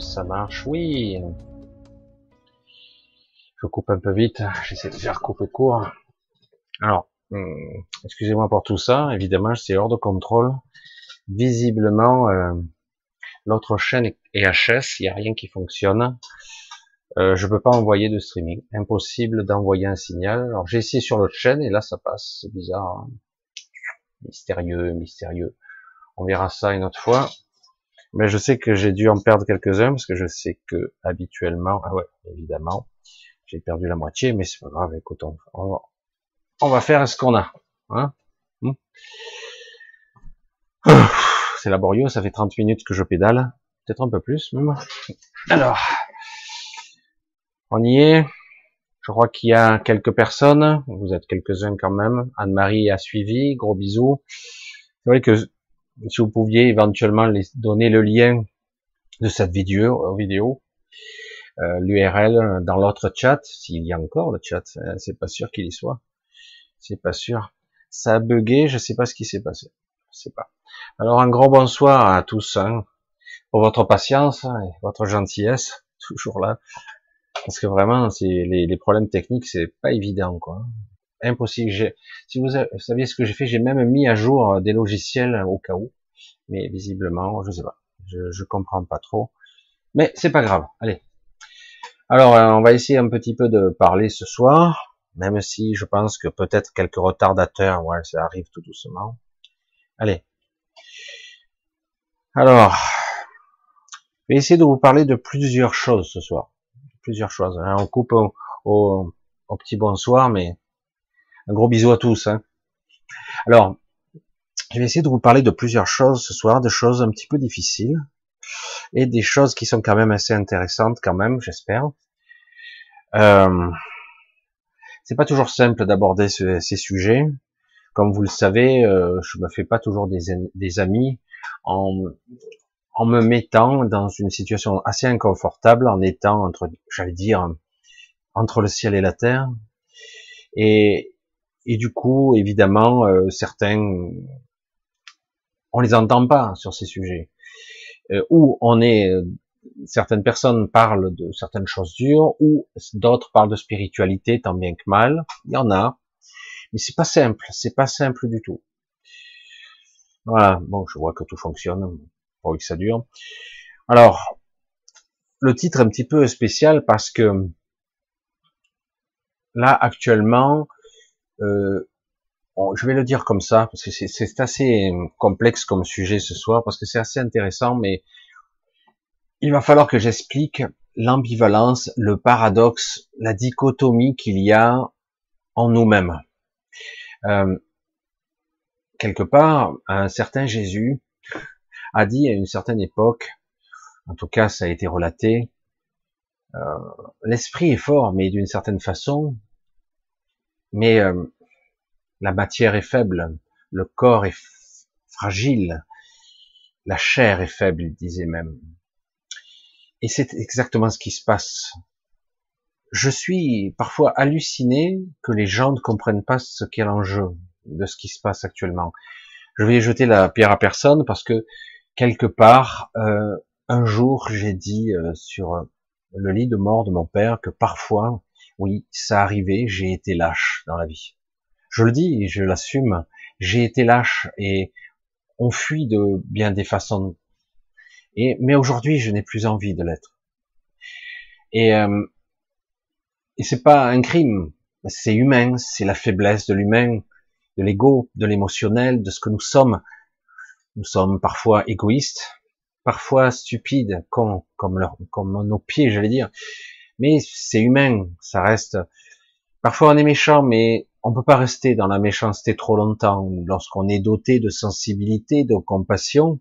ça marche Oui. Je coupe un peu vite, j'essaie de faire couper court. Alors, hum, excusez-moi pour tout ça, évidemment c'est hors de contrôle. Visiblement, euh, l'autre chaîne est HS, il n'y a rien qui fonctionne. Euh, je peux pas envoyer de streaming, impossible d'envoyer un signal. Alors j'ai essayé sur l'autre chaîne et là ça passe, c'est bizarre, hein. mystérieux, mystérieux. On verra ça une autre fois. Mais je sais que j'ai dû en perdre quelques-uns parce que je sais que habituellement, ah ouais, évidemment, j'ai perdu la moitié, mais c'est pas grave. Écoute, on, on, va faire ce qu'on a. Hein hmm. c'est laborieux, ça fait 30 minutes que je pédale, peut-être un peu plus même. Alors, on y est. Je crois qu'il y a quelques personnes. Vous êtes quelques-uns quand même. Anne-Marie a suivi. Gros bisous. C'est vrai que si vous pouviez éventuellement les donner le lien de cette vidéo, euh, vidéo euh, l'URL dans l'autre chat, s'il y a encore le chat, hein, c'est pas sûr qu'il y soit, c'est pas sûr. Ça a bugué, je sais pas ce qui s'est passé, je sais pas. Alors un gros bonsoir à tous hein, pour votre patience et votre gentillesse, toujours là, parce que vraiment, les, les problèmes techniques, c'est pas évident quoi impossible. Si vous, saviez ce que j'ai fait, j'ai même mis à jour euh, des logiciels au cas où, mais visiblement, je sais pas, je, je comprends pas trop. Mais c'est pas grave. Allez. Alors, euh, on va essayer un petit peu de parler ce soir, même si je pense que peut-être quelques retardateurs, ouais, ça arrive tout doucement. Allez. Alors, je vais essayer de vous parler de plusieurs choses ce soir. Plusieurs choses. Hein. On coupe au, au petit bonsoir, mais un gros bisou à tous. Hein. Alors, je vais essayer de vous parler de plusieurs choses ce soir, de choses un petit peu difficiles et des choses qui sont quand même assez intéressantes quand même, j'espère. Euh, c'est pas toujours simple d'aborder ces sujets. Comme vous le savez, euh, je me fais pas toujours des, amis en, en me mettant dans une situation assez inconfortable, en étant entre, j'allais dire, entre le ciel et la terre. Et, et du coup, évidemment, euh, certains, on les entend pas sur ces sujets. Euh, ou on est, euh, certaines personnes parlent de certaines choses dures, ou d'autres parlent de spiritualité tant bien que mal. Il y en a, mais c'est pas simple. C'est pas simple du tout. Voilà. Bon, je vois que tout fonctionne. Pour que ça dure. Alors, le titre est un petit peu spécial parce que là, actuellement, euh, je vais le dire comme ça, parce que c'est assez complexe comme sujet ce soir, parce que c'est assez intéressant, mais il va falloir que j'explique l'ambivalence, le paradoxe, la dichotomie qu'il y a en nous-mêmes. Euh, quelque part, un certain Jésus a dit à une certaine époque, en tout cas ça a été relaté, euh, l'esprit est fort, mais d'une certaine façon, mais euh, la matière est faible, le corps est fragile, la chair est faible, disait même. Et c'est exactement ce qui se passe. Je suis parfois halluciné que les gens ne comprennent pas ce qu'est l'enjeu de ce qui se passe actuellement. Je vais jeter la pierre à personne parce que quelque part, euh, un jour, j'ai dit euh, sur le lit de mort de mon père que parfois, oui, ça arrivait, j'ai été lâche dans la vie. Je le dis, je l'assume, j'ai été lâche et on fuit de bien des façons. Et mais aujourd'hui, je n'ai plus envie de l'être. Et euh, et c'est pas un crime, c'est humain, c'est la faiblesse de l'humain, de l'ego, de l'émotionnel, de ce que nous sommes. Nous sommes parfois égoïstes, parfois stupides, comme, comme, comme nos pieds, j'allais dire mais c'est humain, ça reste. Parfois on est méchant, mais on peut pas rester dans la méchanceté trop longtemps. Lorsqu'on est doté de sensibilité, de compassion,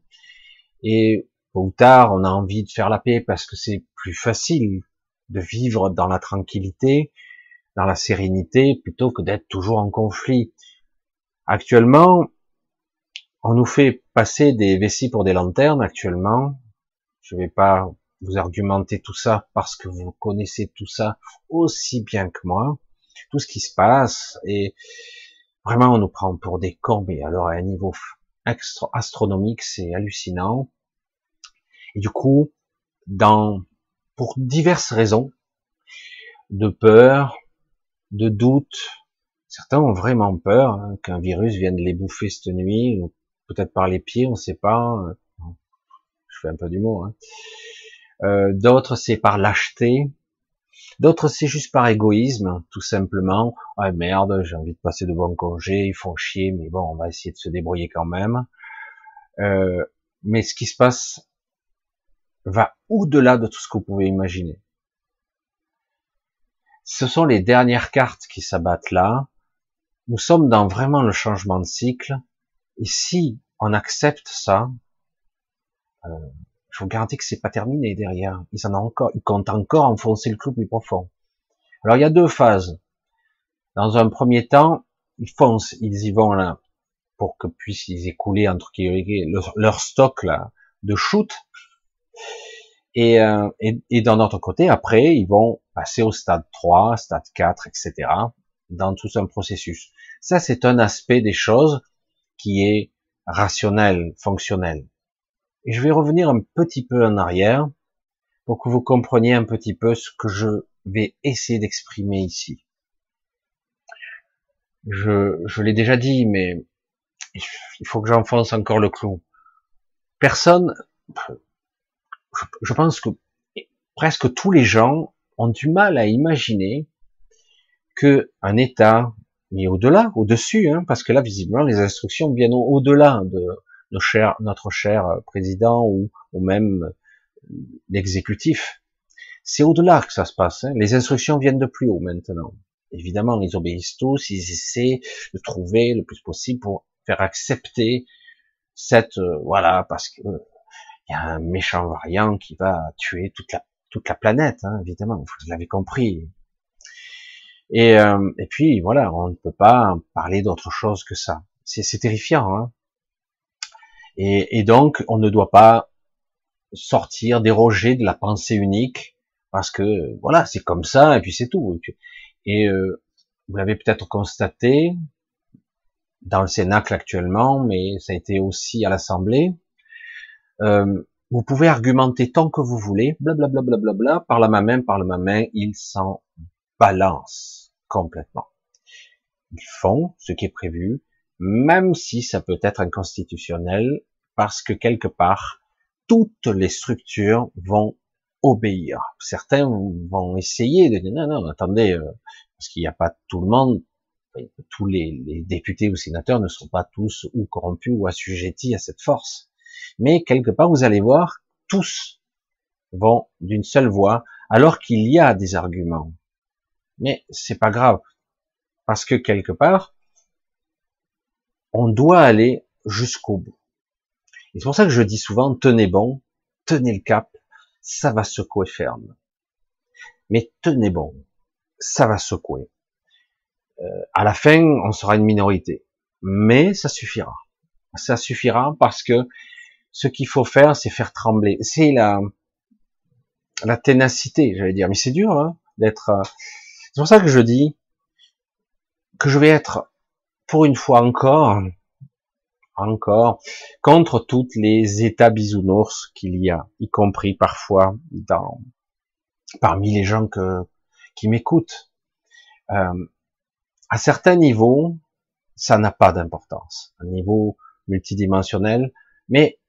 et tôt ou tard on a envie de faire la paix parce que c'est plus facile de vivre dans la tranquillité, dans la sérénité, plutôt que d'être toujours en conflit. Actuellement, on nous fait passer des vessies pour des lanternes actuellement. Je vais pas vous argumentez tout ça parce que vous connaissez tout ça aussi bien que moi, tout ce qui se passe, et vraiment on nous prend pour des mais alors à un niveau extra astronomique, c'est hallucinant. Et du coup, dans, pour diverses raisons, de peur, de doute. Certains ont vraiment peur hein, qu'un virus vienne les bouffer cette nuit, ou peut-être par les pieds, on ne sait pas. Je fais un peu d'humour. Hein. Euh, D'autres, c'est par lâcheté. D'autres, c'est juste par égoïsme, tout simplement. Ah merde, j'ai envie de passer de bons congés, ils font chier, mais bon, on va essayer de se débrouiller quand même. Euh, mais ce qui se passe va au-delà de tout ce que vous pouvez imaginer. Ce sont les dernières cartes qui s'abattent là. Nous sommes dans vraiment le changement de cycle. Et si on accepte ça, euh, je vous garantis que c'est pas terminé derrière. Ils en ont encore, ils comptent encore enfoncer le clou plus profond. Alors il y a deux phases. Dans un premier temps, ils foncent, ils y vont là pour que puissent écouler entre guillemets leur, stock là de shoot. Et, euh, et d'un autre côté, après, ils vont passer au stade 3, stade 4, etc. dans tout un processus. Ça, c'est un aspect des choses qui est rationnel, fonctionnel. Et je vais revenir un petit peu en arrière pour que vous compreniez un petit peu ce que je vais essayer d'exprimer ici. Je, l'ai déjà dit, mais il faut que j'enfonce encore le clou. Personne, je pense que presque tous les gens ont du mal à imaginer que un État, mais au-delà, au-dessus, hein, parce que là, visiblement, les instructions viennent au-delà de, notre cher, notre cher président ou, ou même l'exécutif. C'est au-delà que ça se passe. Hein. Les instructions viennent de plus haut maintenant. Évidemment, ils obéissent tous, ils essaient de trouver le plus possible pour faire accepter cette euh, voilà parce que il y a un méchant variant qui va tuer toute la toute la planète, hein, évidemment, vous l'avez compris. Et, euh, et puis voilà, on ne peut pas parler d'autre chose que ça. C'est terrifiant. Hein et, et, donc, on ne doit pas sortir, déroger de la pensée unique, parce que voilà, c'est comme ça, et puis c'est tout. Et euh, vous l'avez peut-être constaté dans le Cénacle actuellement, mais ça a été aussi à l'Assemblée. Euh, vous pouvez argumenter tant que vous voulez, blablabla, bla, bla, bla, par la main, par la main, ils s'en balancent complètement. Ils font ce qui est prévu, même si ça peut être inconstitutionnel, parce que quelque part, toutes les structures vont obéir. Certains vont essayer de dire non, non, attendez, euh, parce qu'il n'y a pas tout le monde, tous les, députés ou sénateurs ne sont pas tous ou corrompus ou assujettis à cette force. Mais quelque part, vous allez voir, tous vont d'une seule voix, alors qu'il y a des arguments. Mais c'est pas grave, parce que quelque part, on doit aller jusqu'au bout. Et c'est pour ça que je dis souvent, tenez bon, tenez le cap, ça va secouer ferme. Mais tenez bon, ça va secouer. Euh, à la fin, on sera une minorité. Mais ça suffira. Ça suffira parce que ce qu'il faut faire, c'est faire trembler. C'est la, la ténacité, j'allais dire. Mais c'est dur hein, d'être. Euh, c'est pour ça que je dis que je vais être, pour une fois encore, encore, contre toutes les états bisounours qu'il y a, y compris parfois dans, parmi les gens qui m'écoutent. Euh, à certains niveaux, ça n'a pas d'importance, un niveau multidimensionnel, mais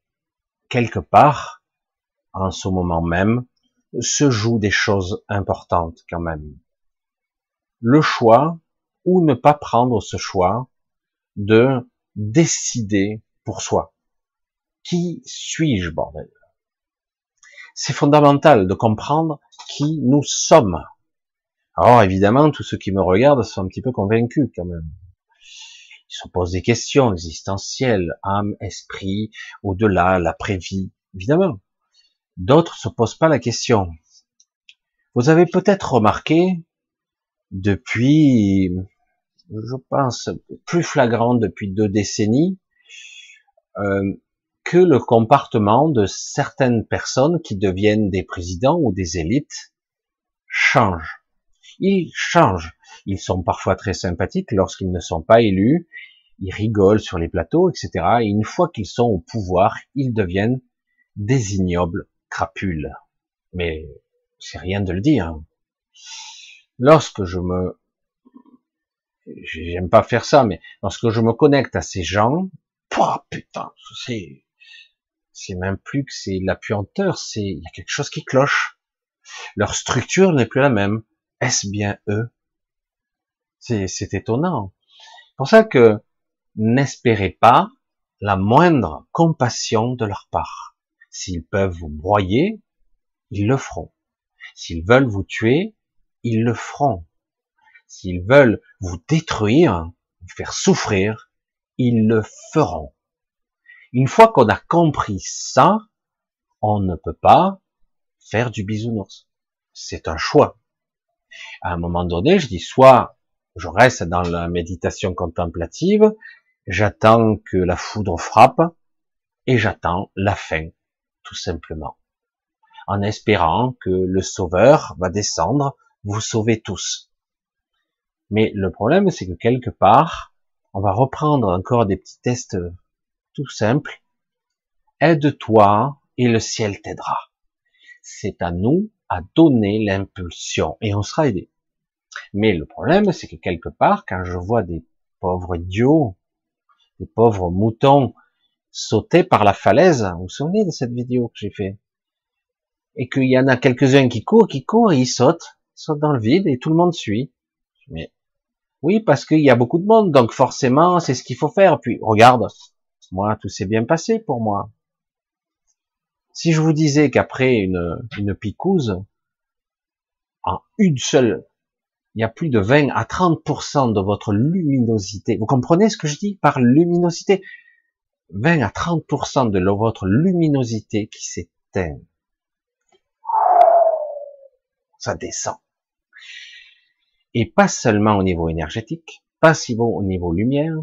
quelque part, en ce moment même, se jouent des choses importantes quand même. Le choix, ou ne pas prendre ce choix, de décider pour soi. Qui suis-je, bordel? C'est fondamental de comprendre qui nous sommes. Alors évidemment, tous ceux qui me regardent sont un petit peu convaincus quand même. Ils se posent des questions existentielles, âme, esprit, au-delà, l'après-vie, évidemment. D'autres se posent pas la question. Vous avez peut-être remarqué, depuis je pense, plus flagrant depuis deux décennies, euh, que le comportement de certaines personnes qui deviennent des présidents ou des élites change. Ils changent. Ils sont parfois très sympathiques lorsqu'ils ne sont pas élus. Ils rigolent sur les plateaux, etc. Et une fois qu'ils sont au pouvoir, ils deviennent des ignobles crapules. Mais c'est rien de le dire. Lorsque je me, j'aime pas faire ça, mais lorsque je me connecte à ces gens, putain, c'est, c'est même plus que c'est la puanteur, c'est, il y a quelque chose qui cloche. Leur structure n'est plus la même. Est-ce bien eux? C'est, c'est étonnant. C'est pour ça que n'espérez pas la moindre compassion de leur part. S'ils peuvent vous broyer, ils le feront. S'ils veulent vous tuer, ils le feront. S'ils veulent vous détruire, vous faire souffrir, ils le feront. Une fois qu'on a compris ça, on ne peut pas faire du bisounours. C'est un choix. À un moment donné, je dis soit je reste dans la méditation contemplative, j'attends que la foudre frappe et j'attends la fin, tout simplement en espérant que le sauveur va descendre, vous sauver tous. Mais le problème, c'est que quelque part, on va reprendre encore des petits tests tout simples. Aide-toi et le ciel t'aidera. C'est à nous à donner l'impulsion et on sera aidé. Mais le problème, c'est que quelque part, quand je vois des pauvres idiots, des pauvres moutons sauter par la falaise, vous vous souvenez de cette vidéo que j'ai fait? Et qu'il y en a quelques-uns qui courent, qui courent, et ils sautent, sautent dans le vide, et tout le monde suit. Mais oui, parce qu'il y a beaucoup de monde, donc forcément, c'est ce qu'il faut faire. Puis regarde, moi, tout s'est bien passé pour moi. Si je vous disais qu'après une, une picouse, en une seule, il y a plus de 20 à 30% de votre luminosité. Vous comprenez ce que je dis par luminosité? 20 à 30% de votre luminosité qui s'éteint ça descend. Et pas seulement au niveau énergétique, pas seulement au niveau lumière,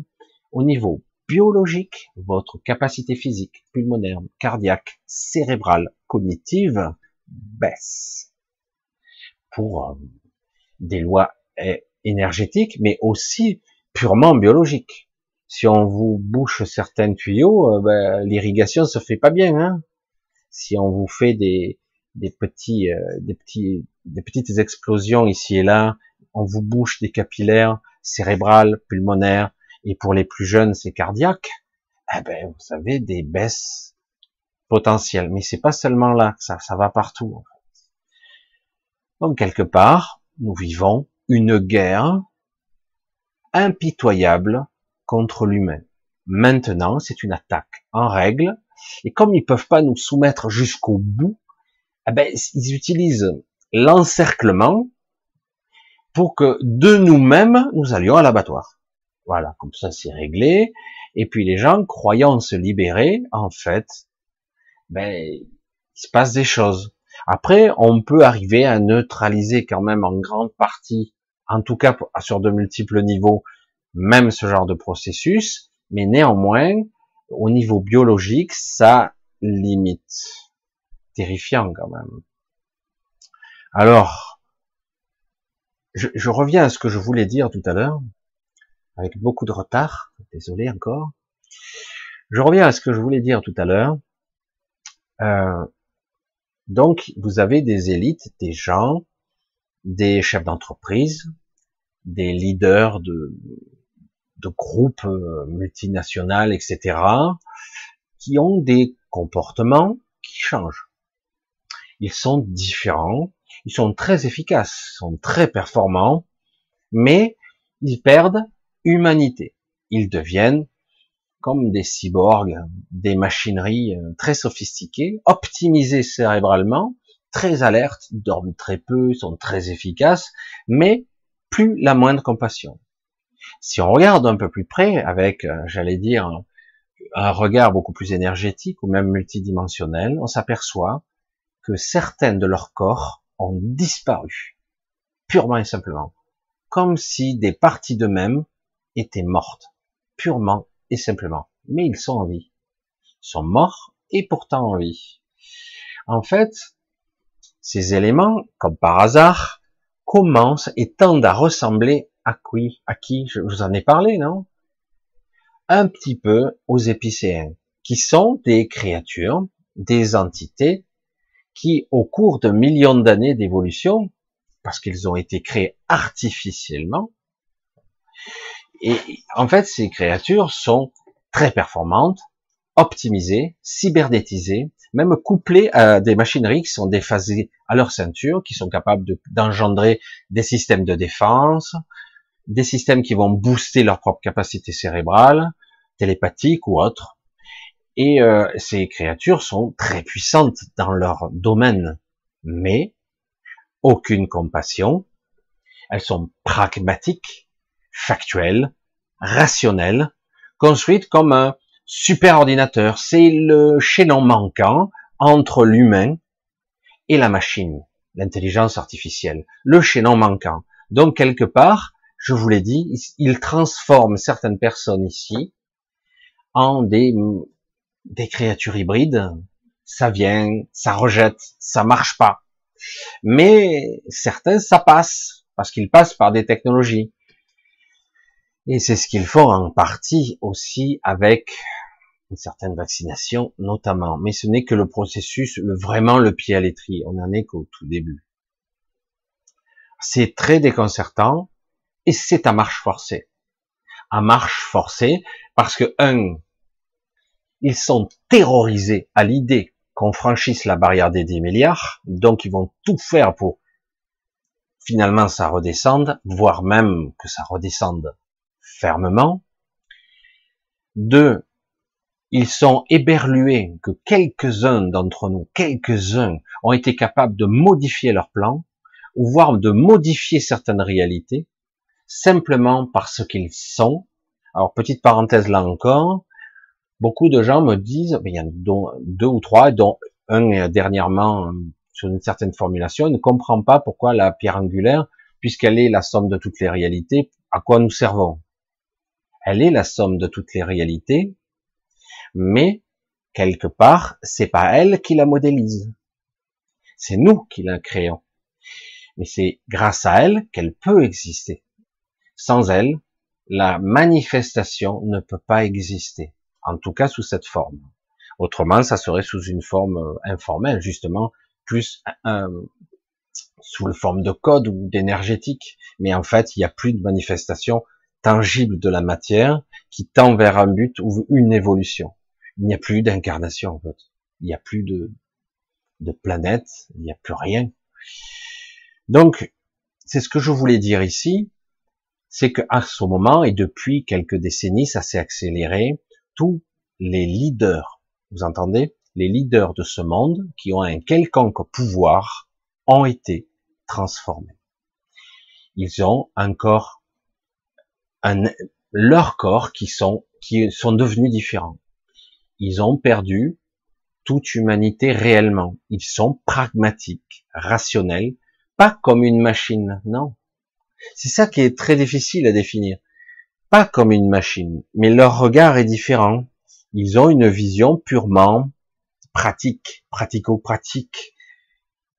au niveau biologique, votre capacité physique, pulmonaire, cardiaque, cérébrale, cognitive baisse. Pour euh, des lois eh, énergétiques, mais aussi purement biologiques. Si on vous bouche certains tuyaux, euh, ben, l'irrigation se fait pas bien. Hein si on vous fait des, des petits, euh, des petits, des petites explosions ici et là. On vous bouche des capillaires cérébrales, pulmonaires, et pour les plus jeunes, c'est cardiaque. Eh ben, vous savez, des baisses potentielles. Mais c'est pas seulement là ça, ça va partout. En. Donc quelque part, nous vivons une guerre impitoyable contre l'humain. Maintenant, c'est une attaque en règle, et comme ils peuvent pas nous soumettre jusqu'au bout, eh ben, ils utilisent l'encerclement pour que de nous-mêmes, nous allions à l'abattoir. Voilà, comme ça c'est réglé. Et puis les gens, croyant se libérer, en fait, ben, il se passe des choses. Après, on peut arriver à neutraliser quand même en grande partie, en tout cas sur de multiples niveaux, même ce genre de processus, mais néanmoins, au niveau biologique, ça limite terrifiant quand même. Alors, je, reviens à ce que je voulais dire tout à l'heure, avec beaucoup de retard, désolé encore. Je reviens à ce que je voulais dire tout à l'heure. Euh, donc, vous avez des élites, des gens, des chefs d'entreprise, des leaders de, de groupes euh, multinationaux, etc., qui ont des comportements qui changent. Ils sont différents, ils sont très efficaces, sont très performants, mais ils perdent humanité. Ils deviennent comme des cyborgs, des machineries euh, très sophistiquées, optimisées cérébralement, très alertes, dorment très peu, sont très efficaces, mais plus la moindre compassion. Si on regarde un peu plus près, avec, euh, j'allais dire, un regard beaucoup plus énergétique ou même multidimensionnel, on s'aperçoit que certaines de leurs corps ont disparu, purement et simplement, comme si des parties d'eux-mêmes étaient mortes, purement et simplement. Mais ils sont en vie. Sont morts et pourtant en vie. En fait, ces éléments, comme par hasard, commencent et tendent à ressembler à qui, à qui, je vous en ai parlé, non? Un petit peu aux épicéens, qui sont des créatures, des entités qui, au cours de millions d'années d'évolution, parce qu'ils ont été créés artificiellement, et en fait, ces créatures sont très performantes, optimisées, cyberdétisées, même couplées à des machineries qui sont déphasées à leur ceinture, qui sont capables d'engendrer des systèmes de défense, des systèmes qui vont booster leur propre capacité cérébrale, télépathique ou autre. Et euh, ces créatures sont très puissantes dans leur domaine, mais aucune compassion. Elles sont pragmatiques, factuelles, rationnelles, construites comme un super ordinateur. C'est le chaînon manquant entre l'humain et la machine, l'intelligence artificielle, le chaînon manquant. Donc quelque part, je vous l'ai dit, il transforme certaines personnes ici en des, des créatures hybrides. Ça vient, ça rejette, ça marche pas. Mais certains, ça passe, parce qu'ils passent par des technologies. Et c'est ce qu'ils font en partie aussi avec une certaine vaccination, notamment. Mais ce n'est que le processus, vraiment le pied à l'étrier. On n'en est qu'au tout début. C'est très déconcertant et c'est à marche forcée. À marche forcée parce que, un, ils sont terrorisés à l'idée qu'on franchisse la barrière des 10 milliards, donc ils vont tout faire pour finalement ça redescende, voire même que ça redescende fermement. Deux, ils sont éberlués que quelques-uns d'entre nous, quelques-uns, ont été capables de modifier leur plan, ou voire de modifier certaines réalités, simplement parce qu'ils sont. Alors, petite parenthèse là encore, beaucoup de gens me disent, il y en a deux ou trois, dont un dernièrement sur une certaine formulation, ne comprend pas pourquoi la pierre angulaire, puisqu'elle est la somme de toutes les réalités, à quoi nous servons Elle est la somme de toutes les réalités, mais quelque part, c'est pas elle qui la modélise. C'est nous qui la créons. Mais c'est grâce à elle qu'elle peut exister. Sans elle, la manifestation ne peut pas exister en tout cas sous cette forme. Autrement, ça serait sous une forme euh, informelle, justement, plus sous la forme de code ou d'énergétique. Mais en fait, il n'y a plus de manifestation tangible de la matière qui tend vers un but ou une évolution. Il n'y a plus d'incarnation, en fait. Il n'y a plus de, de planète, il n'y a plus rien. Donc, c'est ce que je voulais dire ici, c'est qu'à ce moment, et depuis quelques décennies, ça s'est accéléré, tous les leaders, vous entendez, les leaders de ce monde qui ont un quelconque pouvoir ont été transformés. Ils ont un corps, un, leur corps qui sont, qui sont devenus différents. Ils ont perdu toute humanité réellement. Ils sont pragmatiques, rationnels, pas comme une machine, non. C'est ça qui est très difficile à définir pas comme une machine, mais leur regard est différent. Ils ont une vision purement pratique, pratico-pratique.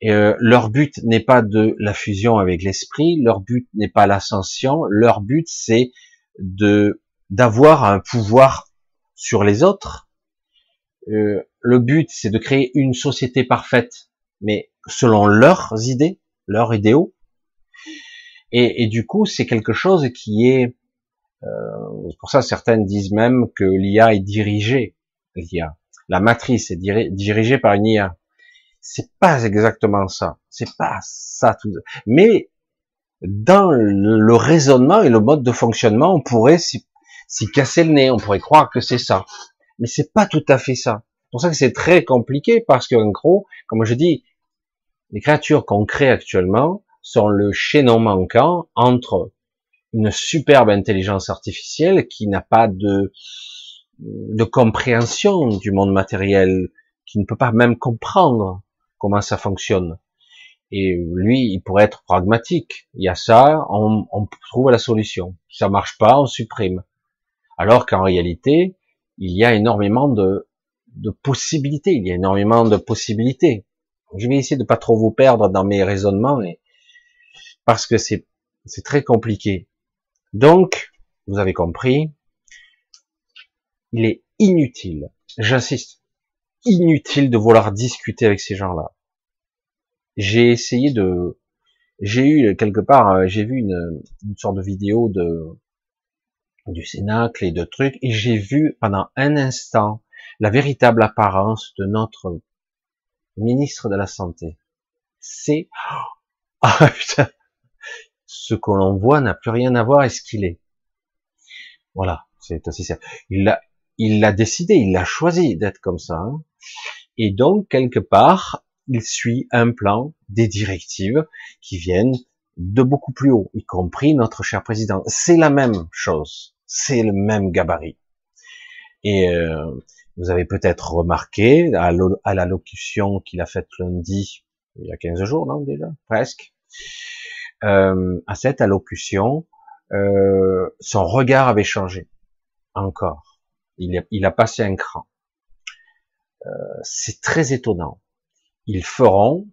Euh, leur but n'est pas de la fusion avec l'esprit, leur but n'est pas l'ascension, leur but c'est de d'avoir un pouvoir sur les autres. Euh, le but c'est de créer une société parfaite, mais selon leurs idées, leurs idéaux. Et, et du coup, c'est quelque chose qui est euh, pour ça, certaines disent même que l'IA est dirigée. L'IA, la matrice est dirigée par une IA. C'est pas exactement ça. C'est pas ça tout. Mais dans le raisonnement et le mode de fonctionnement, on pourrait s'y casser le nez. On pourrait croire que c'est ça. Mais c'est pas tout à fait ça. C'est pour ça que c'est très compliqué parce qu'en gros, comme je dis, les créatures qu'on crée actuellement sont le chaînon manquant entre une superbe intelligence artificielle qui n'a pas de, de compréhension du monde matériel, qui ne peut pas même comprendre comment ça fonctionne. Et lui, il pourrait être pragmatique. Il y a ça, on, on trouve la solution. Ça marche pas, on supprime. Alors qu'en réalité, il y a énormément de, de possibilités. Il y a énormément de possibilités. Je vais essayer de pas trop vous perdre dans mes raisonnements, parce que c'est très compliqué. Donc, vous avez compris, il est inutile, j'insiste, inutile de vouloir discuter avec ces gens-là. j'ai essayé de, j'ai eu quelque part, euh, j'ai vu une, sorte de vidéo de du Cénacle et de trucs, et j'ai vu pendant un instant la véritable apparence de notre ministre de la Santé. C'est, ah putain, ce que l'on voit n'a plus rien à voir avec ce qu'il est. Voilà, c'est aussi ça. Il l'a, il l'a décidé, il l'a choisi d'être comme ça. Hein. Et donc, quelque part, il suit un plan, des directives qui viennent de beaucoup plus haut, y compris notre cher président. C'est la même chose, c'est le même gabarit. Et euh, vous avez peut-être remarqué à, à la locution qu'il a faite lundi, il y a 15 jours, non déjà, presque, euh, à cette allocution, euh, son regard avait changé encore. Il a, il a passé un cran. Euh, c'est très étonnant. Ils feront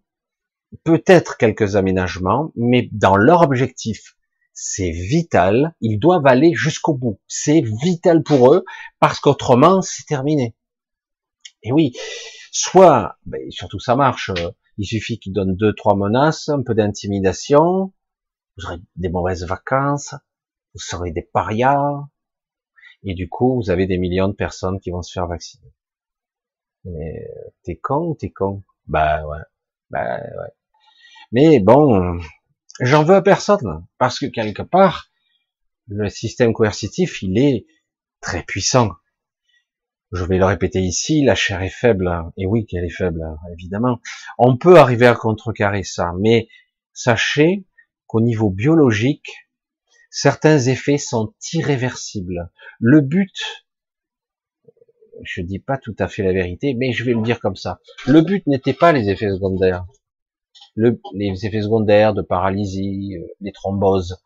peut-être quelques aménagements, mais dans leur objectif, c'est vital. Ils doivent aller jusqu'au bout. C'est vital pour eux parce qu'autrement, c'est terminé. Et oui, soit, ben, surtout ça marche. Il suffit qu'ils donnent deux, trois menaces, un peu d'intimidation, vous aurez des mauvaises vacances, vous serez des parias, et du coup, vous avez des millions de personnes qui vont se faire vacciner. Mais t'es con ou t'es con? Bah ouais, bah ouais. Mais bon, j'en veux à personne, parce que quelque part, le système coercitif, il est très puissant. Je vais le répéter ici, la chair est faible, et oui qu'elle est faible, évidemment. On peut arriver à contrecarrer ça, mais sachez qu'au niveau biologique, certains effets sont irréversibles. Le but, je dis pas tout à fait la vérité, mais je vais le dire comme ça. Le but n'était pas les effets secondaires. les effets secondaires de paralysie, euh, les thromboses,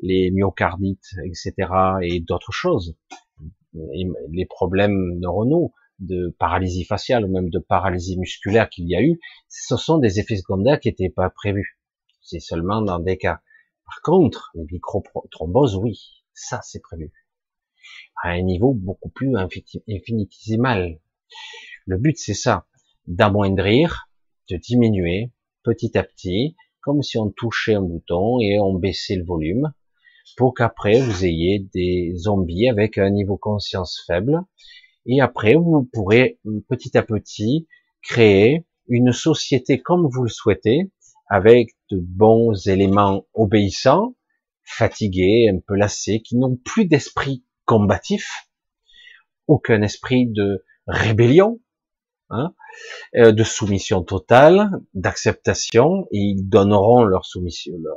les myocardites, etc., et d'autres choses, les problèmes neuronaux, de paralysie faciale ou même de paralysie musculaire qu'il y a eu, ce sont des effets secondaires qui n'étaient pas prévus. C'est seulement dans des cas. Par contre, les microthromboses, oui, ça c'est prévu. À un niveau beaucoup plus infinitésimal. Le but c'est ça, d'amoindrir, de diminuer petit à petit, comme si on touchait un bouton et on baissait le volume, pour qu'après vous ayez des zombies avec un niveau conscience faible, et après vous pourrez petit à petit créer une société comme vous le souhaitez, avec de bons éléments obéissants, fatigués, un peu lassés, qui n'ont plus d'esprit combatif, aucun esprit de rébellion, hein, euh, de soumission totale, d'acceptation, et ils donneront leur soumission, leur,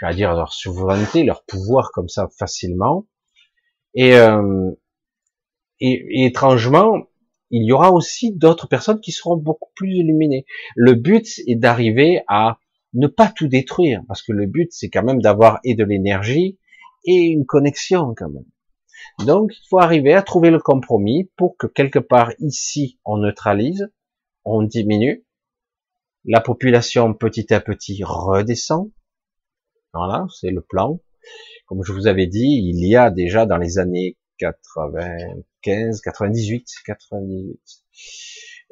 j'allais dire leur souveraineté, leur pouvoir comme ça facilement. Et, euh, et, et étrangement, il y aura aussi d'autres personnes qui seront beaucoup plus illuminées. Le but est d'arriver à ne pas tout détruire, parce que le but c'est quand même d'avoir et de l'énergie et une connexion quand même. Donc il faut arriver à trouver le compromis pour que quelque part ici on neutralise, on diminue, la population petit à petit redescend. Voilà, c'est le plan. Comme je vous avais dit, il y a déjà dans les années 95, 98, 98.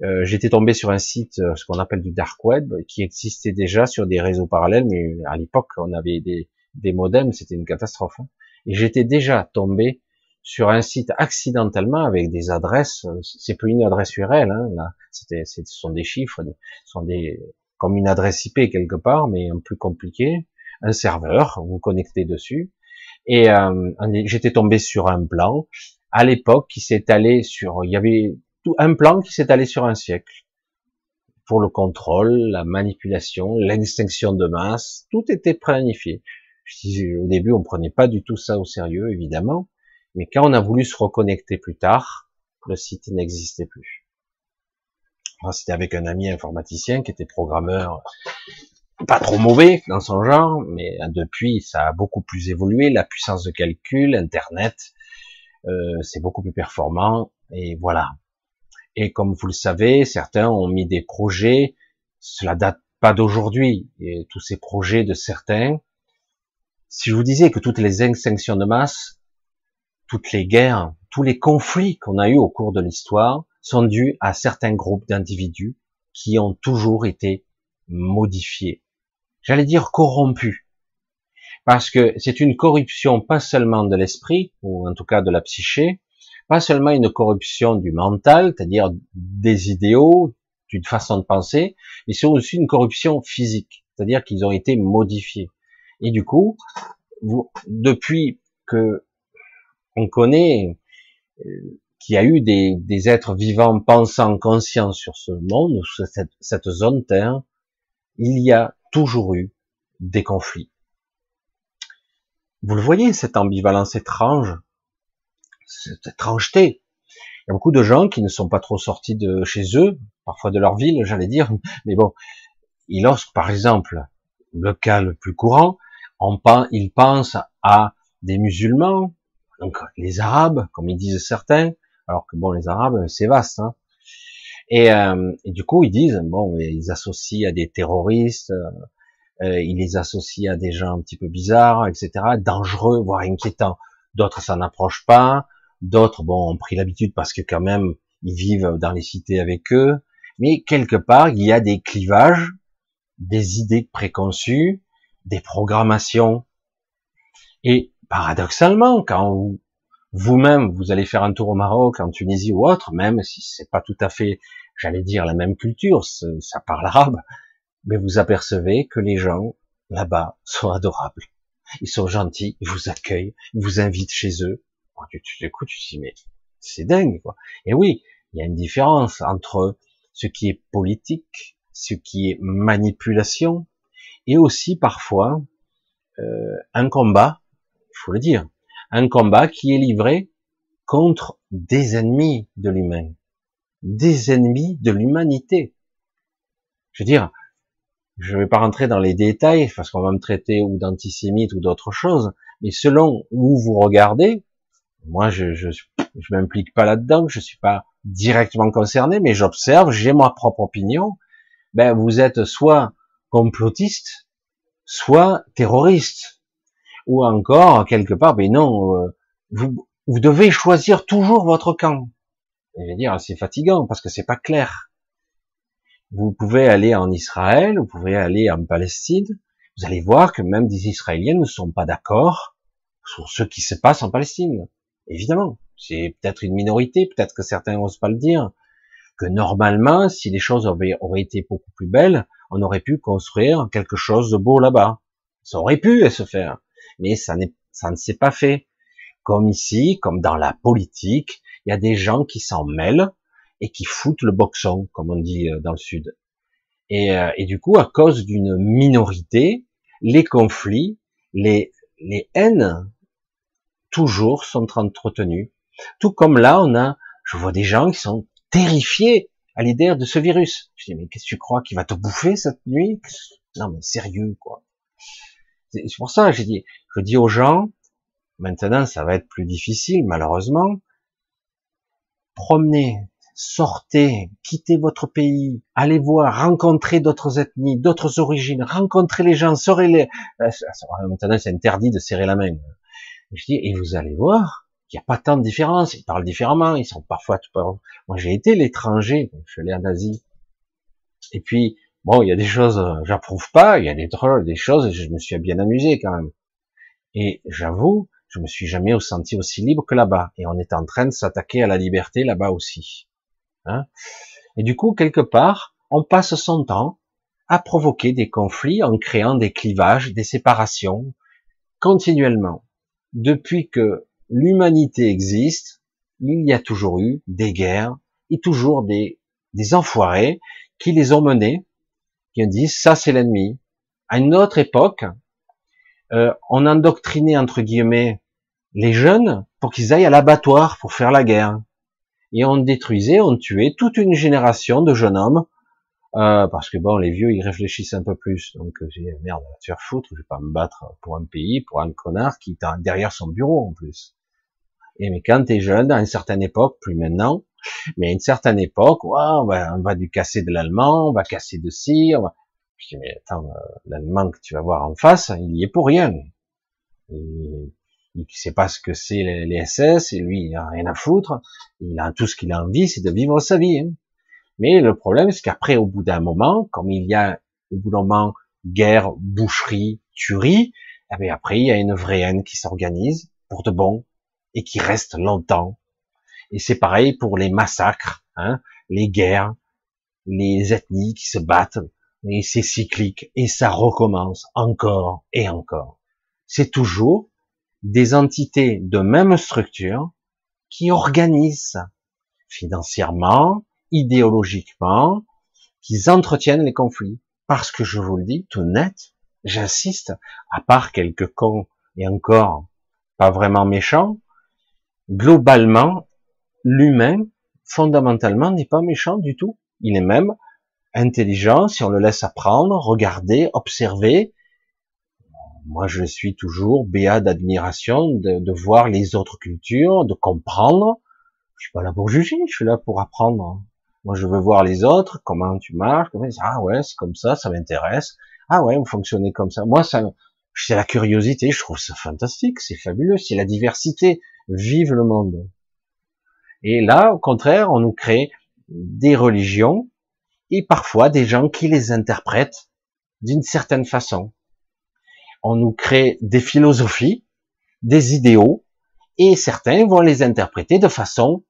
Euh, J'étais tombé sur un site, euh, ce qu'on appelle du dark web, qui existait déjà sur des réseaux parallèles, mais à l'époque, on avait des, des modems, c'était une catastrophe. Hein. Et j'étais déjà tombé sur un site accidentellement avec des adresses, euh, c'est plus une adresse URL, hein, là, c'était, ce sont des chiffres, ce sont des, comme une adresse IP quelque part, mais un peu compliqué, un serveur, vous, vous connectez dessus, et euh, j'étais tombé sur un plan à l'époque qui allé sur, il y avait tout un plan qui s'est allé sur un siècle pour le contrôle, la manipulation, l'extinction de masse, tout était planifié. Au début, on prenait pas du tout ça au sérieux, évidemment, mais quand on a voulu se reconnecter plus tard, le site n'existait plus. C'était avec un ami informaticien qui était programmeur pas trop mauvais dans son genre, mais depuis ça a beaucoup plus évolué, la puissance de calcul, Internet, euh, c'est beaucoup plus performant, et voilà. Et comme vous le savez, certains ont mis des projets, cela date pas d'aujourd'hui, et tous ces projets de certains, si je vous disais que toutes les extinctions de masse, toutes les guerres, tous les conflits qu'on a eus au cours de l'histoire sont dus à certains groupes d'individus qui ont toujours été modifié. J'allais dire corrompu. Parce que c'est une corruption pas seulement de l'esprit, ou en tout cas de la psyché, pas seulement une corruption du mental, c'est-à-dire des idéaux, d'une façon de penser, mais c'est aussi une corruption physique, c'est-à-dire qu'ils ont été modifiés. Et du coup, vous, depuis que on connaît euh, qu'il y a eu des, des, êtres vivants pensants, conscients sur ce monde, sur cette, cette zone Terre, il y a toujours eu des conflits. Vous le voyez, cette ambivalence étrange, cette étrangeté. Il y a beaucoup de gens qui ne sont pas trop sortis de chez eux, parfois de leur ville, j'allais dire, mais bon, lorsque, par exemple, le cas le plus courant, pense, ils pensent à des musulmans, donc les arabes, comme ils disent certains, alors que bon, les arabes, c'est vaste, hein. Et, euh, et, du coup, ils disent, bon, ils associent à des terroristes, euh, ils les associent à des gens un petit peu bizarres, etc., dangereux, voire inquiétants. D'autres, ça n'approche pas. D'autres, bon, ont pris l'habitude parce que quand même, ils vivent dans les cités avec eux. Mais quelque part, il y a des clivages, des idées préconçues, des programmations. Et paradoxalement, quand vous-même, vous allez faire un tour au Maroc, en Tunisie ou autre, même si c'est pas tout à fait, j'allais dire, la même culture, ça parle arabe, mais vous apercevez que les gens là-bas sont adorables. Ils sont gentils, ils vous accueillent, ils vous invitent chez eux. Tu, tu écoutes, tu te dis, mais c'est dingue, quoi. Et oui, il y a une différence entre ce qui est politique, ce qui est manipulation, et aussi parfois euh, un combat, il faut le dire, un combat qui est livré contre des ennemis de l'humain, des ennemis de l'humanité. Je veux dire, je ne vais pas rentrer dans les détails parce qu'on va me traiter ou d'antisémite ou d'autre chose, mais selon où vous regardez, moi je je, m'implique pas là-dedans, je suis pas directement concerné, mais j'observe, j'ai ma propre opinion. Ben vous êtes soit complotiste, soit terroriste, ou encore quelque part, ben non, euh, vous, vous devez choisir toujours votre camp. je vais dire, c'est fatigant parce que c'est pas clair. Vous pouvez aller en Israël, vous pouvez aller en Palestine, vous allez voir que même des Israéliens ne sont pas d'accord sur ce qui se passe en Palestine. Évidemment, c'est peut-être une minorité, peut-être que certains n'osent pas le dire, que normalement, si les choses auraient, été beaucoup plus belles, on aurait pu construire quelque chose de beau là-bas. Ça aurait pu se faire, mais ça, ça ne s'est pas fait. Comme ici, comme dans la politique, il y a des gens qui s'en mêlent, et qui foutent le boxon, comme on dit euh, dans le sud. Et, euh, et du coup, à cause d'une minorité, les conflits, les, les haines, toujours sont entretenus. Tout comme là, on a, je vois des gens qui sont terrifiés à l'idée de ce virus. Je dis, mais qu'est-ce que tu crois qu'il va te bouffer cette nuit? Non, mais sérieux, quoi. C'est pour ça, j'ai dit, je dis aux gens, maintenant, ça va être plus difficile, malheureusement. Promenez, sortez, quittez votre pays, allez voir, rencontrez d'autres ethnies, d'autres origines, rencontrez les gens, serrez les. Euh, maintenant, c'est interdit de serrer la main. Je dis, et vous allez voir, il n'y a pas tant de différence. Ils parlent différemment, ils sont parfois tout Moi, j'ai été l'étranger, je suis allé en Asie. Et puis, bon, il y a des choses, euh, j'approuve pas, il y a des drôles, des choses, je me suis bien amusé quand même. Et j'avoue, je me suis jamais senti aussi libre que là-bas. Et on est en train de s'attaquer à la liberté là-bas aussi. Hein et du coup, quelque part, on passe son temps à provoquer des conflits en créant des clivages, des séparations, continuellement. Depuis que l'humanité existe, il y a toujours eu des guerres et toujours des, des enfoirés qui les ont menés, qui ont dit ça c'est l'ennemi. À une autre époque, euh, on endoctrinait entre guillemets les jeunes pour qu'ils aillent à l'abattoir pour faire la guerre et on détruisait, on tuait toute une génération de jeunes hommes, euh, parce que bon, les vieux, ils réfléchissent un peu plus, donc euh, j'ai merde, va te faire foutre, je vais pas me battre pour un pays, pour un connard qui est derrière son bureau en plus. Et mais quand t'es jeune, à une certaine époque, plus maintenant, mais à une certaine époque, on, va, on va du casser de l'allemand, on va casser de ci, on va... Je dis, mais attends, euh, l'allemand que tu vas voir en face, il y est pour rien. Il sait pas ce que c'est les, SS, et lui, il a rien à foutre. Il a tout ce qu'il a envie, c'est de vivre sa vie. Hein. Mais le problème, c'est qu'après, au bout d'un moment, comme il y a le bout d'un moment, guerre, boucherie, tuerie, eh après il y a une vraie haine qui s'organise pour de bon et qui reste longtemps. Et c'est pareil pour les massacres, hein, les guerres, les ethnies qui se battent, et c'est cyclique, et ça recommence encore et encore. C'est toujours des entités de même structure qui organisent financièrement, idéologiquement, qui entretiennent les conflits. Parce que je vous le dis tout net, j'insiste, à part quelques cons et encore pas vraiment méchants, globalement, l'humain, fondamentalement, n'est pas méchant du tout. Il est même intelligent si on le laisse apprendre, regarder, observer. Moi, je suis toujours béat d'admiration de, de, voir les autres cultures, de comprendre. Je suis pas là pour juger, je suis là pour apprendre. Moi, je veux voir les autres, comment tu marches, comment ah ouais, c'est comme ça, ça m'intéresse. Ah ouais, vous fonctionnez comme ça. Moi, ça, c'est la curiosité, je trouve ça fantastique, c'est fabuleux, c'est la diversité. Vive le monde. Et là, au contraire, on nous crée des religions et parfois des gens qui les interprètent d'une certaine façon. On nous crée des philosophies, des idéaux, et certains vont les interpréter de façon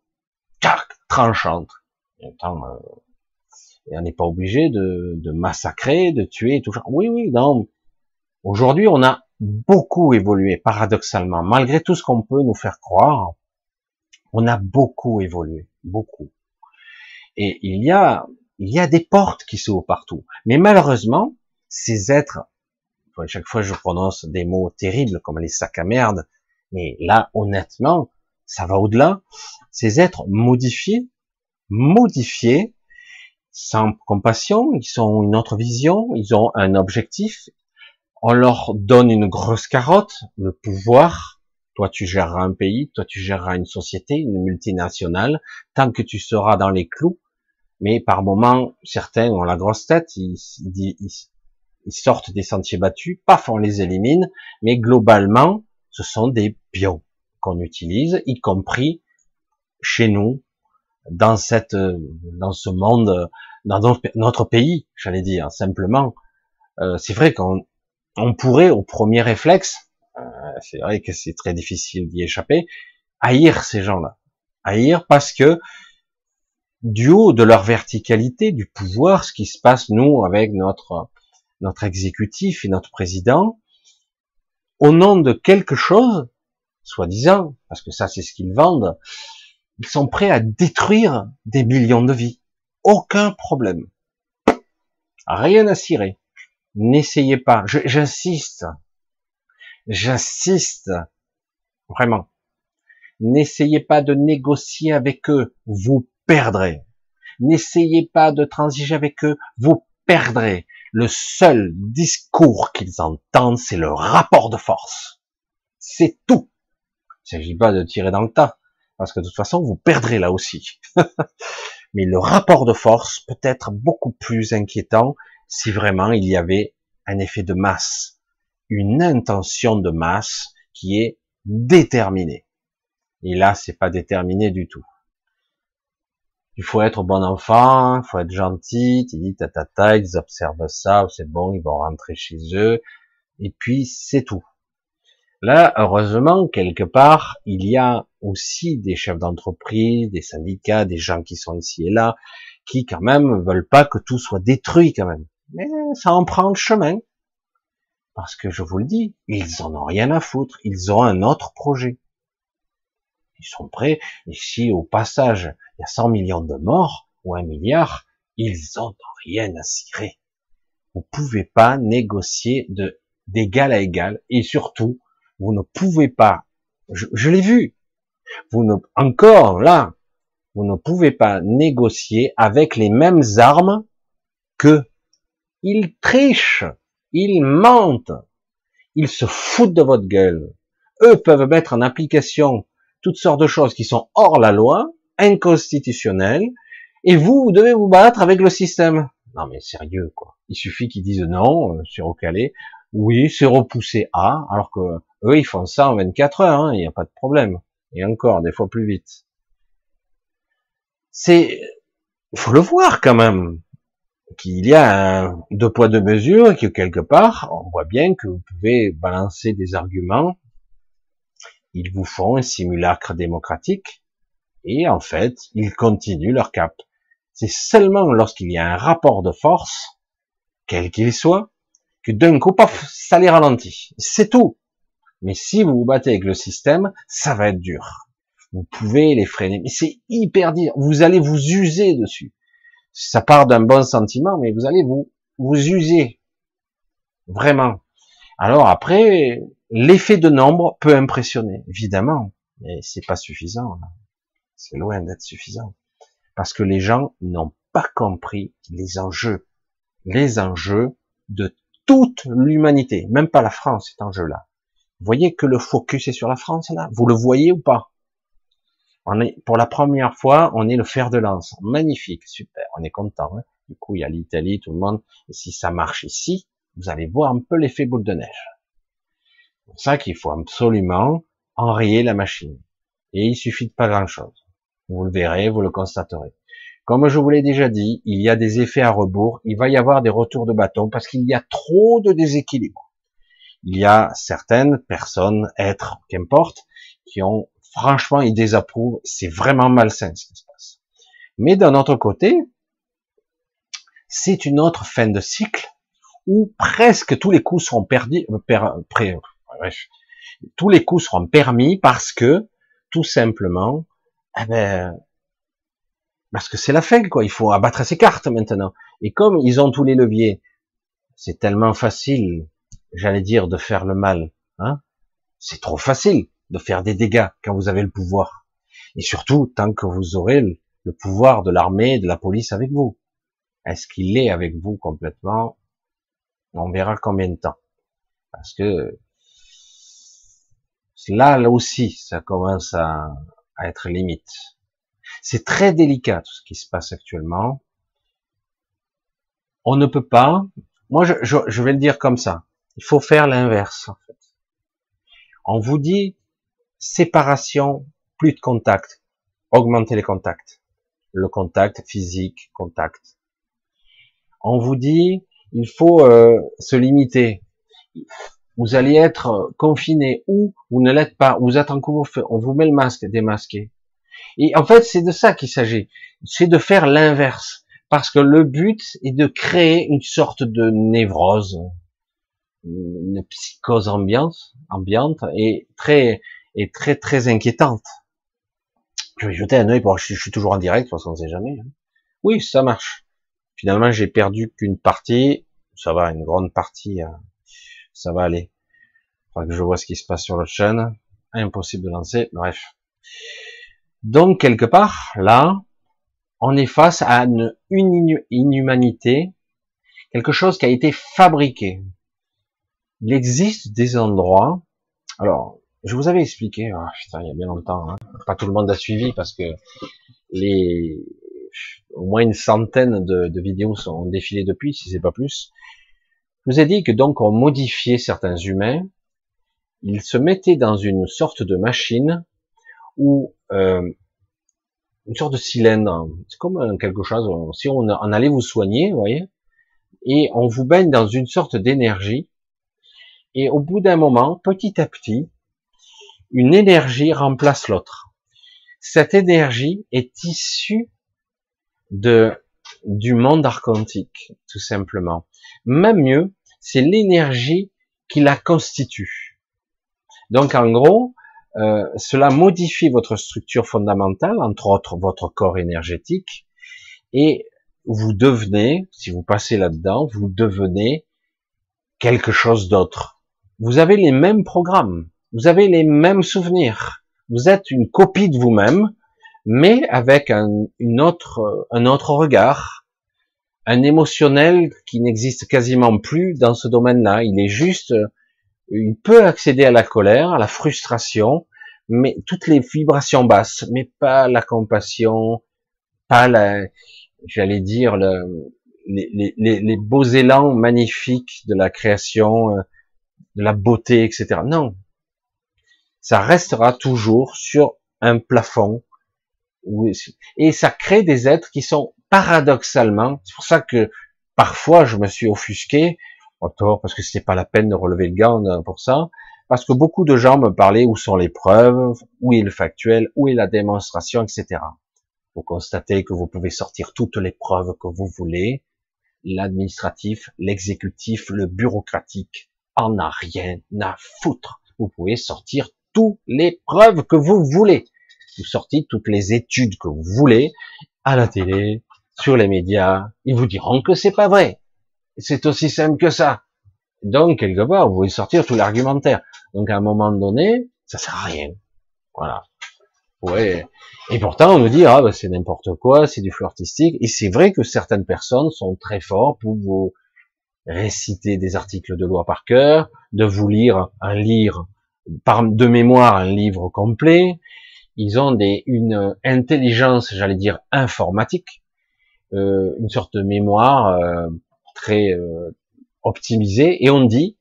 tranchante. Et on n'est pas obligé de, de, massacrer, de tuer, tout ça. Oui, oui, non. Aujourd'hui, on a beaucoup évolué, paradoxalement, malgré tout ce qu'on peut nous faire croire. On a beaucoup évolué, beaucoup. Et il y a il y a des portes qui s'ouvrent partout. Mais malheureusement, ces êtres, chaque fois je prononce des mots terribles comme les sacs à merde, mais là, honnêtement, ça va au-delà. Ces êtres modifiés, modifiés, sans compassion, ils ont une autre vision, ils ont un objectif. On leur donne une grosse carotte, le pouvoir. Toi, tu géreras un pays, toi, tu géreras une société, une multinationale. Tant que tu seras dans les clous, mais par moments, certains ont la grosse tête, ils, sortent des sentiers battus, paf, on les élimine, mais globalement, ce sont des pions qu'on utilise, y compris chez nous, dans cette, dans ce monde, dans notre pays, j'allais dire, simplement. Euh, c'est vrai qu'on on pourrait, au premier réflexe, euh, c'est vrai que c'est très difficile d'y échapper, haïr ces gens-là. Haïr parce que du haut de leur verticalité, du pouvoir, ce qui se passe nous avec notre notre exécutif et notre président, au nom de quelque chose, soi-disant, parce que ça c'est ce qu'ils vendent, ils sont prêts à détruire des millions de vies. Aucun problème. Rien à cirer. N'essayez pas. J'insiste. J'insiste. Vraiment. N'essayez pas de négocier avec eux. Vous perdrez. N'essayez pas de transiger avec eux, vous perdrez. Le seul discours qu'ils entendent, c'est le rapport de force. C'est tout. Il ne s'agit pas de tirer dans le tas, parce que de toute façon, vous perdrez là aussi. Mais le rapport de force peut être beaucoup plus inquiétant si vraiment il y avait un effet de masse, une intention de masse qui est déterminée. Et là, c'est pas déterminé du tout il faut être bon enfant, il faut être gentil, tu dis ta, ils observent ça, c'est bon, ils vont rentrer chez eux, et puis c'est tout. Là, heureusement, quelque part, il y a aussi des chefs d'entreprise, des syndicats, des gens qui sont ici et là, qui quand même veulent pas que tout soit détruit quand même. Mais ça en prend le chemin. Parce que je vous le dis, ils en ont rien à foutre, ils ont un autre projet. Ils sont prêts, ici au passage, il y a 100 millions de morts, ou un milliard, ils ont rien à cirer. Vous pouvez pas négocier d'égal à égal, et surtout, vous ne pouvez pas, je, l'ai vu, vous ne, encore là, vous ne pouvez pas négocier avec les mêmes armes que ils trichent, ils mentent, ils se foutent de votre gueule. Eux peuvent mettre en application toutes sortes de choses qui sont hors la loi, inconstitutionnelles, et vous, vous devez vous battre avec le système. Non mais sérieux quoi. Il suffit qu'ils disent non, euh, c'est recalé. Oui, c'est repoussé à, alors que eux ils font ça en 24 heures, hein, il n'y a pas de problème. Et encore, des fois plus vite. C'est, faut le voir quand même. qu'il y a un deux poids deux mesures et que quelque part, on voit bien que vous pouvez balancer des arguments, ils vous font un simulacre démocratique, et en fait, ils continuent leur cap. C'est seulement lorsqu'il y a un rapport de force, quel qu'il soit, que d'un coup, paf, ça les ralentit. C'est tout. Mais si vous vous battez avec le système, ça va être dur. Vous pouvez les freiner, mais c'est hyper dur. Vous allez vous user dessus. Ça part d'un bon sentiment, mais vous allez vous vous user vraiment. Alors après, l'effet de nombre peut impressionner, évidemment, mais c'est pas suffisant. C'est loin d'être suffisant, parce que les gens n'ont pas compris les enjeux, les enjeux de toute l'humanité, même pas la France, cet enjeu-là. Vous voyez que le focus est sur la France là? Vous le voyez ou pas? On est, Pour la première fois, on est le fer de lance. Magnifique, super, on est content. Hein. du coup, il y a l'Italie, tout le monde. Et si ça marche ici, vous allez voir un peu l'effet boule de neige. C'est pour ça qu'il faut absolument enrayer la machine. Et il suffit de pas grand-chose. Vous le verrez, vous le constaterez. Comme je vous l'ai déjà dit, il y a des effets à rebours, il va y avoir des retours de bâton parce qu'il y a trop de déséquilibre il y a certaines personnes, êtres, qu'importe, qui ont, franchement, ils désapprouvent, c'est vraiment malsain ce qui se passe. Mais d'un autre côté, c'est une autre fin de cycle où presque tous les coups seront perdus, euh, bref, tous les coups seront permis parce que, tout simplement, eh ben, parce que c'est la fin, quoi. Il faut abattre ses cartes maintenant. Et comme ils ont tous les leviers, c'est tellement facile j'allais dire, de faire le mal. Hein c'est trop facile de faire des dégâts quand vous avez le pouvoir. Et surtout, tant que vous aurez le, pouvoir de l'armée, de la police avec vous. Est-ce qu'il est avec vous complètement? On verra combien de temps. Parce que là, là aussi, ça commence à, à être limite. C'est très délicat tout ce qui se passe actuellement. On ne peut pas, moi je, je, je vais le dire comme ça, il faut faire l'inverse, en fait. On vous dit séparation, plus de contact, augmenter les contacts. Le contact physique, contact. On vous dit, il faut euh, se limiter. Vous allez être confiné ou vous ne l'êtes pas. Vous êtes en couvre-feu. On vous met le masque, démasqué. Et en fait, c'est de ça qu'il s'agit. C'est de faire l'inverse. Parce que le but est de créer une sorte de névrose, une psychose ambiante, ambiante et très et très très inquiétante. Je vais jeter un œil pour je, suis toujours en direct, de toute façon on sait jamais. Hein. Oui, ça marche. Finalement, j'ai perdu qu'une partie, ça va, une grande partie, euh, ça va aller. Faudra que je vois ce qui se passe sur le chaîne. Impossible de lancer, bref. Donc quelque part, là, on est face à une, une inhumanité, quelque chose qui a été fabriqué, il existe des endroits. Alors, je vous avais expliqué. Oh, putain, il y a bien longtemps. Hein. Pas tout le monde a suivi parce que les au moins une centaine de, vidéos sont défilées depuis, si c'est pas plus. Je vous ai dit que donc on modifiait certains humains. Ils se mettaient dans une sorte de machine ou euh, une sorte de cylindre. C'est comme quelque chose. Si on, on allait vous soigner, vous voyez, et on vous baigne dans une sorte d'énergie et au bout d'un moment, petit à petit, une énergie remplace l'autre. Cette énergie est issue de, du monde archontique, tout simplement. Même mieux, c'est l'énergie qui la constitue. Donc en gros, euh, cela modifie votre structure fondamentale, entre autres votre corps énergétique, et vous devenez, si vous passez là-dedans, vous devenez quelque chose d'autre vous avez les mêmes programmes, vous avez les mêmes souvenirs, vous êtes une copie de vous-même, mais avec un, une autre, un autre regard, un émotionnel qui n'existe quasiment plus dans ce domaine-là. Il est juste, il peut accéder à la colère, à la frustration, mais toutes les vibrations basses, mais pas la compassion, pas la, j'allais dire, le, les, les, les, beaux élans magnifiques de la création, euh, de la beauté, etc. Non. Ça restera toujours sur un plafond. Et ça crée des êtres qui sont paradoxalement, c'est pour ça que parfois je me suis offusqué, parce que c'était pas la peine de relever le gant pour ça, parce que beaucoup de gens me parlaient où sont les preuves, où est le factuel, où est la démonstration, etc. Vous constatez que vous pouvez sortir toutes les preuves que vous voulez, l'administratif, l'exécutif, le bureaucratique en a rien à foutre. Vous pouvez sortir toutes les preuves que vous voulez. Vous sortez toutes les études que vous voulez à la télé, sur les médias. Ils vous diront que c'est pas vrai. C'est aussi simple que ça. Donc, quelque part, vous pouvez sortir tout l'argumentaire. Donc, à un moment donné, ça sert à rien. Voilà. Ouais. Et pourtant, on nous dit, ah, ben, c'est n'importe quoi, c'est du flou artistique. Et c'est vrai que certaines personnes sont très fortes pour vous réciter des articles de loi par cœur, de vous lire un livre, par, de mémoire, un livre complet. Ils ont des, une intelligence, j'allais dire, informatique, euh, une sorte de mémoire euh, très euh, optimisée, et on dit,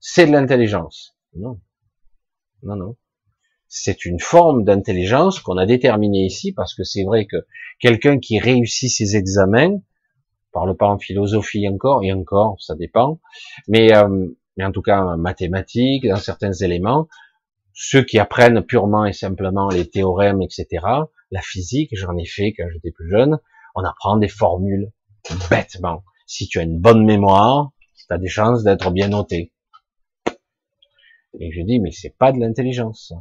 c'est de l'intelligence. Non. Non, non. C'est une forme d'intelligence qu'on a déterminée ici, parce que c'est vrai que quelqu'un qui réussit ses examens, parle pas en philosophie encore, et encore, ça dépend, mais, euh, mais en tout cas en mathématiques, dans certains éléments, ceux qui apprennent purement et simplement les théorèmes, etc., la physique, j'en ai fait quand j'étais plus jeune, on apprend des formules bêtement. Si tu as une bonne mémoire, tu as des chances d'être bien noté. Et je dis, mais c'est pas de l'intelligence.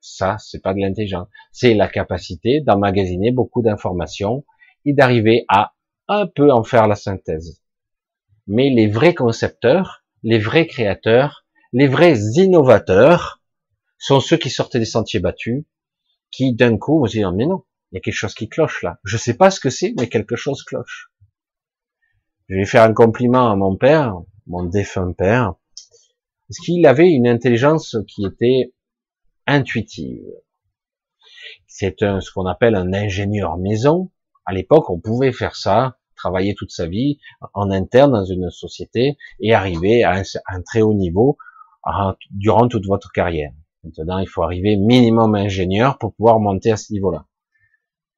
Ça, c'est pas de l'intelligence. C'est la capacité d'emmagasiner beaucoup d'informations et d'arriver à un peu en faire la synthèse. Mais les vrais concepteurs, les vrais créateurs, les vrais innovateurs sont ceux qui sortaient des sentiers battus, qui d'un coup vont se mais non, il y a quelque chose qui cloche là. Je sais pas ce que c'est, mais quelque chose cloche. Je vais faire un compliment à mon père, mon défunt père, parce qu'il avait une intelligence qui était intuitive. C'est ce qu'on appelle un ingénieur maison. À l'époque, on pouvait faire ça travailler toute sa vie en interne dans une société et arriver à un, très haut niveau durant toute votre carrière. Maintenant, il faut arriver minimum ingénieur pour pouvoir monter à ce niveau-là.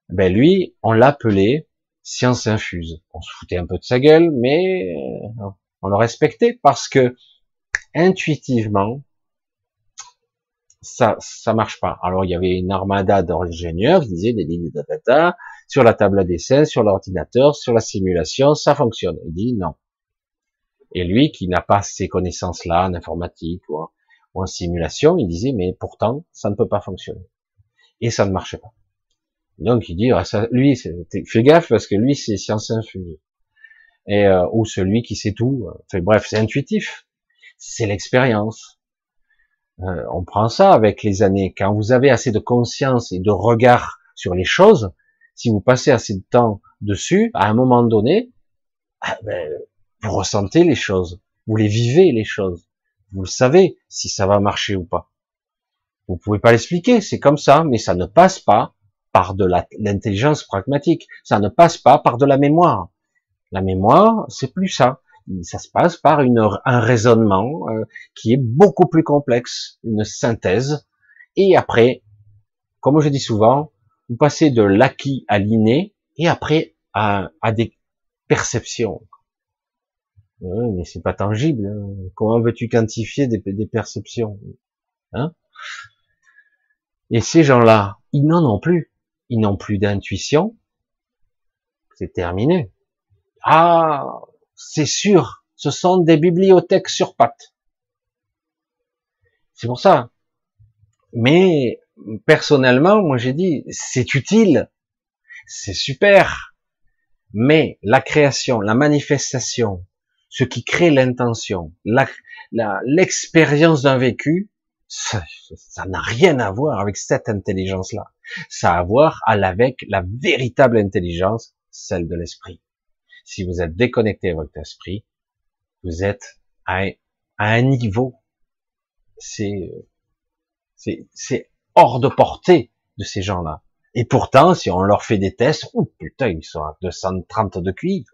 Ben lui, on l'appelait science infuse. On se foutait un peu de sa gueule, mais euh, on le respectait parce que intuitivement, ça, ça marche pas. Alors il y avait une armada d'ingénieurs qui disaient des lignes de data sur la table d'essai, sur l'ordinateur, sur la simulation, ça fonctionne. Il dit non. Et lui, qui n'a pas ces connaissances-là en informatique ou en, simulation, il disait mais pourtant ça ne peut pas fonctionner. Et ça ne marchait pas. Donc il dit ah, ça, lui, fais gaffe parce que lui c'est science infuse. Et euh, ou celui qui sait tout. Enfin, bref, c'est intuitif. C'est l'expérience euh, on prend ça avec les années. Quand vous avez assez de conscience et de regard sur les choses, si vous passez assez de temps dessus, à un moment donné, ah ben, vous ressentez les choses, vous les vivez les choses, vous le savez si ça va marcher ou pas. Vous pouvez pas l'expliquer, c'est comme ça, mais ça ne passe pas par de l'intelligence pragmatique, ça ne passe pas par de la mémoire. La mémoire, c'est plus ça ça se passe par une, un raisonnement euh, qui est beaucoup plus complexe, une synthèse. Et après, comme je dis souvent, vous passez de l'acquis à l'inné et après à, à des perceptions. Mais c'est pas tangible. Hein. Comment veux-tu quantifier des, des perceptions hein? Et ces gens-là, ils n'en ont plus. Ils n'ont plus d'intuition. C'est terminé. Ah, c'est sûr, ce sont des bibliothèques sur pattes. C'est pour ça. Mais personnellement, moi j'ai dit, c'est utile, c'est super, mais la création, la manifestation, ce qui crée l'intention, l'expérience d'un vécu, ça n'a rien à voir avec cette intelligence-là. Ça a à voir avec la véritable intelligence, celle de l'esprit. Si vous êtes déconnecté à votre esprit, vous êtes à, un niveau, c'est, hors de portée de ces gens-là. Et pourtant, si on leur fait des tests, oh putain, ils sont à 230 de QI.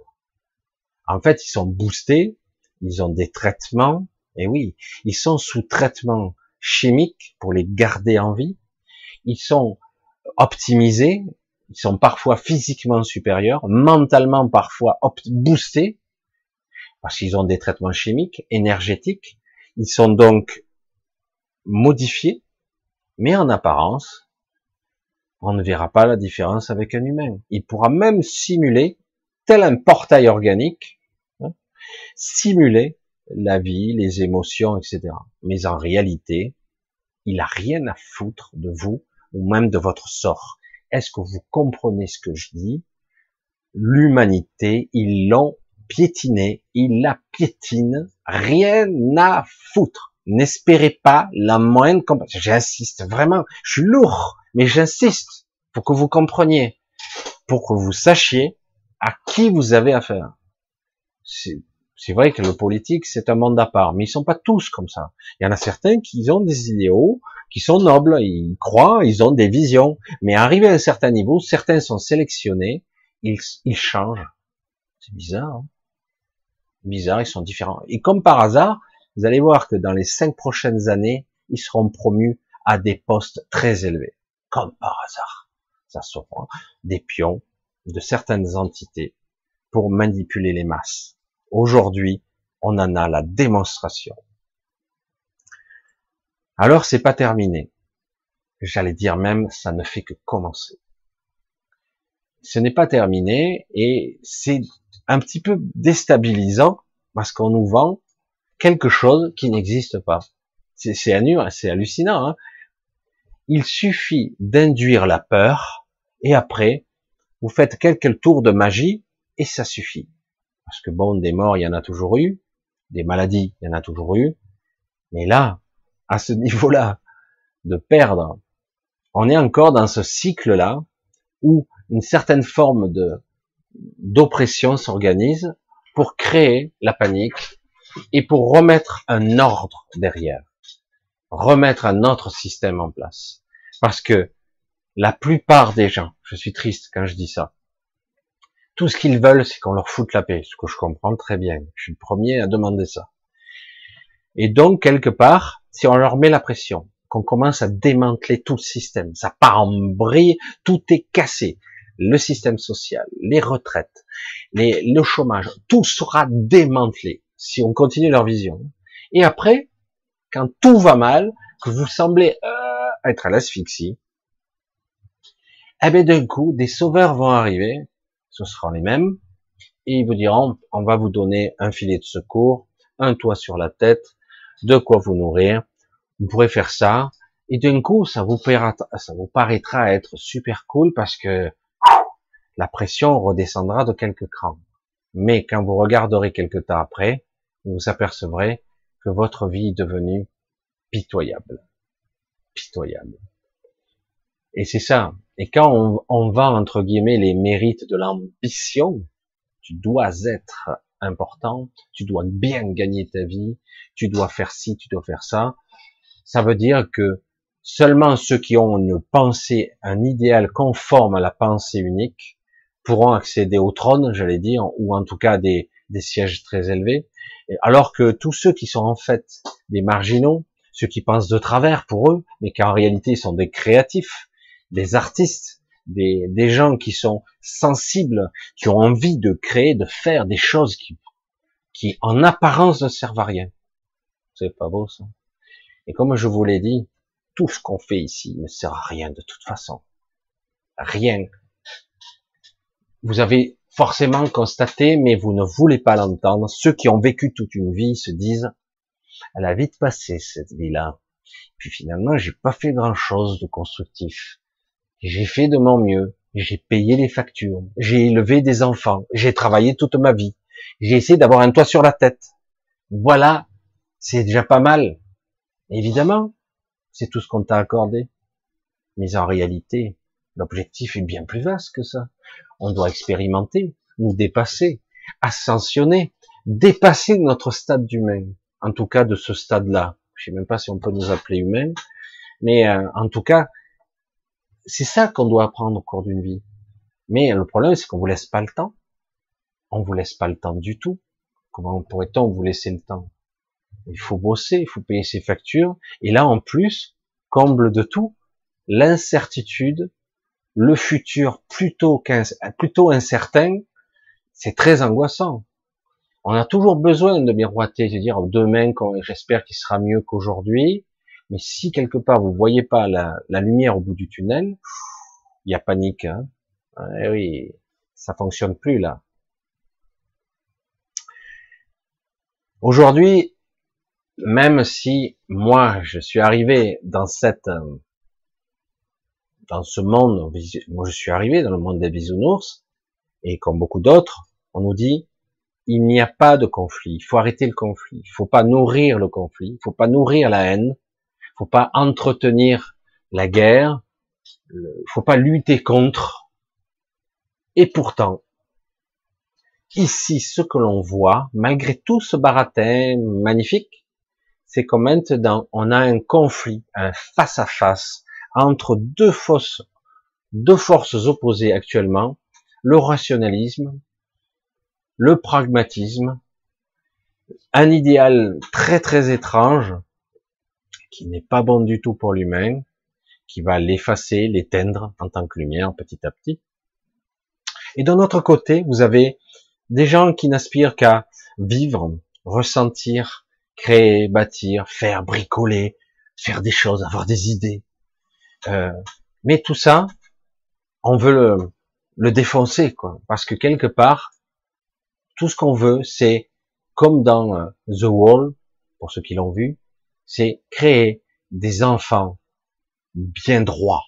En fait, ils sont boostés, ils ont des traitements, et oui, ils sont sous traitement chimique pour les garder en vie. Ils sont optimisés, ils sont parfois physiquement supérieurs, mentalement parfois boostés, parce qu'ils ont des traitements chimiques, énergétiques. Ils sont donc modifiés, mais en apparence, on ne verra pas la différence avec un humain. Il pourra même simuler, tel un portail organique, simuler la vie, les émotions, etc. Mais en réalité, il a rien à foutre de vous ou même de votre sort. Est-ce que vous comprenez ce que je dis? L'humanité, ils l'ont piétiné, ils la piétinent, rien à foutre. N'espérez pas la moindre compassion. J'insiste vraiment, je suis lourd, mais j'insiste pour que vous compreniez, pour que vous sachiez à qui vous avez affaire. Vrai que le politique, c'est un monde à part, mais ils sont pas tous comme ça. Il y en a certains qui ont des idéaux, qui sont nobles, ils croient, ils ont des visions, mais arrivé à un certain niveau, certains sont sélectionnés, ils, changent. C'est bizarre. Hein bizarre, ils sont différents. Et comme par hasard, vous allez voir que dans les cinq prochaines années, ils seront promus à des postes très élevés. Comme par hasard. Ça sera des pions de certaines entités pour manipuler les masses. Aujourd'hui, on en a la démonstration. Alors c'est pas terminé. J'allais dire même, ça ne fait que commencer. Ce n'est pas terminé et c'est un petit peu déstabilisant parce qu'on nous vend quelque chose qui n'existe pas. C'est c'est hallucinant. Hein Il suffit d'induire la peur et après vous faites quelques tours de magie et ça suffit. Parce que bon, des morts, il y en a toujours eu, des maladies, il y en a toujours eu, mais là, à ce niveau-là, de perdre, on est encore dans ce cycle-là où une certaine forme de d'oppression s'organise pour créer la panique et pour remettre un ordre derrière, remettre un autre système en place. Parce que la plupart des gens, je suis triste quand je dis ça, tout ce qu'ils veulent, c'est qu'on leur foute la paix, ce que je comprends très bien. Je suis le premier à demander ça. Et donc, quelque part, si on leur met la pression, qu'on commence à démanteler tout le système, ça part en brille, tout est cassé. Le système social, les retraites, le chômage, tout sera démantelé si on continue leur vision. Et après, quand tout va mal, que vous semblez euh, être à l'asphyxie, eh bien d'un coup, des sauveurs vont arriver ce seront les mêmes, et ils vous diront, on va vous donner un filet de secours, un toit sur la tête, de quoi vous nourrir, vous pourrez faire ça, et d'un coup, ça vous, paraîtra être super cool parce que la pression redescendra de quelques crans. Mais quand vous regarderez quelques temps après, vous vous apercevrez que votre vie est devenue pitoyable. Pitoyable. Et c'est ça. Et quand on, on entre guillemets, les mérites de l'ambition, tu dois être important, tu dois bien gagner ta vie, tu dois faire ci, tu dois faire ça. Ça veut dire que seulement ceux qui ont une pensée, un idéal conforme à la pensée unique, pourront accéder au trône, j'allais dire, ou en tout cas des, des sièges très élevés, alors que tous ceux qui sont en fait des marginaux, ceux qui pensent de travers pour eux, mais qui en réalité sont des créatifs, des artistes, des, gens qui sont sensibles, qui ont envie de créer, de faire des choses qui, qui en apparence ne servent à rien. C'est pas beau ça. Et comme je vous l'ai dit, tout ce qu'on fait ici ne sert à rien de toute façon. Rien. Vous avez forcément constaté, mais vous ne voulez pas l'entendre. Ceux qui ont vécu toute une vie se disent, elle a vite passé cette vie-là. Puis finalement, j'ai pas fait grand chose de constructif. J'ai fait de mon mieux. J'ai payé les factures. J'ai élevé des enfants. J'ai travaillé toute ma vie. J'ai essayé d'avoir un toit sur la tête. Voilà. C'est déjà pas mal. Évidemment. C'est tout ce qu'on t'a accordé. Mais en réalité, l'objectif est bien plus vaste que ça. On doit expérimenter, nous dépasser, ascensionner, dépasser notre stade d'humain. En tout cas, de ce stade-là. Je sais même pas si on peut nous appeler humains. Mais euh, en tout cas, c'est ça qu'on doit apprendre au cours d'une vie. Mais le problème, c'est qu'on vous laisse pas le temps. On vous laisse pas le temps du tout. Comment pourrait-on vous laisser le temps? Il faut bosser, il faut payer ses factures. Et là, en plus, comble de tout, l'incertitude, le futur plutôt, incertain, c'est très angoissant. On a toujours besoin de miroiter, de dire demain, j'espère qu'il sera mieux qu'aujourd'hui. Mais si quelque part vous voyez pas la, lumière au bout du tunnel, il y a panique. Hein eh oui, ça fonctionne plus là. Aujourd'hui, même si moi je suis arrivé dans cette dans ce monde, moi je suis arrivé dans le monde des bisounours, et comme beaucoup d'autres, on nous dit il n'y a pas de conflit, il faut arrêter le conflit, il faut pas nourrir le conflit, il faut pas nourrir la haine, faut pas entretenir la guerre, faut pas lutter contre. Et pourtant, ici, ce que l'on voit, malgré tout ce baratin magnifique, c'est qu'en maintenant, on a un conflit, un face à face entre deux deux forces opposées actuellement, le rationalisme, le pragmatisme, un idéal très très étrange, qui n'est pas bon du tout pour l'humain, qui va l'effacer, l'éteindre en tant que lumière petit à petit. Et d'un autre côté, vous avez des gens qui n'aspirent qu'à vivre, ressentir, créer, bâtir, faire, bricoler, faire des choses, avoir des idées. Euh, mais tout ça, on veut le, le défoncer, quoi, parce que quelque part, tout ce qu'on veut, c'est comme dans euh, The Wall, pour ceux qui l'ont vu, c'est créer des enfants bien droits,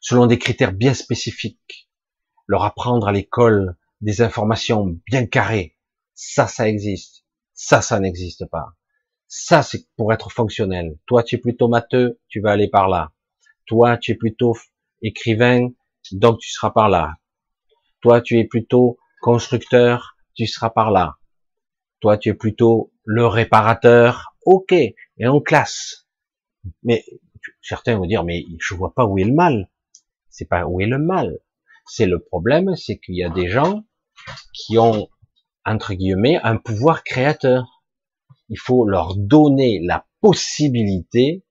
selon des critères bien spécifiques, leur apprendre à l'école des informations bien carrées. Ça, ça existe. Ça, ça n'existe pas. Ça, c'est pour être fonctionnel. Toi, tu es plutôt matheux, tu vas aller par là. Toi, tu es plutôt écrivain, donc tu seras par là. Toi, tu es plutôt constructeur, tu seras par là. Toi, tu es plutôt le réparateur, ok, et on classe. Mais certains vont dire, mais je vois pas où est le mal. C'est pas où est le mal. C'est le problème, c'est qu'il y a des gens qui ont, entre guillemets, un pouvoir créateur. Il faut leur donner la possibilité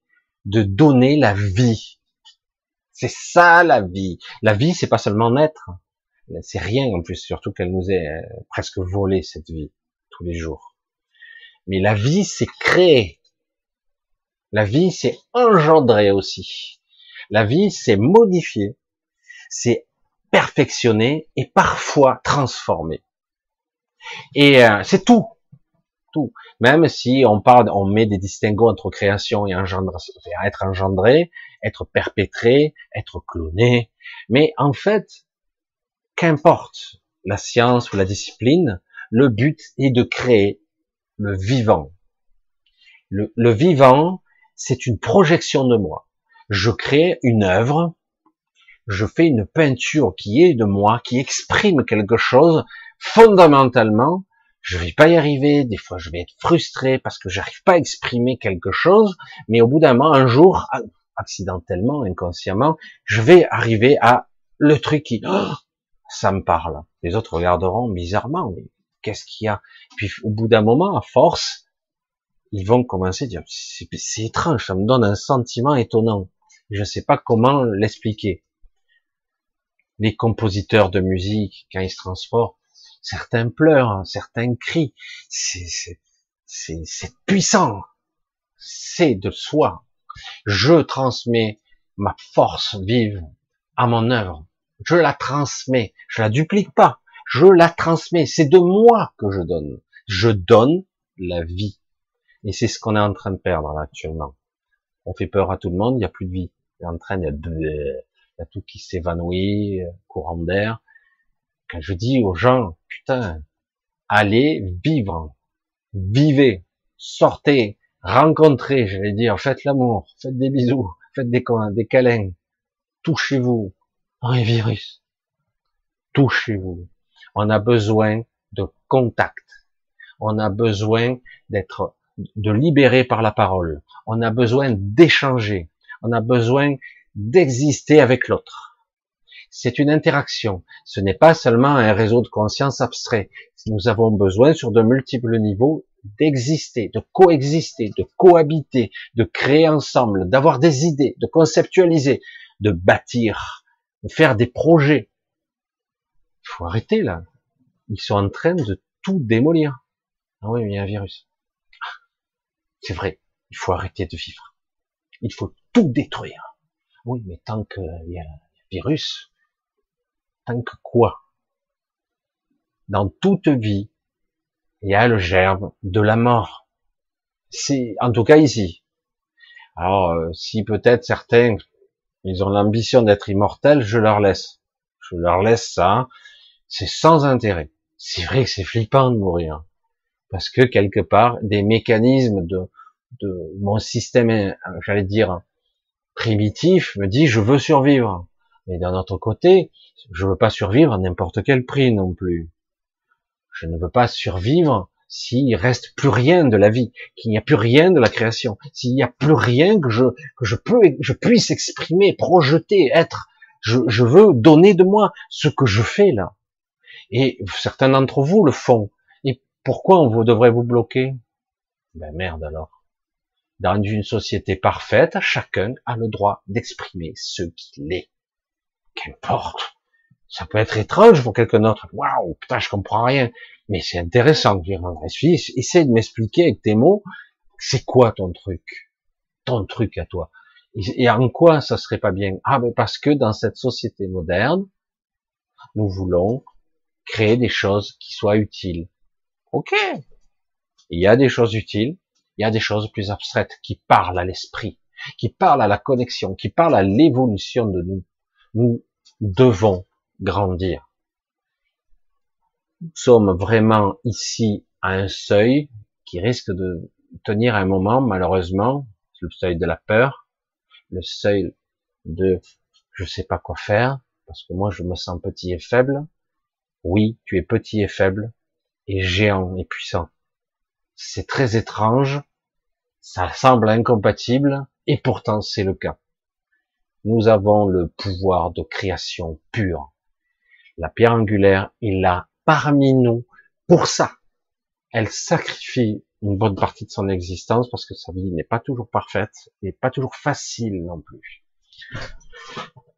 de donner la vie. C'est ça la vie. La vie, c'est pas seulement naître. C'est rien en plus, surtout qu'elle nous est euh, presque volée cette vie tous les jours. Mais la vie, c'est créer. La vie, c'est engendrer aussi. La vie, c'est modifier. C'est perfectionner et parfois transformer. Et euh, c'est tout, tout. Même si on parle, on met des distinguos entre création et engendre, être engendré, être perpétré, être cloné. Mais en fait, qu'importe la science ou la discipline, le but est de créer le vivant. Le, le vivant, c'est une projection de moi. Je crée une œuvre je fais une peinture qui est de moi, qui exprime quelque chose fondamentalement. Je vais pas y arriver, des fois je vais être frustré parce que j'arrive pas à exprimer quelque chose, mais au bout d'un moment, un jour, accidentellement, inconsciemment, je vais arriver à le truc qui, oh, ça me parle. Les autres regarderont bizarrement, qu'est-ce qu'il y a Puis au bout d'un moment, à force, ils vont commencer à dire, c'est étrange, ça me donne un sentiment étonnant. Je ne sais pas comment l'expliquer les compositeurs de musique, quand ils se transportent, certains pleurent, certains crient. C'est puissant. C'est de soi. Je transmets ma force vive à mon œuvre. Je la transmets. Je la duplique pas. Je la transmets. C'est de moi que je donne. Je donne la vie. Et c'est ce qu'on est en train de perdre là, actuellement. On fait peur à tout le monde. Il n'y a plus de vie. Il est en train de il y a tout qui s'évanouit, courant d'air. Quand je dis aux gens, putain, allez vivre, vivez, sortez, rencontrez, je vais dire, faites l'amour, faites des bisous, faites des, des câlins, touchez-vous, un virus, touchez-vous. On a besoin de contact. On a besoin d'être, de libérer par la parole. On a besoin d'échanger. On a besoin d'exister avec l'autre. C'est une interaction. Ce n'est pas seulement un réseau de conscience abstrait. Nous avons besoin sur de multiples niveaux d'exister, de coexister, de cohabiter, de créer ensemble, d'avoir des idées, de conceptualiser, de bâtir, de faire des projets. Il faut arrêter là. Ils sont en train de tout démolir. Ah oui, mais il y a un virus. C'est vrai, il faut arrêter de vivre. Il faut tout détruire. Oui, mais tant qu'il y a un virus, tant que quoi? Dans toute vie, il y a le germe de la mort. C'est, en tout cas ici. Alors, euh, si peut-être certains, ils ont l'ambition d'être immortels, je leur laisse. Je leur laisse ça. C'est sans intérêt. C'est vrai que c'est flippant de mourir. Parce que quelque part, des mécanismes de, mon système, j'allais dire, primitif, me dit je veux survivre. Mais d'un autre côté, je veux pas survivre à n'importe quel prix non plus. Je ne veux pas survivre s'il reste plus rien de la vie, qu'il n'y a plus rien de la création, s'il n'y a plus rien que je, que je puisse exprimer, projeter, être. Je veux donner de moi ce que je fais là. Et certains d'entre vous le font. Et pourquoi on vous devrait vous bloquer? Ben merde alors. Dans une société parfaite, chacun a le droit d'exprimer ce qu'il est. Qu'importe. Ça peut être étrange pour quelqu'un d'autre. Waouh, putain, je comprends rien. Mais c'est intéressant. Essaye de m'expliquer avec tes mots, c'est quoi ton truc? Ton truc à toi. Et en quoi ça serait pas bien? Ah, mais parce que dans cette société moderne, nous voulons créer des choses qui soient utiles. Ok. Il y a des choses utiles, il y a des choses plus abstraites qui parlent à l'esprit, qui parlent à la connexion, qui parlent à l'évolution de nous. Nous devons grandir. Nous sommes vraiment ici à un seuil qui risque de tenir un moment, malheureusement, le seuil de la peur, le seuil de je sais pas quoi faire, parce que moi je me sens petit et faible. Oui, tu es petit et faible, et géant et puissant. C'est très étrange, ça semble incompatible, et pourtant c'est le cas. Nous avons le pouvoir de création pure. La pierre angulaire est là parmi nous pour ça. Elle sacrifie une bonne partie de son existence parce que sa vie n'est pas toujours parfaite et pas toujours facile non plus.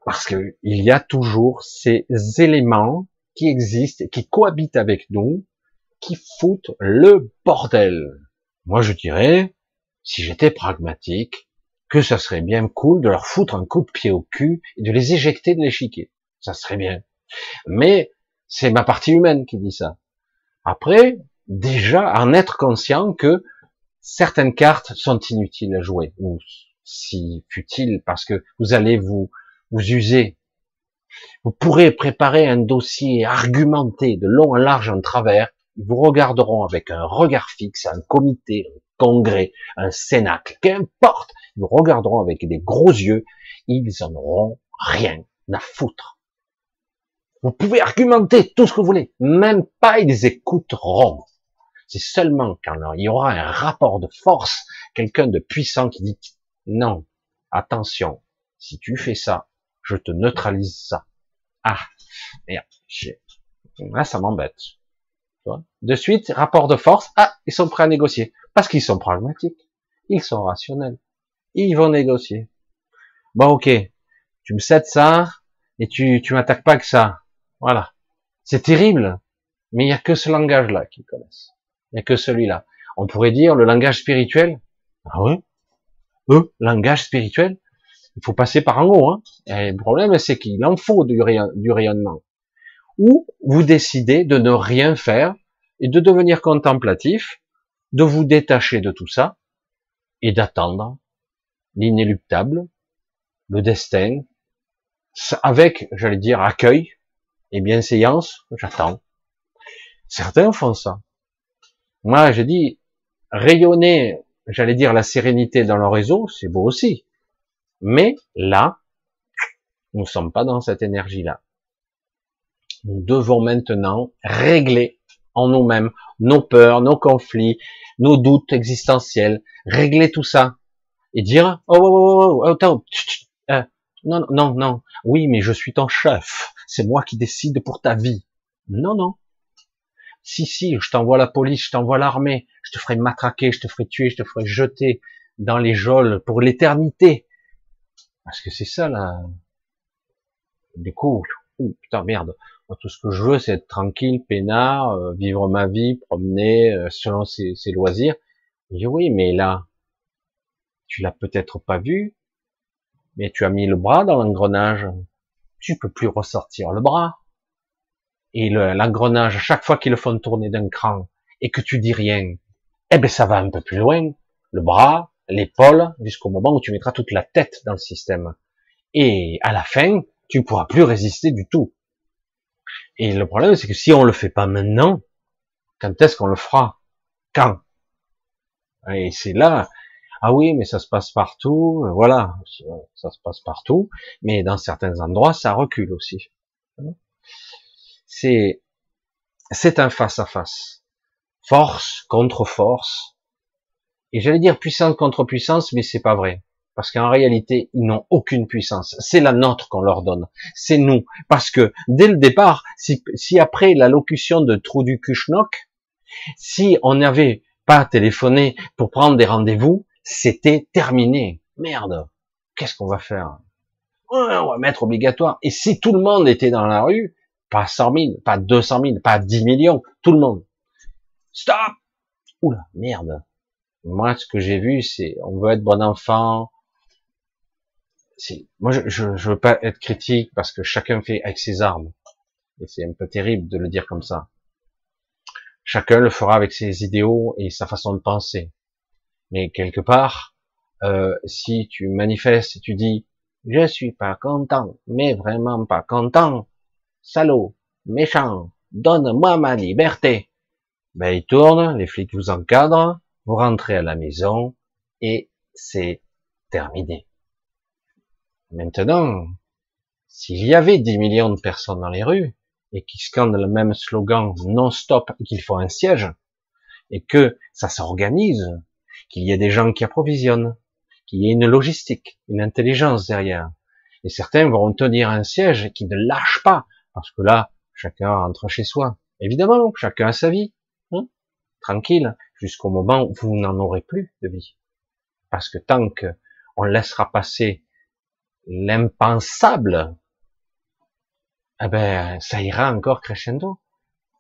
Parce que il y a toujours ces éléments qui existent qui cohabitent avec nous qui foutent le bordel. Moi, je dirais, si j'étais pragmatique, que ça serait bien cool de leur foutre un coup de pied au cul et de les éjecter de l'échiquier. Ça serait bien. Mais c'est ma partie humaine qui dit ça. Après, déjà, en être conscient que certaines cartes sont inutiles à jouer, ou si futiles, parce que vous allez vous, vous user. Vous pourrez préparer un dossier argumenté de long en large en travers, ils vous regarderont avec un regard fixe, un comité, un congrès, un cénacle, qu'importe, ils vous regarderont avec des gros yeux, ils en auront rien à foutre. Vous pouvez argumenter tout ce que vous voulez, même pas ils écouteront. C'est seulement quand il y aura un rapport de force, quelqu'un de puissant qui dit non, attention, si tu fais ça, je te neutralise ça. Ah, merde, là ça m'embête. De suite, rapport de force. Ah, ils sont prêts à négocier. Parce qu'ils sont pragmatiques. Ils sont rationnels. Ils vont négocier. Bon, ok. Tu me cèdes ça, et tu, tu m'attaques pas que ça. Voilà. C'est terrible. Mais il n'y a que ce langage-là qu'ils connaissent. Il n'y a que celui-là. On pourrait dire le langage spirituel. Ah oui? Eux, langage spirituel? Il faut passer par en haut, hein. Le problème, c'est qu'il en faut du rayonnement ou vous décidez de ne rien faire et de devenir contemplatif, de vous détacher de tout ça et d'attendre l'inéluctable, le destin, avec, j'allais dire, accueil et bienséance, j'attends. Certains font ça. Moi, je dis, rayonner, j'allais dire, la sérénité dans le réseau, c'est beau aussi. Mais là, nous ne sommes pas dans cette énergie-là. Nous devons maintenant régler en nous-mêmes nos peurs, nos conflits, nos doutes existentiels, régler tout ça et dire oh, oh, oh, oh attends, euh, non non non, oui mais je suis ton chef, c'est moi qui décide pour ta vie. Non non. Si si, je t'envoie la police, je t'envoie l'armée, je te ferai matraquer, je te ferai tuer, je te ferai jeter dans les geôles pour l'éternité. Parce que c'est ça là. Du coup, putain, merde. Moi, tout ce que je veux, c'est être tranquille, peinard, euh, vivre ma vie, promener euh, selon ses, loisirs. Je dis oui, mais là, tu l'as peut-être pas vu, mais tu as mis le bras dans l'engrenage. Tu peux plus ressortir le bras. Et l'engrenage, chaque fois qu'ils le font tourner d'un cran et que tu dis rien, eh ben ça va un peu plus loin. Le bras, l'épaule, jusqu'au moment où tu mettras toute la tête dans le système. Et à la fin, tu ne pourras plus résister du tout. Et le problème, c'est que si on le fait pas maintenant, quand est-ce qu'on le fera? Quand? Et c'est là, ah oui, mais ça se passe partout, voilà, ça se passe partout, mais dans certains endroits, ça recule aussi. C'est, c'est un face à face. Force contre force. Et j'allais dire puissance contre puissance, mais c'est pas vrai. Parce qu'en réalité, ils n'ont aucune puissance. C'est la nôtre qu'on leur donne. C'est nous. Parce que, dès le départ, si, si après la locution de trou du si on n'avait pas téléphoné pour prendre des rendez-vous, c'était terminé. Merde. Qu'est-ce qu'on va faire? on va mettre obligatoire. Et si tout le monde était dans la rue, pas 100 000, pas 200 000, pas 10 millions, tout le monde. Stop! Oula, merde. Moi, ce que j'ai vu, c'est, on veut être bon enfant. Moi, je, je, je, veux pas être critique parce que chacun fait avec ses armes. Et c'est un peu terrible de le dire comme ça. Chacun le fera avec ses idéaux et sa façon de penser. Mais quelque part, euh, si tu manifestes et tu dis je suis pas content, mais vraiment pas content, salaud, méchant, donne-moi ma liberté. Ben il tourne, les flics vous encadrent, vous rentrez à la maison et c'est terminé. Maintenant, s'il y avait 10 millions de personnes dans les rues et qui scandent le même slogan non-stop qu'il faut un siège et que ça s'organise, qu'il y ait des gens qui approvisionnent, qu'il y ait une logistique, une intelligence derrière. Et certains vont tenir un siège qui ne lâchent pas, parce que là, chacun rentre chez soi. Évidemment, chacun a sa vie, tranquille, jusqu'au moment où vous n'en aurez plus de vie. Parce que tant que on laissera passer l'impensable, eh ben, ça ira encore crescendo.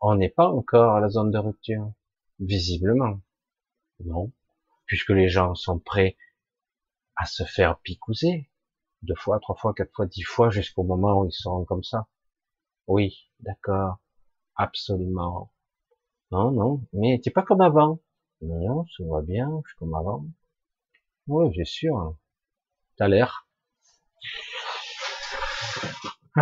On n'est pas encore à la zone de rupture, visiblement. Non puisque les gens sont prêts à se faire picouser deux fois, trois fois, quatre fois, dix fois jusqu'au moment où ils seront comme ça. Oui, d'accord, absolument. Non, non, mais t'es pas comme avant. Non, ça va bien, je suis comme avant. Oui, j'ai sûr. T'as l'air.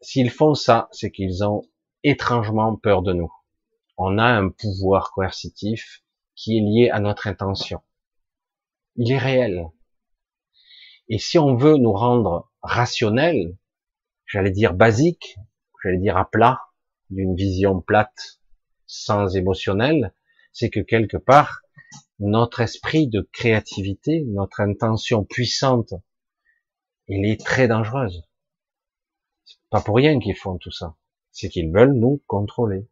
S'ils font ça, c'est qu'ils ont étrangement peur de nous on a un pouvoir coercitif qui est lié à notre intention. Il est réel. Et si on veut nous rendre rationnels, j'allais dire basiques, j'allais dire à plat, d'une vision plate, sans émotionnel, c'est que quelque part, notre esprit de créativité, notre intention puissante, elle est très dangereuse. C'est pas pour rien qu'ils font tout ça. C'est qu'ils veulent nous contrôler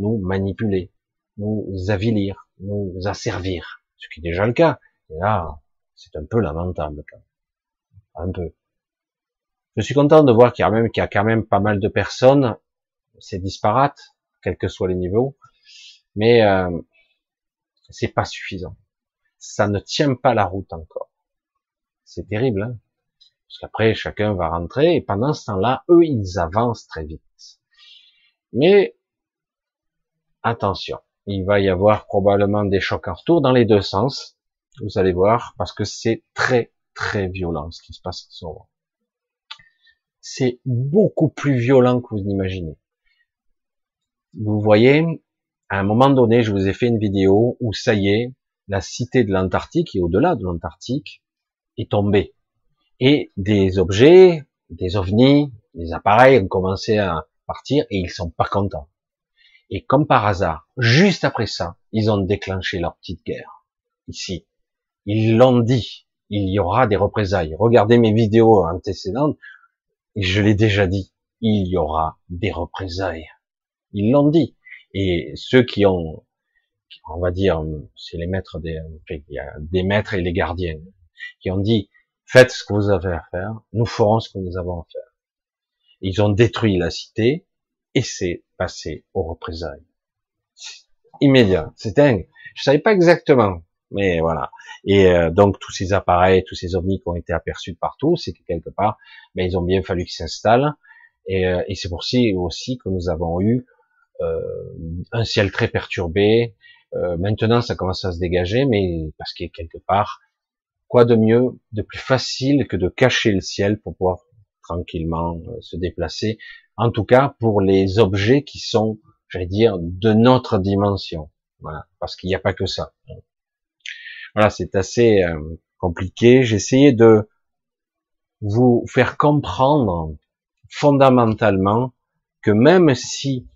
nous manipuler, nous avilir, nous asservir, ce qui est déjà le cas. Et là, c'est un peu lamentable, un peu. Je suis content de voir qu'il y même, qu'il y a quand même pas mal de personnes. C'est disparate, quels que soient les niveaux, mais euh, c'est pas suffisant. Ça ne tient pas la route encore. C'est terrible, hein parce qu'après chacun va rentrer et pendant ce temps-là, eux, ils avancent très vite. Mais attention, il va y avoir probablement des chocs en retour dans les deux sens. Vous allez voir, parce que c'est très très violent ce qui se passe en ce moment. C'est beaucoup plus violent que vous n'imaginez. Vous voyez, à un moment donné, je vous ai fait une vidéo où ça y est, la cité de l'Antarctique et au-delà de l'Antarctique est tombée. Et des objets, des ovnis, des appareils ont commencé à partir et ils sont pas contents. Et comme par hasard, juste après ça, ils ont déclenché leur petite guerre. Ici. Ils l'ont dit. Il y aura des représailles. Regardez mes vidéos antécédentes. Je l'ai déjà dit. Il y aura des représailles. Ils l'ont dit. Et ceux qui ont, on va dire, c'est les maîtres des, des maîtres et les gardiens, qui ont dit, faites ce que vous avez à faire, nous ferons ce que nous avons à faire. Ils ont détruit la cité et c'est passé aux représailles. Immédiat, c'est dingue. Je savais pas exactement, mais voilà. Et euh, donc tous ces appareils, tous ces ovnis qui ont été aperçus partout, c'est que quelque part, mais ben, ils ont bien fallu qu'ils s'installent. Et, euh, et c'est pour ça aussi que nous avons eu un ciel très perturbé. maintenant, ça commence à se dégager, mais parce qu'il quelque part, quoi de mieux, de plus facile que de cacher le ciel pour pouvoir tranquillement se déplacer. En tout cas, pour les objets qui sont, j'allais dire, de notre dimension. Voilà, parce qu'il n'y a pas que ça. Voilà, c'est assez euh, compliqué. J'ai essayé de vous faire comprendre fondamentalement que même si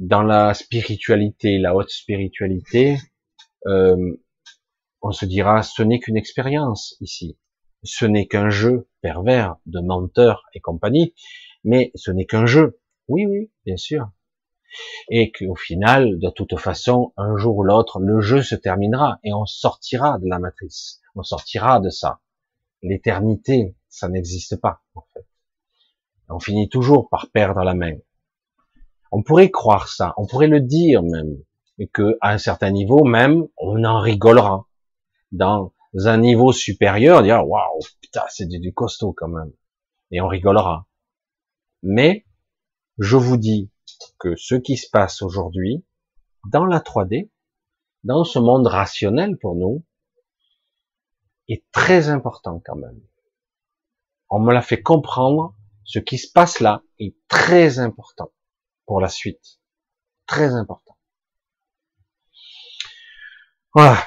dans la spiritualité, la haute spiritualité, euh, on se dira ce n'est qu'une expérience ici, ce n'est qu'un jeu pervers de menteurs et compagnie, mais ce n'est qu'un jeu. Oui, oui, bien sûr et qu'au final, de toute façon, un jour ou l'autre, le jeu se terminera et on sortira de la matrice, on sortira de ça. L'éternité, ça n'existe pas, en fait. On finit toujours par perdre la main. On pourrait croire ça, on pourrait le dire même, et que à un certain niveau même, on en rigolera. Dans un niveau supérieur, on dira waouh, putain, c'est du costaud quand même, et on rigolera. Mais je vous dis que ce qui se passe aujourd'hui dans la 3D, dans ce monde rationnel pour nous, est très important quand même. On me l'a fait comprendre, ce qui se passe là est très important pour la suite. Très important. Voilà,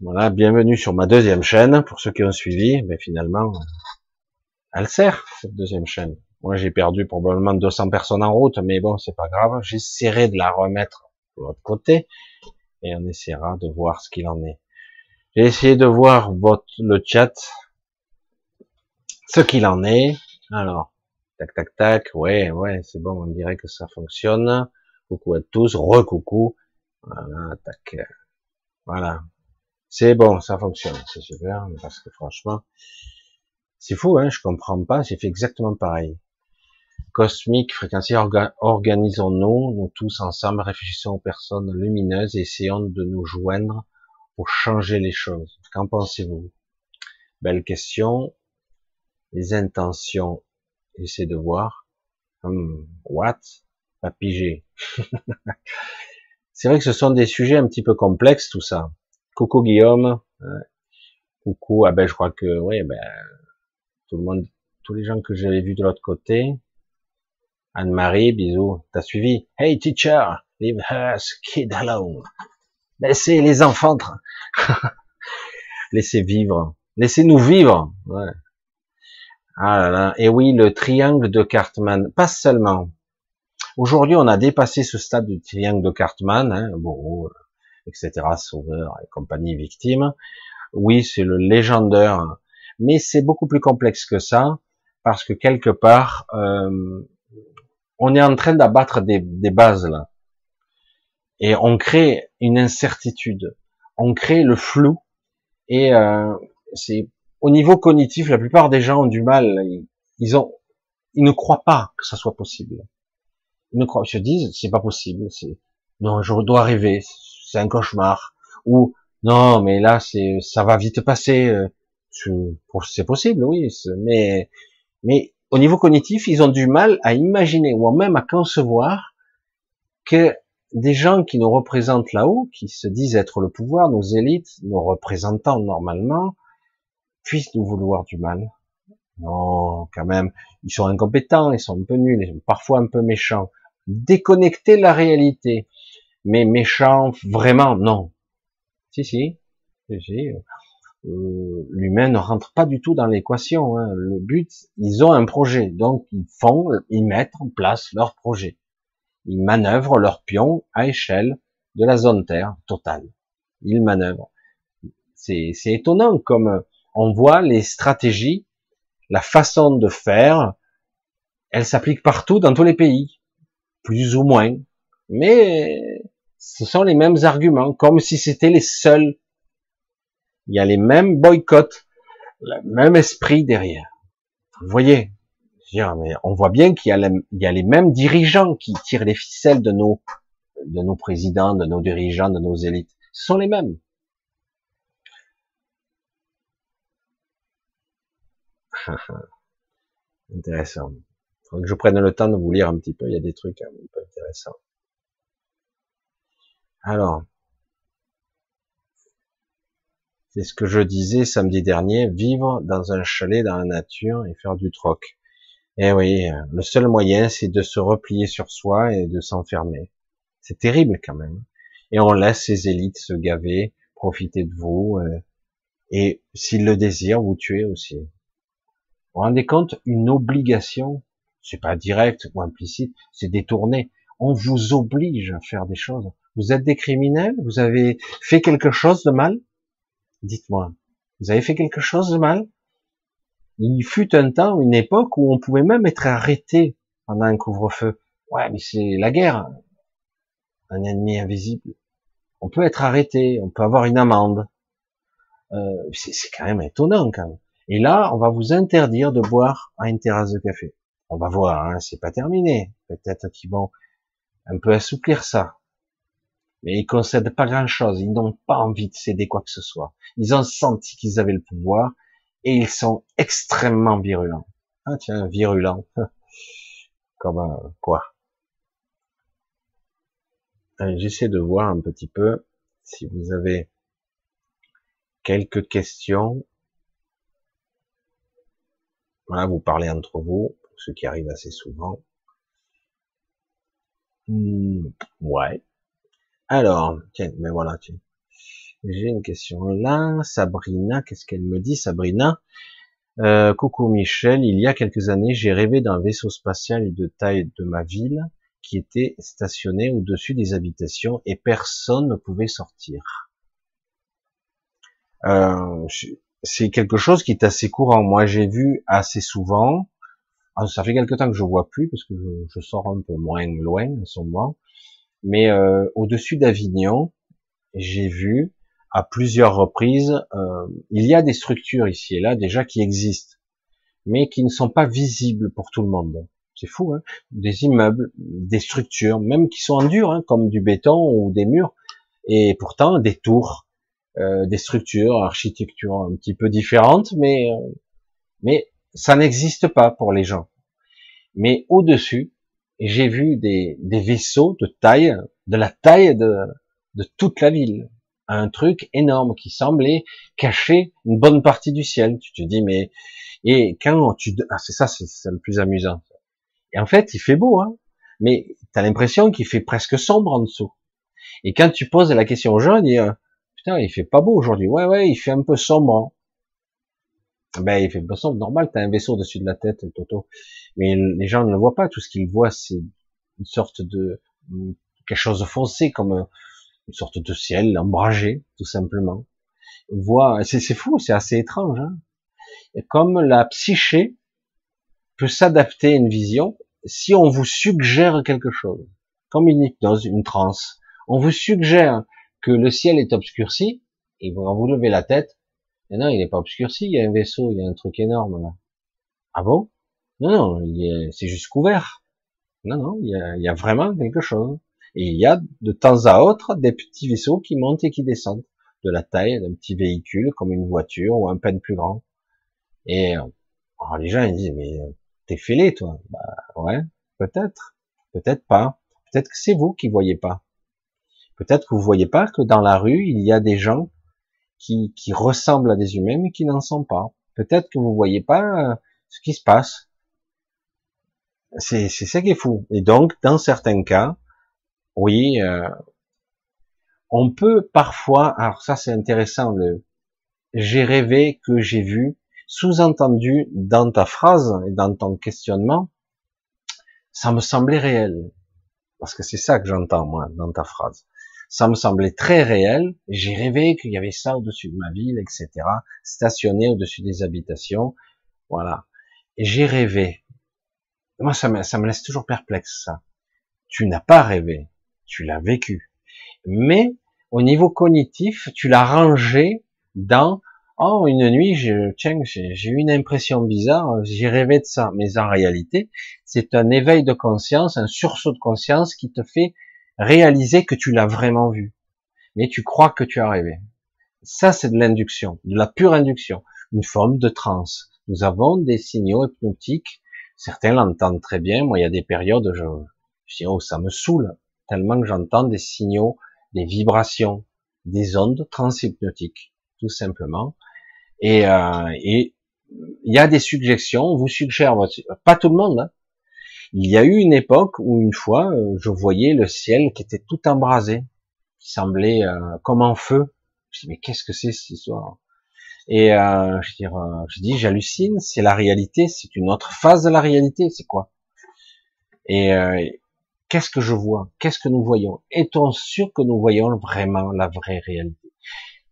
voilà, bienvenue sur ma deuxième chaîne, pour ceux qui ont suivi, mais finalement, elle sert, cette deuxième chaîne. Moi, j'ai perdu probablement 200 personnes en route, mais bon, c'est pas grave. J'essaierai de la remettre de l'autre côté et on essaiera de voir ce qu'il en est. J'ai essayé de voir votre, le chat, ce qu'il en est. Alors, tac, tac, tac. Ouais, ouais, c'est bon, on dirait que ça fonctionne. Coucou à tous, recoucou. Voilà, tac. Voilà. C'est bon, ça fonctionne. C'est super, parce que franchement, c'est fou, hein, je comprends pas, j'ai fait exactement pareil cosmique, fréquentiel, organisons-nous, nous tous ensemble, réfléchissons aux personnes lumineuses et essayons de nous joindre pour changer les choses. Qu'en pensez-vous? Belle question. Les intentions, essayez de voir. What? Pas pigé. C'est vrai que ce sont des sujets un petit peu complexes, tout ça. Coucou Guillaume. Coucou. Ah ben, je crois que, oui, ben, tout le monde, tous les gens que j'avais vus de l'autre côté, Anne-Marie, bisous. T'as suivi? Hey teacher, leave us kid alone. Laissez les enfants, laissez vivre. Laissez-nous vivre. Ah là là. Et oui, le triangle de Cartman. Pas seulement. Aujourd'hui, on a dépassé ce stade du triangle de Cartman, hein, bon, etc., sauveur et compagnie victime. Oui, c'est le légendaire, mais c'est beaucoup plus complexe que ça, parce que quelque part, euh, on est en train d'abattre des, bases là. Et on crée une incertitude, on crée le flou. Et euh, c'est au niveau cognitif, la plupart des gens ont du mal. Ils, ont, ils ne croient pas que ça soit possible. Ils ne croient, ils se disent, c'est pas possible. C'est non, je dois rêver. C'est un cauchemar. Ou non, mais là, c'est, ça va vite passer. Euh, c'est possible, oui. Mais, mais au niveau cognitif, ils ont du mal à imaginer ou même à concevoir que des gens qui nous représentent là-haut, qui se disent être le pouvoir, nos élites, nos représentants normalement, puissent nous vouloir du mal. Non, quand même, ils sont incompétents, ils sont un peu nuls, parfois un peu méchants. Déconnecter la réalité, mais méchants, vraiment, non. Si, si, si, si. Euh, l'humain ne rentre pas du tout dans l'équation. Hein. Le but, ils ont un projet, donc ils font, ils mettent en place leur projet. Ils manœuvrent leur pion à échelle de la zone Terre totale. Ils manœuvrent. C'est étonnant comme on voit les stratégies, la façon de faire, elle s'applique partout dans tous les pays, plus ou moins. Mais ce sont les mêmes arguments, comme si c'était les seuls il y a les mêmes boycotts le même esprit derrière. Vous voyez, on voit bien qu'il y, a les mêmes dirigeants qui tirent les ficelles de nos présidents, de nos dirigeants, de nos élites. Ce sont les mêmes. Intéressant. Je prenne le temps de vous lire un petit peu. Il y a des trucs un peu intéressants. Alors, c'est ce que je disais samedi dernier, vivre dans un chalet dans la nature et faire du troc. Eh oui, le seul moyen, c'est de se replier sur soi et de s'enfermer. C'est terrible quand même. Et on laisse ces élites se gaver, profiter de vous, euh, et s'ils le désirent, vous tuer aussi. Vous vous rendez compte Une obligation, c'est pas direct ou implicite, c'est détourné. On vous oblige à faire des choses. Vous êtes des criminels? Vous avez fait quelque chose de mal? Dites-moi. Vous avez fait quelque chose de mal? Il fut un temps, une époque où on pouvait même être arrêté pendant un couvre-feu. Ouais, mais c'est la guerre. Un ennemi invisible. On peut être arrêté, on peut avoir une amende. Euh, c'est quand même étonnant quand même. Et là, on va vous interdire de boire à une terrasse de café. On va voir, hein, c'est pas terminé. Peut-être qu'ils vont un peu assouplir ça. Mais ils concèdent pas grand chose. Ils n'ont pas envie de céder quoi que ce soit. Ils ont senti qu'ils avaient le pouvoir et ils sont extrêmement virulents. Ah tiens, virulent. Comme euh, quoi? J'essaie de voir un petit peu si vous avez quelques questions. Voilà, vous parlez entre vous, ce qui arrive assez souvent. Hmm, ouais. Alors, tiens, mais voilà, tiens. J'ai une question là. Sabrina, qu'est-ce qu'elle me dit, Sabrina? Euh, Coucou Michel, il y a quelques années, j'ai rêvé d'un vaisseau spatial de taille de ma ville qui était stationné au-dessus des habitations et personne ne pouvait sortir. Euh, c'est quelque chose qui est assez courant. Moi, j'ai vu assez souvent. Ah, ça fait quelque temps que je vois plus parce que je, je sors un peu moins loin en ce moment. Mais euh, au-dessus d'Avignon, j'ai vu à plusieurs reprises, euh, il y a des structures ici et là déjà qui existent, mais qui ne sont pas visibles pour tout le monde. C'est fou, hein des immeubles, des structures, même qui sont en dur, hein, comme du béton ou des murs, et pourtant des tours, euh, des structures, architecture un petit peu différentes, mais euh, mais ça n'existe pas pour les gens. Mais au-dessus, j'ai vu des, des, vaisseaux de taille, de la taille de, de toute la ville. Un truc énorme qui semblait cacher une bonne partie du ciel. Tu te dis, mais, et quand tu, ah, c'est ça, c'est le plus amusant. Et en fait, il fait beau, hein, mais tu as l'impression qu'il fait presque sombre en dessous. Et quand tu poses la question aux gens, ils disent, putain, il fait pas beau aujourd'hui. Ouais, ouais, il fait un peu sombre. Ben, il fait pas sombre, normal, t'as un vaisseau dessus de la tête, Toto. Mais les gens ne le voient pas. Tout ce qu'ils voient, c'est une sorte de quelque chose de foncé, comme une sorte de ciel ombragé, tout simplement. Voit, c'est fou, c'est assez étrange. Hein comme la psyché peut s'adapter à une vision, si on vous suggère quelque chose, comme une hypnose, une transe, on vous suggère que le ciel est obscurci, et vous vous levez la tête, et non, il n'est pas obscurci, il y a un vaisseau, il y a un truc énorme là. Ah bon? Non, non, c'est juste couvert. Non, non, il y, a, vraiment quelque chose. Et il y a de temps à autre des petits vaisseaux qui montent et qui descendent de la taille d'un petit véhicule comme une voiture ou un peine plus grand. Et alors les gens ils disent mais t'es fêlé toi. Bah ouais, peut-être, peut-être pas. Peut-être que c'est vous qui voyez pas. Peut-être que vous voyez pas que dans la rue il y a des gens qui, qui ressemblent à des humains mais qui n'en sont pas. Peut-être que vous voyez pas euh, ce qui se passe. C'est ça qui est fou. Et donc, dans certains cas, oui, euh, on peut parfois, alors ça c'est intéressant, le j'ai rêvé que j'ai vu, sous-entendu dans ta phrase et dans ton questionnement, ça me semblait réel. Parce que c'est ça que j'entends moi dans ta phrase. Ça me semblait très réel. J'ai rêvé qu'il y avait ça au-dessus de ma ville, etc. Stationné au-dessus des habitations. Voilà. Et j'ai rêvé. Moi, ça me, ça me laisse toujours perplexe, ça. Tu n'as pas rêvé, tu l'as vécu. Mais, au niveau cognitif, tu l'as rangé dans, Oh, une nuit, tiens, j'ai eu une impression bizarre, j'ai rêvé de ça. Mais en réalité, c'est un éveil de conscience, un sursaut de conscience qui te fait réaliser que tu l'as vraiment vu. Mais tu crois que tu as rêvé. Ça, c'est de l'induction, de la pure induction, une forme de transe. Nous avons des signaux hypnotiques. Certains l'entendent très bien. Moi, il y a des périodes, où je, je dis, oh, ça me saoule, tellement que j'entends des signaux, des vibrations, des ondes transhypnotiques, tout simplement. Et, euh, et il y a des suggestions, on vous suggère, pas tout le monde. Hein. Il y a eu une époque où une fois, euh, je voyais le ciel qui était tout embrasé, qui semblait euh, comme en feu. Je dis mais qu'est-ce que c'est cette histoire? Et euh, je, dis, euh, je dis j'hallucine, c'est la réalité, c'est une autre phase de la réalité, c'est quoi? Et euh, Qu'est-ce que je vois? Qu'est-ce que nous voyons? Est-on sûr que nous voyons vraiment la vraie réalité?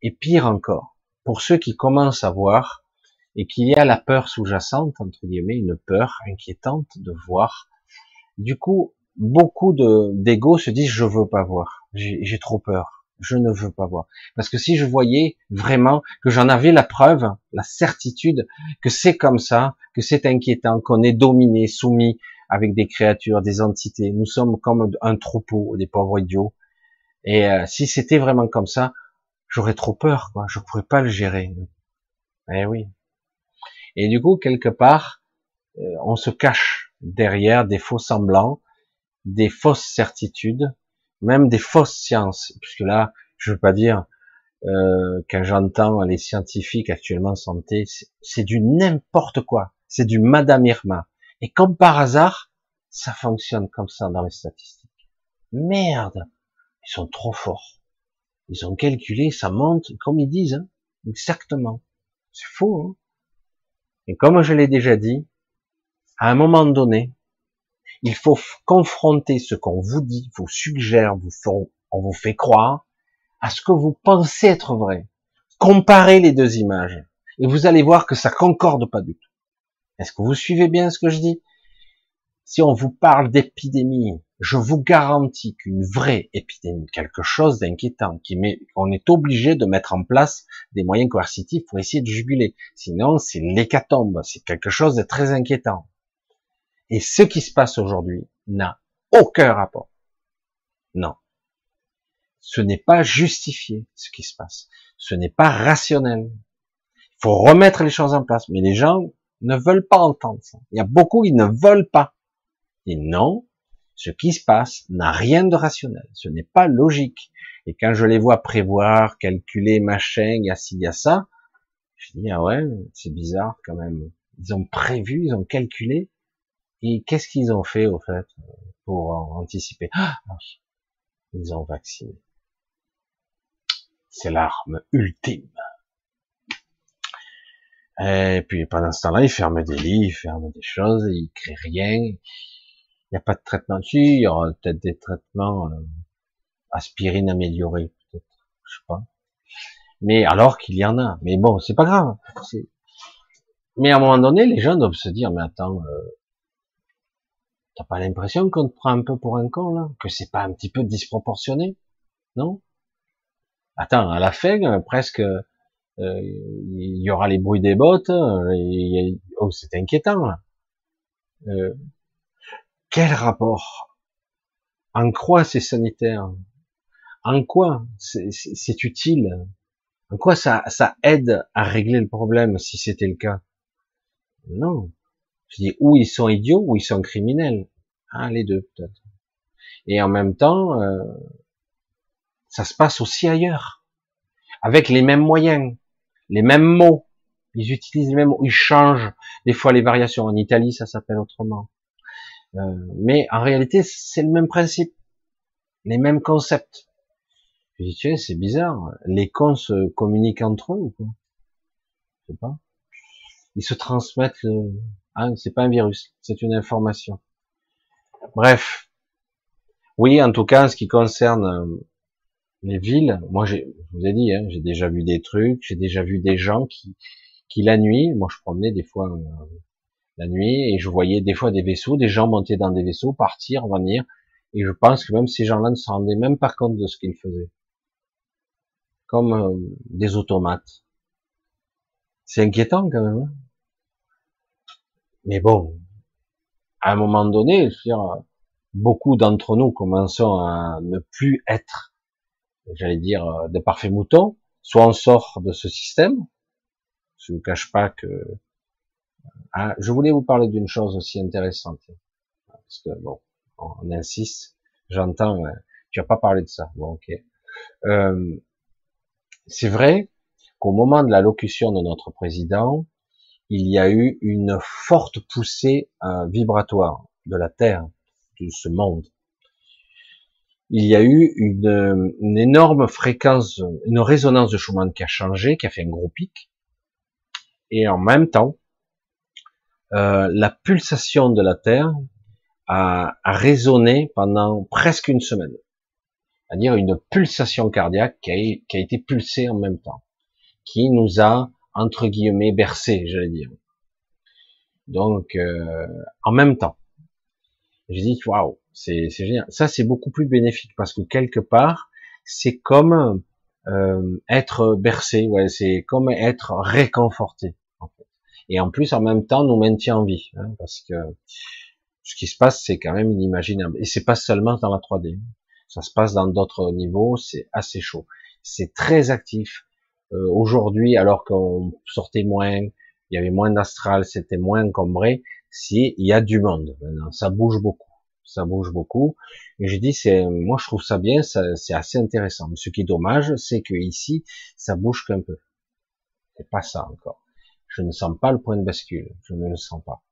Et pire encore, pour ceux qui commencent à voir et qu'il y a la peur sous-jacente, entre guillemets, une peur inquiétante de voir, du coup, beaucoup de d'ego se disent je veux pas voir, j'ai trop peur, je ne veux pas voir. Parce que si je voyais vraiment que j'en avais la preuve, la certitude que c'est comme ça, que c'est inquiétant, qu'on est dominé, soumis, avec des créatures, des entités. Nous sommes comme un troupeau, des pauvres idiots. Et euh, si c'était vraiment comme ça, j'aurais trop peur, quoi. Je pourrais pas le gérer. Eh oui. Et du coup, quelque part, euh, on se cache derrière des faux semblants, des fausses certitudes, même des fausses sciences. Puisque là, je veux pas dire euh, quand j'entends les scientifiques actuellement en santé, c'est du n'importe quoi. C'est du Madame Irma. Et comme par hasard, ça fonctionne comme ça dans les statistiques. Merde, ils sont trop forts. Ils ont calculé, ça monte, comme ils disent, hein, exactement. C'est faux. Hein Et comme je l'ai déjà dit, à un moment donné, il faut confronter ce qu'on vous dit, vous suggère, vous on vous fait croire, à ce que vous pensez être vrai. Comparez les deux images, et vous allez voir que ça concorde pas du tout. Est-ce que vous suivez bien ce que je dis? Si on vous parle d'épidémie, je vous garantis qu'une vraie épidémie, quelque chose d'inquiétant, qui met, on est obligé de mettre en place des moyens coercitifs pour essayer de juguler. Sinon, c'est l'hécatombe, c'est quelque chose de très inquiétant. Et ce qui se passe aujourd'hui n'a aucun rapport. Non. Ce n'est pas justifié, ce qui se passe. Ce n'est pas rationnel. Il faut remettre les choses en place. Mais les gens ne veulent pas entendre ça. Il y a beaucoup qui ne veulent pas. Et non, ce qui se passe n'a rien de rationnel. Ce n'est pas logique. Et quand je les vois prévoir, calculer, machin, y a ci, y a ça, je dis, ah ouais, c'est bizarre quand même. Ils ont prévu, ils ont calculé. Et qu'est-ce qu'ils ont fait, au fait, pour anticiper? Ah, ils ont vacciné. C'est l'arme ultime. Et puis pendant ce temps-là, il ferme des lits, il ferme des choses, il crée rien. Il n'y a pas de traitement dessus, il y aura peut-être des traitements euh, aspirine améliorée, peut-être, je sais pas. Mais alors qu'il y en a. Mais bon, c'est pas grave. Mais à un moment donné, les gens doivent se dire, mais attends, euh, t'as pas l'impression qu'on te prend un peu pour un con là, que c'est pas un petit peu disproportionné, non? Attends, à la fin, euh, presque euh, il y aura les bruits des bottes, euh, oh, c'est inquiétant. Euh, quel rapport? En quoi c'est sanitaire? En quoi c'est utile? En quoi ça, aide à régler le problème si c'était le cas? Non. Je dis ou ils sont idiots ou ils sont criminels. Ah, les deux peut-être. Et en même temps, euh, ça se passe aussi ailleurs, avec les mêmes moyens les mêmes mots. Ils utilisent les mêmes mots. Ils changent des fois les variations. En Italie, ça s'appelle autrement. Euh, mais en réalité, c'est le même principe, les mêmes concepts. Je dis, tu c'est bizarre. Les cons se communiquent entre eux ou quoi? Je sais pas. Ils se transmettent. Le... Ah, c'est pas un virus, c'est une information. Bref. Oui, en tout cas, en ce qui concerne euh, les villes, moi je vous ai dit, hein, j'ai déjà vu des trucs, j'ai déjà vu des gens qui, qui la nuit, moi je promenais des fois euh, la nuit et je voyais des fois des vaisseaux, des gens monter dans des vaisseaux, partir, revenir, et je pense que même ces gens-là ne se rendaient même pas compte de ce qu'ils faisaient, comme euh, des automates. C'est inquiétant quand même. Hein. Mais bon, à un moment donné, beaucoup d'entre nous commençons à ne plus être, j'allais dire, de parfaits moutons. Soit on sort de ce système. Je ne vous cache pas que. Ah, je voulais vous parler d'une chose aussi intéressante, parce que bon, on insiste. J'entends. Tu vas pas parler de ça. Bon, ok. Euh, c'est vrai qu'au moment de l'allocution de notre président, il y a eu une forte poussée euh, vibratoire de la Terre, de ce monde. Il y a eu une, énorme fréquence, une résonance de Schumann qui a changé, qui a fait un gros pic. Et en même temps, euh, la pulsation de la Terre a, résonné pendant presque une semaine. C'est-à-dire une pulsation cardiaque qui a, qui a été pulsée en même temps, qui nous a entre guillemets bercé, j'allais dire. Donc euh, en même temps, j'ai dit waouh, c'est génial. Ça c'est beaucoup plus bénéfique parce que quelque part c'est comme euh, être bercé, ouais, c'est comme être réconforté. Et en plus en même temps nous maintient en vie, hein, parce que ce qui se passe c'est quand même inimaginable. Et c'est pas seulement dans la 3D, ça se passe dans d'autres niveaux, c'est assez chaud. C'est très actif, euh, aujourd'hui, alors qu'on sortait moins, il y avait moins d'astral, c'était moins encombré, si il y a du monde maintenant, ça bouge beaucoup, ça bouge beaucoup. Et je dis, c'est, moi je trouve ça bien, c'est assez intéressant. Mais ce qui est dommage, c'est que ici, ça bouge qu'un peu. C'est pas ça encore. Je ne sens pas le point de bascule, je ne le sens pas.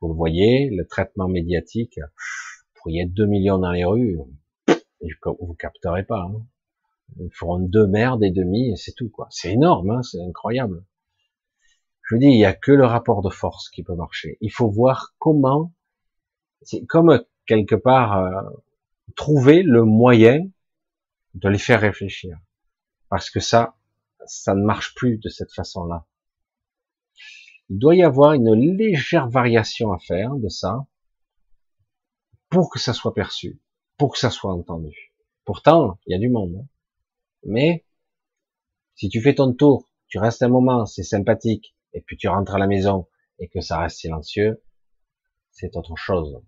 Vous le voyez, le traitement médiatique, pour y être 2 millions dans les rues, vous capterez pas. Hein. Ils feront deux merdes et demi et c'est tout, quoi. C'est énorme, hein, c'est incroyable. Je vous dis, il n'y a que le rapport de force qui peut marcher. Il faut voir comment, c'est comme quelque part euh, trouver le moyen de les faire réfléchir, parce que ça, ça ne marche plus de cette façon-là. Il doit y avoir une légère variation à faire de ça pour que ça soit perçu, pour que ça soit entendu. Pourtant, il y a du monde. Hein. Mais si tu fais ton tour, tu restes un moment, c'est sympathique, et puis tu rentres à la maison et que ça reste silencieux, c'est autre chose.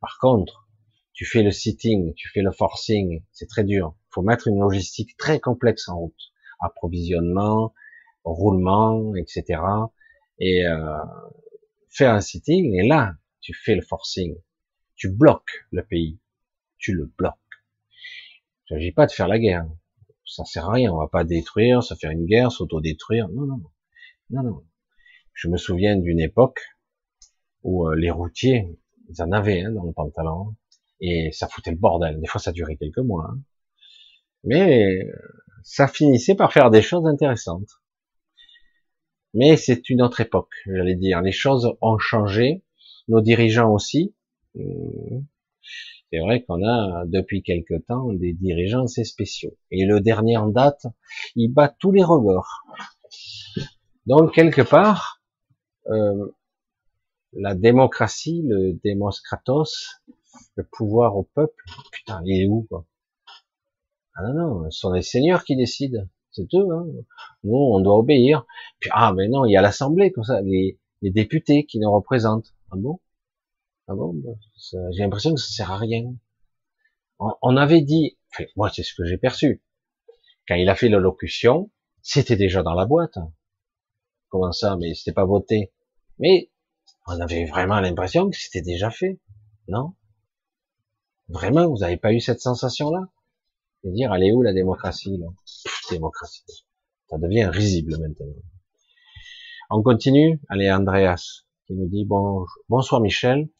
Par contre, tu fais le sitting, tu fais le forcing, c'est très dur. Il faut mettre une logistique très complexe en route, approvisionnement, roulement, etc. Et euh, faire un sitting, et là, tu fais le forcing, tu bloques le pays, tu le bloques. Il ne s'agit pas de faire la guerre, ça sert à rien, on va pas détruire, se faire une guerre, s'autodétruire, non, non, non, non. Je me souviens d'une époque où euh, les routiers, ils en avaient hein, dans le pantalon, et ça foutait le bordel. Des fois, ça durait quelques mois, hein. mais euh, ça finissait par faire des choses intéressantes. Mais c'est une autre époque, j'allais dire. Les choses ont changé, nos dirigeants aussi. Mmh. C'est vrai qu'on a depuis quelque temps des dirigeants assez spéciaux. Et le dernier en date, il bat tous les records. Donc quelque part, euh, la démocratie, le démoskratos, le pouvoir au peuple, putain, il est où quoi? Ah non non, ce sont les seigneurs qui décident, c'est eux. Hein. Nous, on doit obéir. Puis ah mais non, il y a l'Assemblée comme ça, les, les députés qui nous représentent. Ah bon? Ah bon? J'ai l'impression que ça sert à rien. On, avait dit, moi c'est ce que j'ai perçu, quand il a fait l'allocution, c'était déjà dans la boîte. Comment ça? Mais c'était pas voté. Mais on avait vraiment l'impression que c'était déjà fait, non? Vraiment, vous n'avez pas eu cette sensation-là? De dire, allez où la démocratie là? Démocratie. Ça devient risible maintenant. On continue. Allez, Andreas, qui nous dit bon, bonsoir Michel.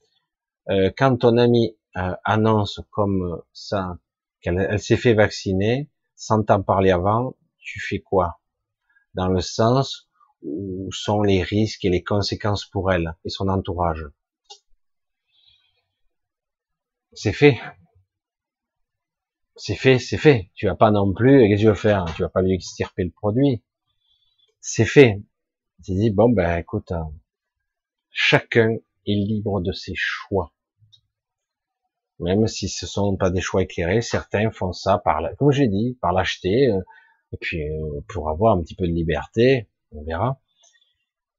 Euh, quand ton ami euh, annonce comme ça qu'elle s'est fait vacciner, sans t'en parler avant, tu fais quoi? Dans le sens où sont les risques et les conséquences pour elle et son entourage? C'est fait. C'est fait, c'est fait. Tu vas pas non plus, qu'est-ce que tu veux faire Tu vas pas lui extirper le produit. C'est fait. Tu dis, bon, ben écoute, euh, chacun est libre de ses choix. Même si ce sont pas des choix éclairés, certains font ça par, comme j'ai dit, par l'acheter. Euh, Et puis, euh, pour avoir un petit peu de liberté, on verra.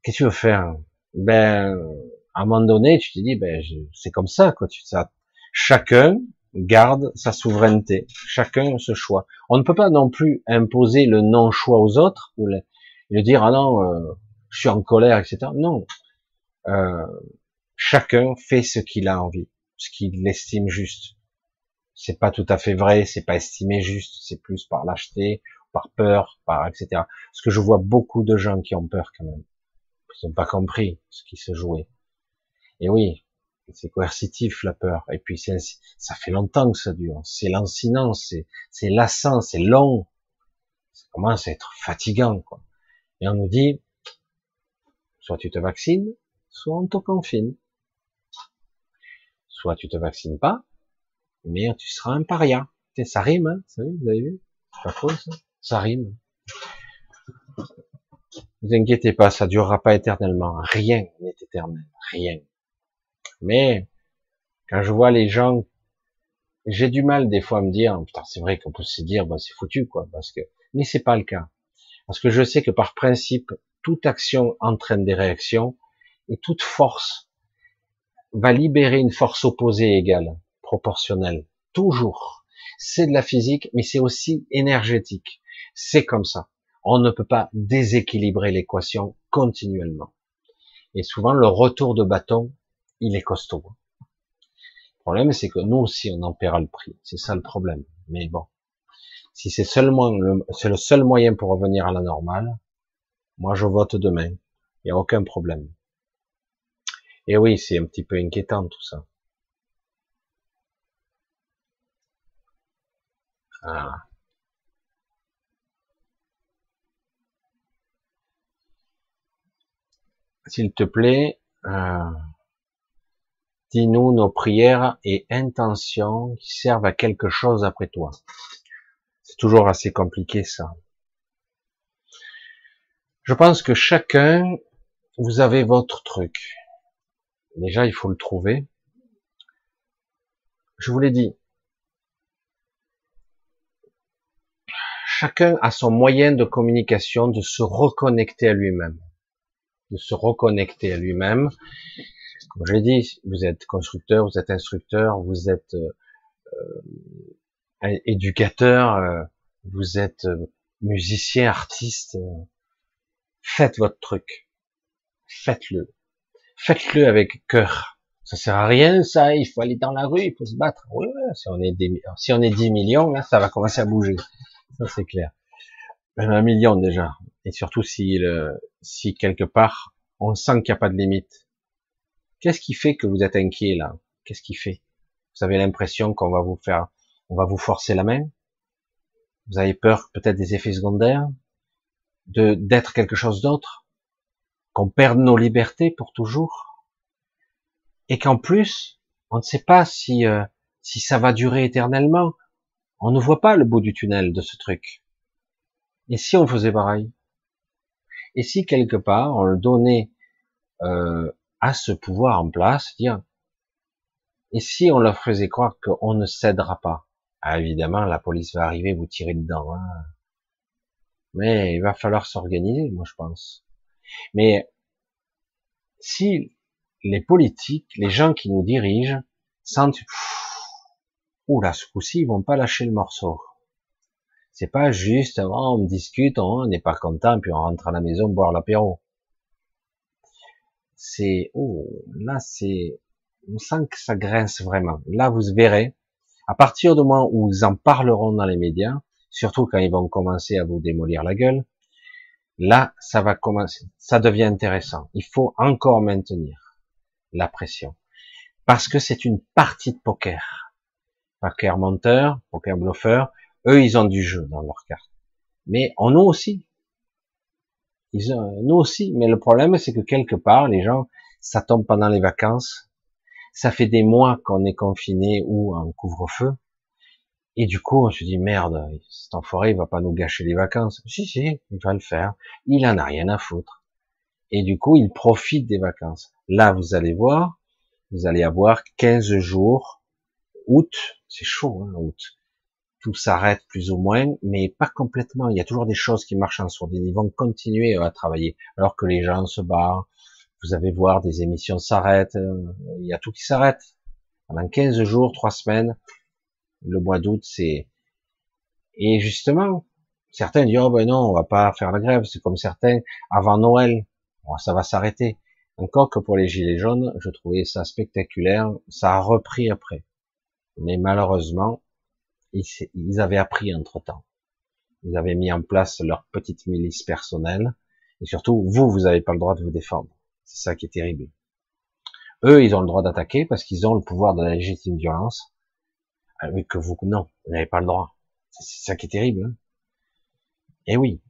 Qu'est-ce que tu veux faire Ben, à un moment donné, tu te dis, ben, c'est comme ça, quoi. Tu, ça, chacun garde sa souveraineté, chacun ce choix. On ne peut pas non plus imposer le non-choix aux autres ou le, dire ah non, euh, je suis en colère, etc. Non, euh, chacun fait ce qu'il a envie, ce qu'il estime juste. C'est pas tout à fait vrai, c'est pas estimé juste, c'est plus par lâcheté, par peur, par etc. Parce que je vois beaucoup de gens qui ont peur quand même. Ils n'ont pas compris ce qui se jouait. Et oui, c'est coercitif la peur. Et puis ça fait longtemps que ça dure. C'est lancinant, c'est lassant, c'est long. Ça commence à être fatigant. Quoi. Et on nous dit, soit tu te vaccines, soit on te confine. Soit tu te vaccines pas, mais tu seras un paria. Ça rime, hein, vous avez vu? Pas faux ça Ça rime. Vous inquiétez pas, ça durera pas éternellement. Rien n'est éternel. Rien. Mais quand je vois les gens, j'ai du mal des fois à me dire, putain, c'est vrai qu'on peut se dire, bah, c'est foutu, quoi, parce que, mais c'est pas le cas. Parce que je sais que par principe, toute action entraîne des réactions, et toute force va libérer une force opposée égale, proportionnelle. Toujours. C'est de la physique, mais c'est aussi énergétique. C'est comme ça. On ne peut pas déséquilibrer l'équation continuellement. Et souvent, le retour de bâton il est costaud. Le problème, c'est que nous aussi, on en paiera le prix. C'est ça le problème. Mais bon, si c'est seulement le, c'est le seul moyen pour revenir à la normale, moi, je vote demain. Il n'y a aucun problème. Et oui, c'est un petit peu inquiétant tout ça. Ah. S'il te plaît, euh, Dis-nous nos prières et intentions qui servent à quelque chose après toi. C'est toujours assez compliqué ça. Je pense que chacun, vous avez votre truc. Déjà, il faut le trouver. Je vous l'ai dit. Chacun a son moyen de communication, de se reconnecter à lui-même. De se reconnecter à lui-même comme je l'ai dit, vous êtes constructeur, vous êtes instructeur, vous êtes euh, euh éducateur, euh, vous êtes euh, musicien, artiste. faites votre truc. Faites-le. Faites-le avec cœur. Ça sert à rien, ça. Il faut aller dans la rue, il faut se battre. Oui, si on est des, si on est 10 millions, là, ça va commencer à bouger. Ça, c'est clair. Un million déjà. Et surtout si, le, si quelque part, on sent qu'il n'y a pas de limite Qu'est-ce qui fait que vous êtes inquiet là? Qu'est-ce qui fait? Vous avez l'impression qu'on va vous faire, on va vous forcer la main? Vous avez peur peut-être des effets secondaires, de d'être quelque chose d'autre, qu'on perde nos libertés pour toujours, et qu'en plus, on ne sait pas si euh, si ça va durer éternellement? On ne voit pas le bout du tunnel de ce truc. Et si on faisait pareil? Et si quelque part on le donnait euh, à ce pouvoir en place, dire, et si on leur faisait croire qu'on ne cédera pas? Ah, Évidemment, la police va arriver, vous tirer dedans. Hein. Mais il va falloir s'organiser, moi je pense. Mais si les politiques, les gens qui nous dirigent, sentent, oula, ce coup-ci, ils vont pas lâcher le morceau. C'est pas juste, oh, on discute, on n'est pas content, puis on rentre à la maison boire l'apéro c'est, oh, là, c'est, on sent que ça grince vraiment. Là, vous verrez, à partir du moment où ils en parleront dans les médias, surtout quand ils vont commencer à vous démolir la gueule, là, ça va commencer, ça devient intéressant. Il faut encore maintenir la pression. Parce que c'est une partie de poker. Poker monteur, poker bluffeur, eux, ils ont du jeu dans leur carte. Mais on a aussi. Nous aussi, mais le problème, c'est que quelque part, les gens, ça tombe pendant les vacances. Ça fait des mois qu'on est confiné ou en couvre-feu. Et du coup, on se dit, merde, cet enfoiré, il va pas nous gâcher les vacances. Si, si, il va le faire. Il en a rien à foutre. Et du coup, il profite des vacances. Là, vous allez voir, vous allez avoir 15 jours, août, c'est chaud, hein, août. Tout s'arrête plus ou moins, mais pas complètement. Il y a toujours des choses qui marchent en sourdine. Ils vont continuer à travailler, alors que les gens se barrent. Vous allez voir, des émissions s'arrêtent. Euh, il y a tout qui s'arrête. Pendant 15 jours, 3 semaines, le mois d'août, c'est... Et justement, certains disent, oh ben non, on va pas faire la grève. C'est comme certains, avant Noël, ça va s'arrêter. Encore que pour les Gilets jaunes, je trouvais ça spectaculaire. Ça a repris après. Mais malheureusement, ils, avaient appris entre temps. Ils avaient mis en place leur petite milice personnelle. Et surtout, vous, vous n'avez pas le droit de vous défendre. C'est ça qui est terrible. Eux, ils ont le droit d'attaquer parce qu'ils ont le pouvoir de la légitime violence. Mais que vous, non, vous n'avez pas le droit. C'est ça qui est terrible. Hein. et oui.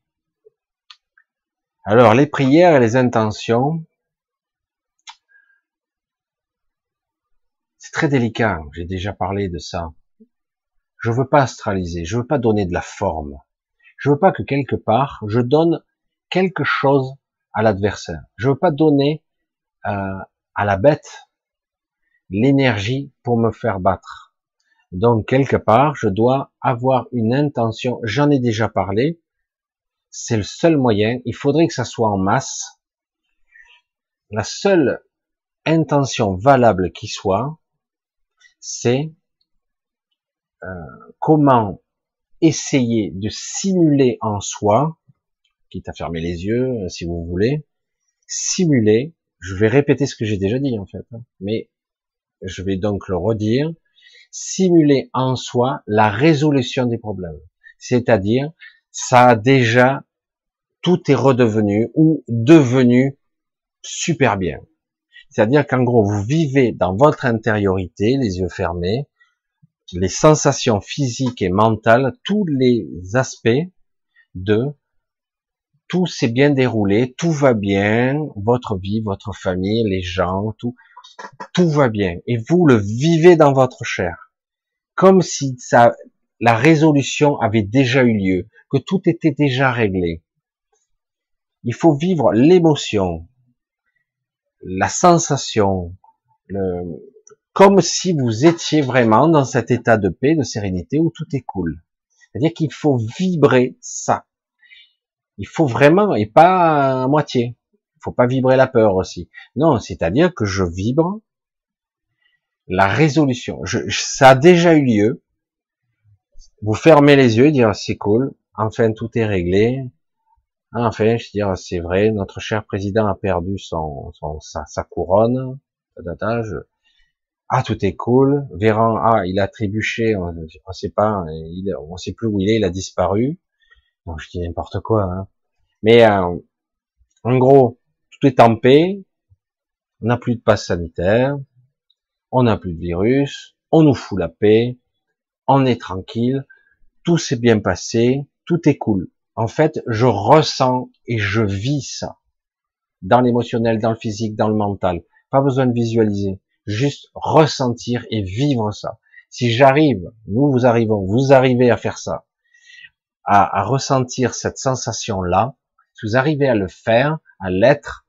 Alors, les prières et les intentions, c'est très délicat. J'ai déjà parlé de ça. Je veux pas astraliser, je veux pas donner de la forme. Je veux pas que quelque part je donne quelque chose à l'adversaire. Je veux pas donner euh, à la bête l'énergie pour me faire battre. Donc quelque part, je dois avoir une intention. J'en ai déjà parlé. C'est le seul moyen. Il faudrait que ça soit en masse. La seule intention valable qui soit, c'est comment essayer de simuler en soi, quitte à fermer les yeux euh, si vous voulez, simuler, je vais répéter ce que j'ai déjà dit en fait, hein, mais je vais donc le redire, simuler en soi la résolution des problèmes. C'est-à-dire, ça a déjà, tout est redevenu ou devenu super bien. C'est-à-dire qu'en gros, vous vivez dans votre intériorité, les yeux fermés, les sensations physiques et mentales, tous les aspects de tout s'est bien déroulé, tout va bien, votre vie, votre famille, les gens, tout, tout va bien. Et vous le vivez dans votre chair. Comme si ça, la résolution avait déjà eu lieu, que tout était déjà réglé. Il faut vivre l'émotion, la sensation, le, comme si vous étiez vraiment dans cet état de paix, de sérénité où tout est cool. C'est-à-dire qu'il faut vibrer ça. Il faut vraiment, et pas à moitié. Il faut pas vibrer la peur aussi. Non, c'est-à-dire que je vibre la résolution. ça a déjà eu lieu. Vous fermez les yeux, dire c'est cool, enfin tout est réglé. Enfin, je veux dire, c'est vrai, notre cher président a perdu son, sa, sa couronne. Je, ah tout est cool, Véran, ah il a trébuché, on ne sait pas, il, on sait plus où il est, il a disparu. Donc je dis n'importe quoi. Hein. Mais euh, en gros, tout est en paix, on n'a plus de passe sanitaire, on n'a plus de virus, on nous fout la paix, on est tranquille, tout s'est bien passé, tout est cool. En fait, je ressens et je vis ça dans l'émotionnel, dans le physique, dans le mental. Pas besoin de visualiser juste ressentir et vivre ça. Si j'arrive, nous vous arrivons, vous arrivez à faire ça, à, ressentir cette sensation-là, si vous arrivez à le faire, à l'être,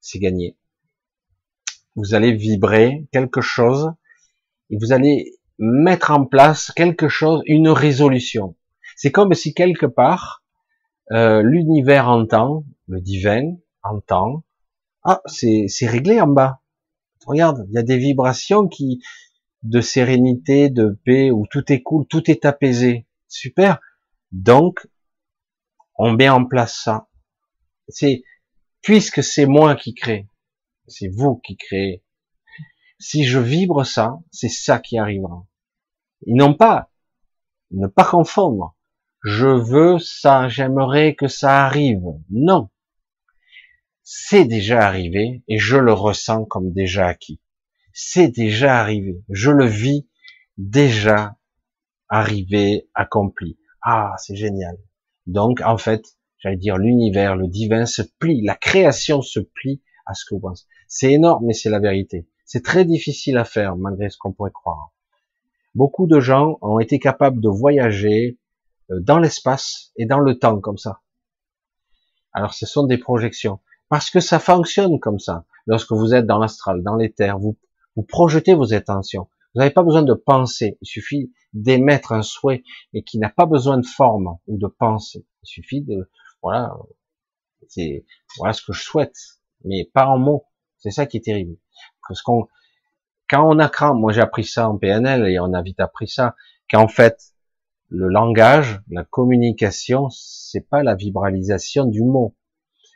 c'est gagné. Vous allez vibrer quelque chose et vous allez mettre en place quelque chose, une résolution. C'est comme si quelque part euh, l'univers entend, le divin entend, ah c'est réglé en bas, Regarde, il y a des vibrations qui de sérénité, de paix, où tout est cool, tout est apaisé. Super. Donc, on met en place ça. C'est puisque c'est moi qui crée, c'est vous qui créez. Si je vibre ça, c'est ça qui arrivera. Ils n'ont pas, ne pas confondre. Je veux ça, j'aimerais que ça arrive. Non c'est déjà arrivé et je le ressens comme déjà acquis. C'est déjà arrivé. Je le vis déjà arrivé, accompli. Ah, c'est génial. Donc, en fait, j'allais dire l'univers, le divin se plie, la création se plie à ce que vous pensez. C'est énorme, mais c'est la vérité. C'est très difficile à faire, malgré ce qu'on pourrait croire. Beaucoup de gens ont été capables de voyager euh, dans l'espace et dans le temps comme ça. Alors, ce sont des projections. Parce que ça fonctionne comme ça. Lorsque vous êtes dans l'astral, dans l'éther, vous, vous projetez vos intentions. Vous n'avez pas besoin de penser. Il suffit d'émettre un souhait, et qui n'a pas besoin de forme ou de pensée. Il suffit de, voilà, c'est, voilà ce que je souhaite, mais pas en mots. C'est ça qui est terrible. Parce qu'on, quand on a moi j'ai appris ça en PNL et on a vite appris ça, qu'en fait, le langage, la communication, c'est pas la vibralisation du mot.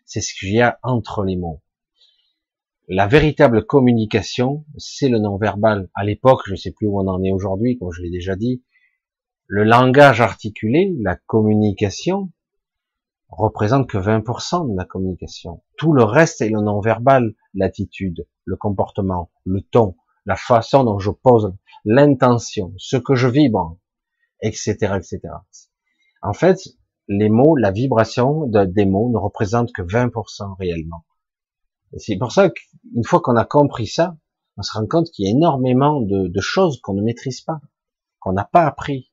C'est ce qu'il y a entre les mots. La véritable communication, c'est le non-verbal. À l'époque, je ne sais plus où on en est aujourd'hui, comme je l'ai déjà dit, le langage articulé, la communication, représente que 20% de la communication. Tout le reste est le non-verbal, l'attitude, le comportement, le ton, la façon dont je pose, l'intention, ce que je vibre, etc., etc. En fait, les mots, la vibration des mots ne représente que 20% réellement. C'est pour ça qu'une fois qu'on a compris ça, on se rend compte qu'il y a énormément de, de choses qu'on ne maîtrise pas, qu'on n'a pas appris,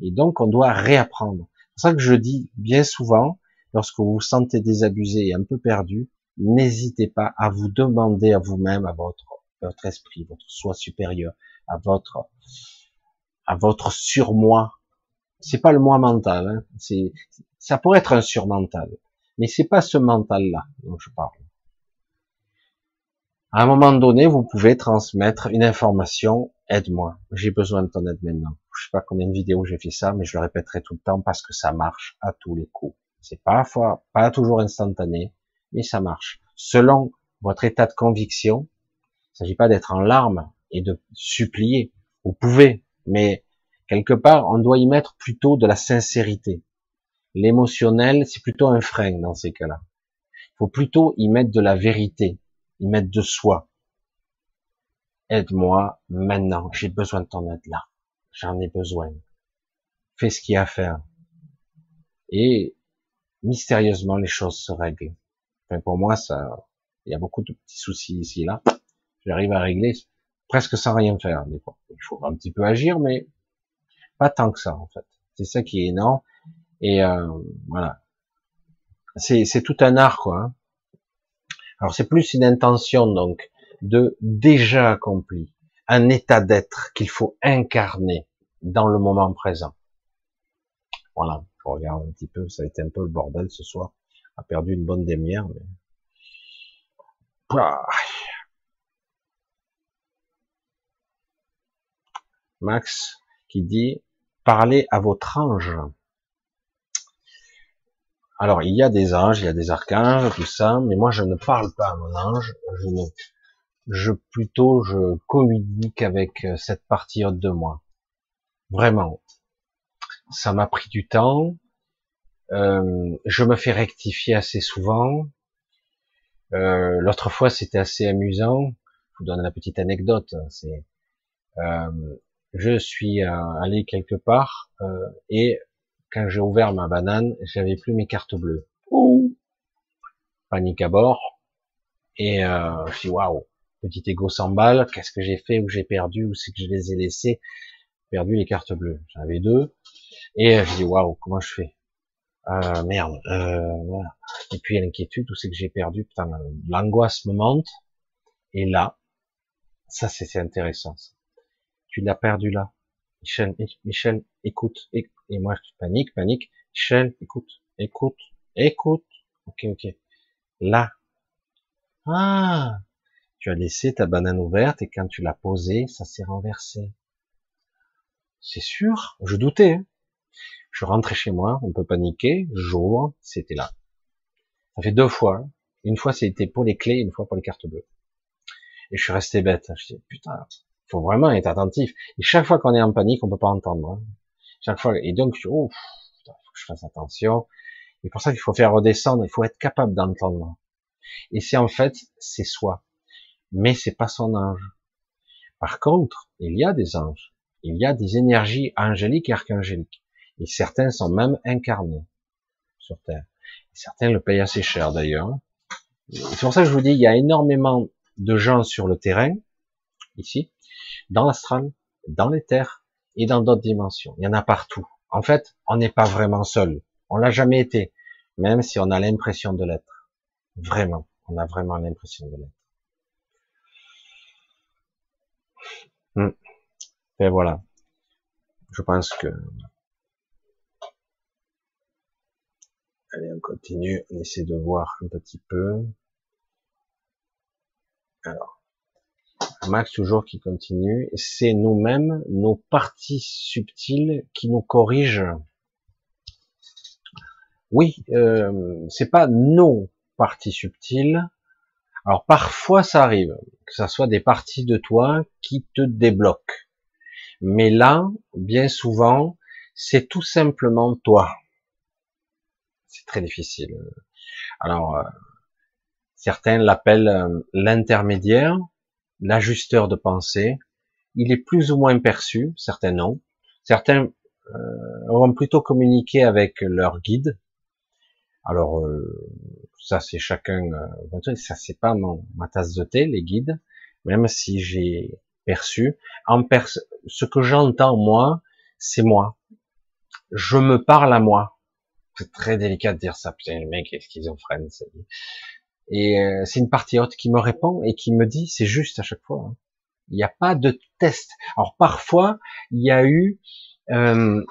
et donc on doit réapprendre. C'est pour ça que je dis bien souvent, lorsque vous vous sentez désabusé et un peu perdu, n'hésitez pas à vous demander à vous-même, à votre, votre esprit, votre soi supérieur, à votre, à votre surmoi. C'est pas le moi mental, hein. c'est, ça pourrait être un surmental, mais c'est pas ce mental-là dont je parle. À un moment donné, vous pouvez transmettre une information, aide-moi, j'ai besoin de ton aide maintenant. Je sais pas combien de vidéos j'ai fait ça, mais je le répéterai tout le temps parce que ça marche à tous les coups. C'est parfois pas toujours instantané, mais ça marche. Selon votre état de conviction, il s'agit pas d'être en larmes et de supplier. Vous pouvez, mais quelque part, on doit y mettre plutôt de la sincérité. L'émotionnel, c'est plutôt un frein dans ces cas-là. Il faut plutôt y mettre de la vérité, y mettre de soi. Aide-moi maintenant, j'ai besoin de ton aide là. J'en ai besoin. Fais ce qu'il y a à faire. Et mystérieusement les choses se règlent. Enfin, pour moi, ça, il y a beaucoup de petits soucis ici et là. J'arrive à régler presque sans rien faire. Il faut un petit peu agir, mais pas tant que ça en fait. C'est ça qui est énorme. Et euh, voilà, c'est tout un art quoi. Hein. Alors c'est plus une intention donc de déjà accompli, un état d'être qu'il faut incarner dans le moment présent. Voilà. Je regarde un petit peu, ça a été un peu le bordel ce soir. a perdu une bonne demi-heure, mais... Max qui dit parlez à votre ange. Alors il y a des anges, il y a des archanges, tout ça, mais moi je ne parle pas à mon ange, je ne, plutôt je communique avec cette partie haute de moi. Vraiment ça m'a pris du temps. Euh, je me fais rectifier assez souvent. Euh, L'autre fois, c'était assez amusant. Je vous donne la petite anecdote. Euh, je suis euh, allé quelque part euh, et quand j'ai ouvert ma banane, j'avais plus mes cartes bleues. Ouh Panique à bord. Et euh, je dis waouh, petit ego s'emballe. Qu'est-ce que j'ai fait Où j'ai perdu Où c'est que je les ai laissés Perdu les cartes bleues. J'en avais deux. Et euh, je dis waouh, comment je fais? Euh, Merde. Euh, voilà. Et puis l'inquiétude, tout c'est que j'ai perdu. Putain, l'angoisse me monte. Et là, ça c'est intéressant. Tu l'as perdu là. Michel, Michel, écoute. Et, moi je panique, panique. Michel, écoute, écoute, écoute. Ok, ok. Là. Ah, tu as laissé ta banane ouverte et quand tu l'as posée, ça s'est renversé. C'est sûr, je doutais. Hein. Je rentrais chez moi, on peut paniquer, j'ouvre, c'était là. Ça fait deux fois. Hein. Une fois c'était pour les clés, une fois pour les cartes bleues. Et je suis resté bête. Je dis putain, faut vraiment être attentif. Et chaque fois qu'on est en panique, on peut pas entendre. Hein. Chaque fois. Et donc, oh, faut que je fasse attention. Et pour ça qu'il faut faire redescendre. Il faut être capable d'entendre. Et c'est en fait, c'est soi. Mais c'est pas son ange. Par contre, il y a des anges. Il y a des énergies angéliques et archangéliques. Et certains sont même incarnés sur Terre. certains le payent assez cher d'ailleurs. C'est pour ça que je vous dis, il y a énormément de gens sur le terrain, ici, dans l'astral, dans les terres et dans d'autres dimensions. Il y en a partout. En fait, on n'est pas vraiment seul. On l'a jamais été, même si on a l'impression de l'être. Vraiment, on a vraiment l'impression de l'être. Hmm. Et voilà. Je pense que Allez, on continue, on essaie de voir un petit peu. Alors, Max toujours qui continue. C'est nous-mêmes, nos parties subtiles qui nous corrigent. Oui, euh, c'est pas nos parties subtiles. Alors parfois ça arrive que ça soit des parties de toi qui te débloquent. Mais là, bien souvent, c'est tout simplement toi c'est très difficile. Alors, euh, certains l'appellent euh, l'intermédiaire, l'ajusteur de pensée. Il est plus ou moins perçu, certains non. Certains euh, vont plutôt communiquer avec leur guide. Alors, ça c'est chacun, ça c'est pas mon, ma tasse de thé, les guides, même si j'ai perçu. En ce que j'entends moi, c'est moi. Je me parle à moi c'est très délicat de dire ça. Putain, le mec est schizophrène. Et euh, c'est une partie haute qui me répond et qui me dit, c'est juste à chaque fois. Hein. Il n'y a pas de test. Alors parfois, il y a eu... Euh,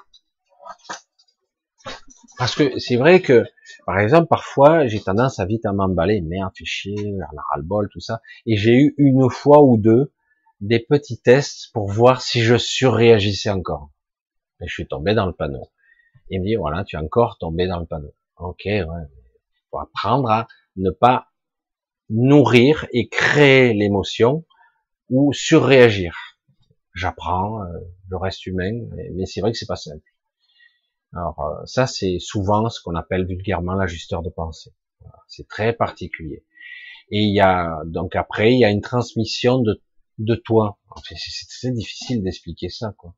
parce que c'est vrai que, par exemple, parfois, j'ai tendance à vite à m'emballer, merde, fait chier, ras le bol, tout ça. Et j'ai eu une fois ou deux des petits tests pour voir si je surréagissais encore. Et je suis tombé dans le panneau. Il me dit, voilà, tu es encore tombé dans le panneau. Ok, ouais. Faut apprendre à ne pas nourrir et créer l'émotion ou surréagir. J'apprends, euh, je reste humain, mais c'est vrai que c'est pas simple. Alors euh, ça, c'est souvent ce qu'on appelle vulgairement l'ajusteur de pensée. C'est très particulier. Et il y a donc après, il y a une transmission de de toi. C'est très difficile d'expliquer ça, quoi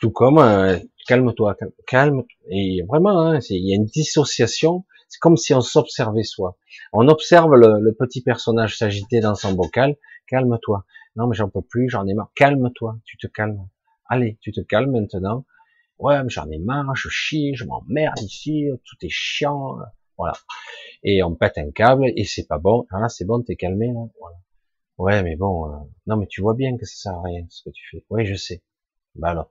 tout comme euh, calme-toi, calme, et vraiment, hein, il y a une dissociation. C'est comme si on s'observait soi. On observe le, petit personnage s'agiter dans son bocal. Calme-toi. Non, mais j'en peux plus, j'en ai marre. Calme-toi, tu te calmes. Allez, tu te calmes maintenant. Ouais, mais j'en ai marre, je chie, je m'emmerde ici, tout est chiant. Voilà. Et on pète un câble et c'est pas bon. Ah, c'est bon, t'es calmé là. Voilà. Ouais, mais bon, euh, non, mais tu vois bien que ça sert à rien ce que tu fais. Oui, je sais. Bah alors.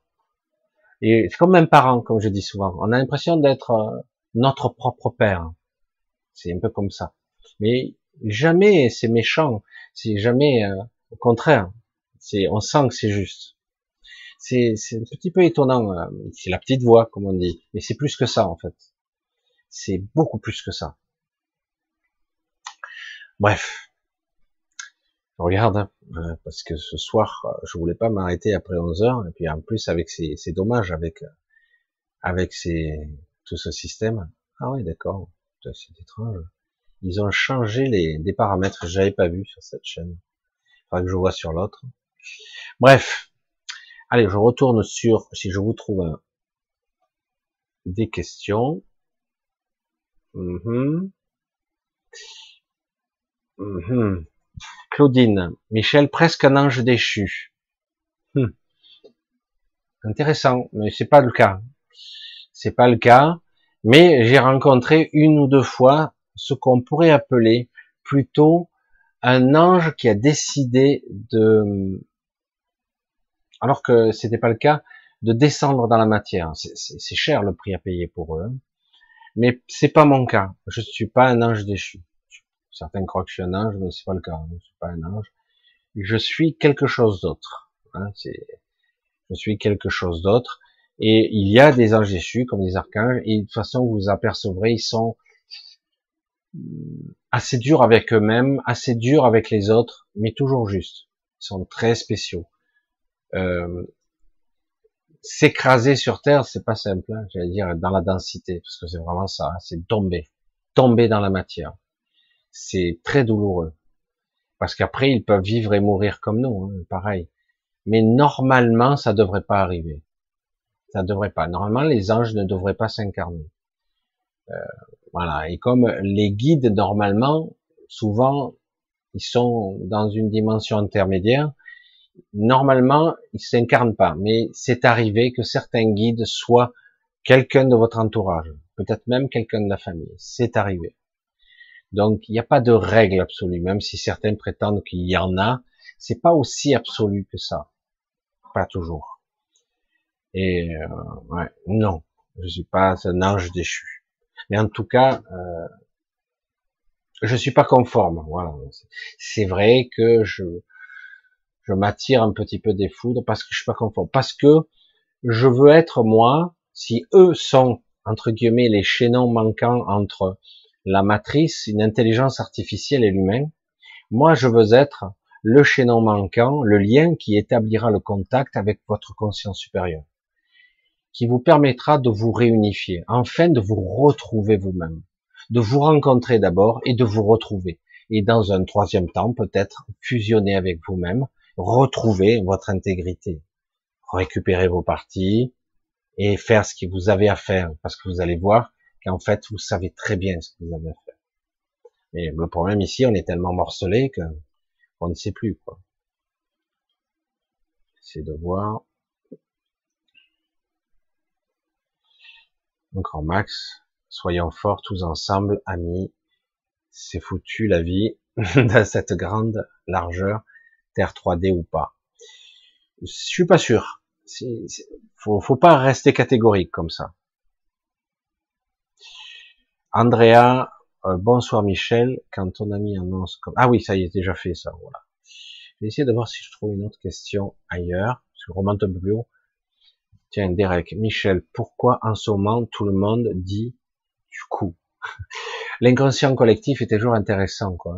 Et c'est comme un parent, comme je dis souvent. On a l'impression d'être euh, notre propre père. C'est un peu comme ça. Mais jamais c'est méchant. C'est jamais euh, au contraire. C'est, on sent que c'est juste. C'est, un petit peu étonnant. Euh, c'est la petite voix, comme on dit. Mais c'est plus que ça, en fait. C'est beaucoup plus que ça. Bref regarde, hein, euh, parce que ce soir, euh, je voulais pas m'arrêter après 11 heures, et puis en plus avec ces, c'est dommage avec avec ces, tout ce système. Ah oui, d'accord, c'est étrange. Ils ont changé les des paramètres j'avais pas vu sur cette chaîne. Faudra que je vois sur l'autre. Bref, allez, je retourne sur si je vous trouve des questions. Mm Claudine, Michel, presque un ange déchu. Hmm. Intéressant, mais c'est pas le cas. C'est pas le cas, mais j'ai rencontré une ou deux fois ce qu'on pourrait appeler plutôt un ange qui a décidé de, alors que c'était pas le cas, de descendre dans la matière. C'est cher le prix à payer pour eux, mais c'est pas mon cas. Je suis pas un ange déchu. Certains croient que je suis un ange, mais c'est pas le cas. Je suis pas un ange. Je suis quelque chose d'autre. Hein, je suis quelque chose d'autre. Et il y a des anges déchus, comme des archanges, et de toute façon, vous apercevrez, ils sont assez durs avec eux-mêmes, assez durs avec les autres, mais toujours justes. Ils sont très spéciaux. Euh, s'écraser sur Terre, c'est pas simple, hein, j'allais dire dans la densité, parce que c'est vraiment ça, hein, c'est tomber, tomber dans la matière c'est très douloureux. Parce qu'après, ils peuvent vivre et mourir comme nous, hein, pareil. Mais normalement, ça devrait pas arriver. Ça devrait pas. Normalement, les anges ne devraient pas s'incarner. Euh, voilà. Et comme les guides, normalement, souvent, ils sont dans une dimension intermédiaire. Normalement, ils s'incarnent pas. Mais c'est arrivé que certains guides soient quelqu'un de votre entourage. Peut-être même quelqu'un de la famille. C'est arrivé. Donc il n'y a pas de règle absolue, même si certains prétendent qu'il y en a, c'est pas aussi absolu que ça. pas toujours. Et euh, ouais, non, je suis pas un ange déchu. Mais en tout cas, euh, je suis pas conforme. Voilà. C'est vrai que je je m'attire un petit peu des foudres parce que je suis pas conforme, parce que je veux être moi. Si eux sont entre guillemets les chaînons manquants entre la matrice, une intelligence artificielle et l'humain, moi je veux être le chaînon manquant, le lien qui établira le contact avec votre conscience supérieure, qui vous permettra de vous réunifier, enfin de vous retrouver vous-même, de vous rencontrer d'abord et de vous retrouver. Et dans un troisième temps, peut-être fusionner avec vous-même, retrouver votre intégrité, récupérer vos parties et faire ce que vous avez à faire, parce que vous allez voir qu'en fait, vous savez très bien ce que vous avez à faire. Mais le problème ici, on est tellement morcelé que on ne sait plus quoi. C'est de voir. Encore max. Soyons forts tous ensemble, amis. C'est foutu la vie dans cette grande largeur, Terre 3D ou pas. Je suis pas sûr. Faut, pas rester catégorique comme ça. Andrea, euh, bonsoir Michel, quand ton ami annonce comme... Ah oui, ça y est, déjà fait ça, voilà. Je vais essayer de voir si je trouve une autre question ailleurs, parce que remonte un peu plus haut. Tiens, Derek, Michel, pourquoi en ce moment tout le monde dit du coup? L'inconscient collectif est toujours intéressant, quoi.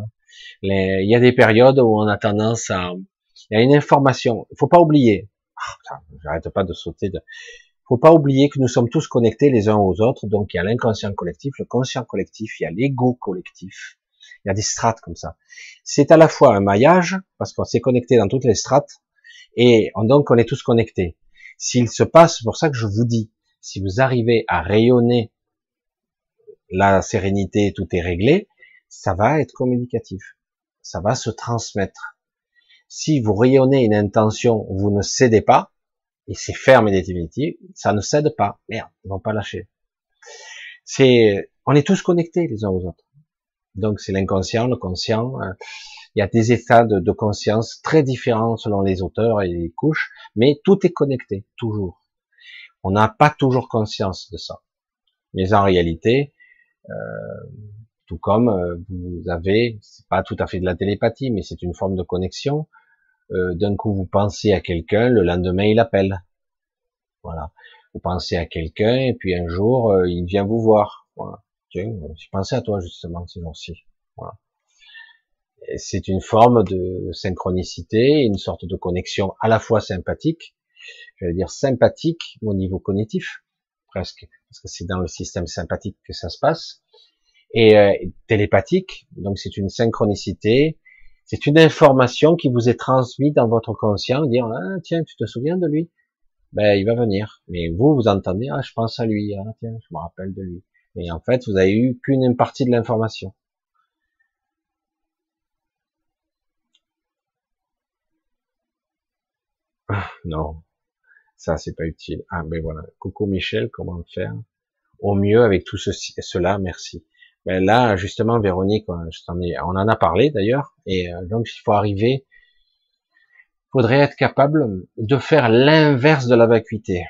Il y a des périodes où on a tendance à... Il y a une information, il faut pas oublier. Ah, j'arrête pas de sauter de faut pas oublier que nous sommes tous connectés les uns aux autres, donc il y a l'inconscient collectif, le conscient collectif, il y a l'ego collectif, il y a des strates comme ça. C'est à la fois un maillage, parce qu'on s'est connecté dans toutes les strates, et donc on est tous connectés. S'il se passe, c'est pour ça que je vous dis, si vous arrivez à rayonner la sérénité, tout est réglé, ça va être communicatif, ça va se transmettre. Si vous rayonnez une intention, vous ne cédez pas, et c'est ferme et définitif, ça ne cède pas. Merde, ils vont pas lâcher. C'est, on est tous connectés les uns aux autres. Donc c'est l'inconscient, le conscient. Euh, il y a des états de, conscience très différents selon les auteurs et les couches, mais tout est connecté, toujours. On n'a pas toujours conscience de ça. Mais en réalité, euh, tout comme euh, vous avez, c'est pas tout à fait de la télépathie, mais c'est une forme de connexion. Euh, d'un coup vous pensez à quelqu'un, le lendemain il appelle. Voilà. Vous pensez à quelqu'un et puis un jour il vient vous voir. Tiens, j'ai pensé à toi justement ces jours-ci. Voilà. C'est une forme de synchronicité, une sorte de connexion à la fois sympathique, j'allais dire sympathique au niveau cognitif, presque, parce que c'est dans le système sympathique que ça se passe, et euh, télépathique, donc c'est une synchronicité c'est une information qui vous est transmise dans votre conscient, dire ah, tiens, tu te souviens de lui? Ben il va venir. Mais vous, vous entendez ah je pense à lui, ah tiens, je me rappelle de lui. Mais en fait, vous avez eu qu'une partie de l'information. Ah, non, ça c'est pas utile. Ah ben voilà. Coucou Michel, comment faire? Au mieux avec tout ceci, cela, merci. Ben là, justement, Véronique, on en a parlé d'ailleurs, et euh, donc il faut arriver, faudrait être capable de faire l'inverse de la vacuité.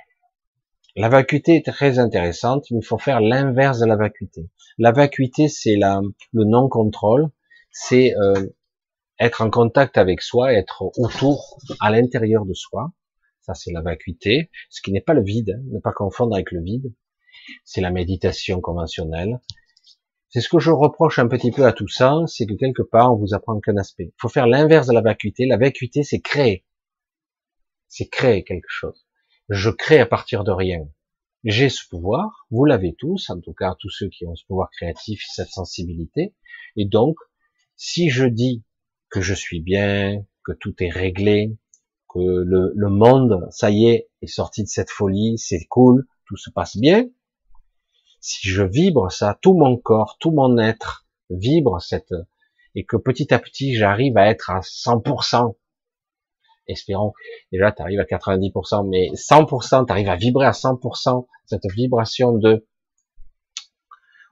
La vacuité est très intéressante, mais il faut faire l'inverse de la vacuité. La vacuité, c'est le non-contrôle, c'est euh, être en contact avec soi, être autour, à l'intérieur de soi. Ça, c'est la vacuité, ce qui n'est pas le vide, hein, ne pas confondre avec le vide. C'est la méditation conventionnelle. C'est ce que je reproche un petit peu à tout ça, c'est que quelque part, on vous apprend qu'un aspect. Il faut faire l'inverse de la vacuité. La vacuité, c'est créer. C'est créer quelque chose. Je crée à partir de rien. J'ai ce pouvoir, vous l'avez tous, en tout cas tous ceux qui ont ce pouvoir créatif, cette sensibilité. Et donc, si je dis que je suis bien, que tout est réglé, que le, le monde, ça y est, est sorti de cette folie, c'est cool, tout se passe bien, si je vibre ça, tout mon corps, tout mon être vibre cette, et que petit à petit j'arrive à être à 100%, espérons, déjà tu arrives à 90%, mais 100%, tu arrives à vibrer à 100%, cette vibration de,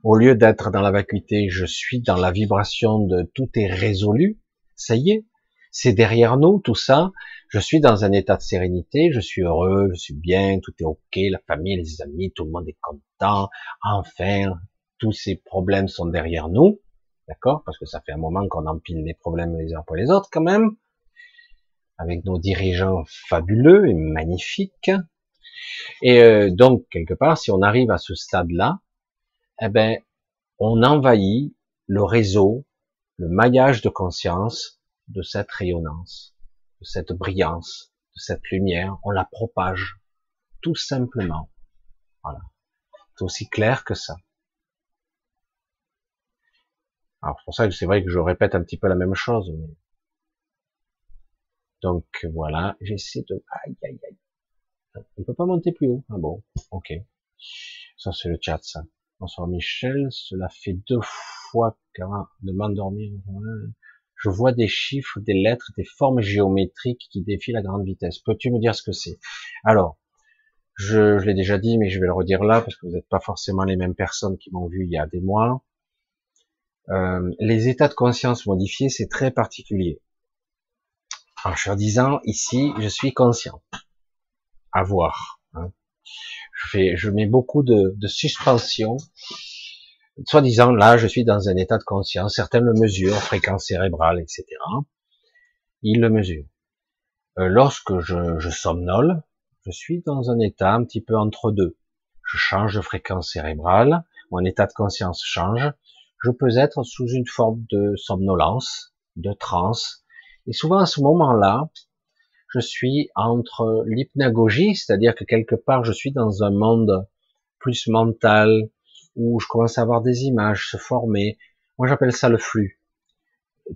au lieu d'être dans la vacuité, je suis dans la vibration de tout est résolu, ça y est, C'est derrière nous, tout ça. Je suis dans un état de sérénité, je suis heureux, je suis bien, tout est ok, la famille, les amis, tout le monde est content. Enfin, tous ces problèmes sont derrière nous. D'accord? Parce que ça fait un moment qu'on empile les problèmes les uns après les autres quand même. Avec nos dirigeants fabuleux et magnifiques. Et euh, donc, quelque part, si on arrive à ce stade-là, eh ben, on envahit le réseau, le maillage de conscience de cette rayonnance, de cette brillance, de cette lumière, on la propage, tout simplement. Voilà. C'est aussi clair que ça. Alors, c'est pour ça que c'est vrai que je répète un petit peu la même chose. Donc, voilà, j'essaie de... Aïe, aïe, aïe. On peut pas monter plus haut. Ah bon, ok. Ça, c'est le chat, ça. Bonsoir Michel, cela fait deux fois de m'endormir. Je vois des chiffres, des lettres, des formes géométriques qui défient la grande vitesse. Peux-tu me dire ce que c'est? Alors, je, je l'ai déjà dit, mais je vais le redire là parce que vous n'êtes pas forcément les mêmes personnes qui m'ont vu il y a des mois. Euh, les états de conscience modifiés, c'est très particulier. En je disant ici, je suis conscient. À voir. Hein je mets beaucoup de, de suspension. Soit disant, là, je suis dans un état de conscience. Certains le mesurent, fréquence cérébrale, etc. Ils le mesurent. Euh, lorsque je, je somnole, je suis dans un état un petit peu entre deux. Je change de fréquence cérébrale, mon état de conscience change. Je peux être sous une forme de somnolence, de transe. Et souvent à ce moment-là, je suis entre l'hypnagogie, c'est-à-dire que quelque part je suis dans un monde plus mental, où je commence à avoir des images se former. Moi j'appelle ça le flux.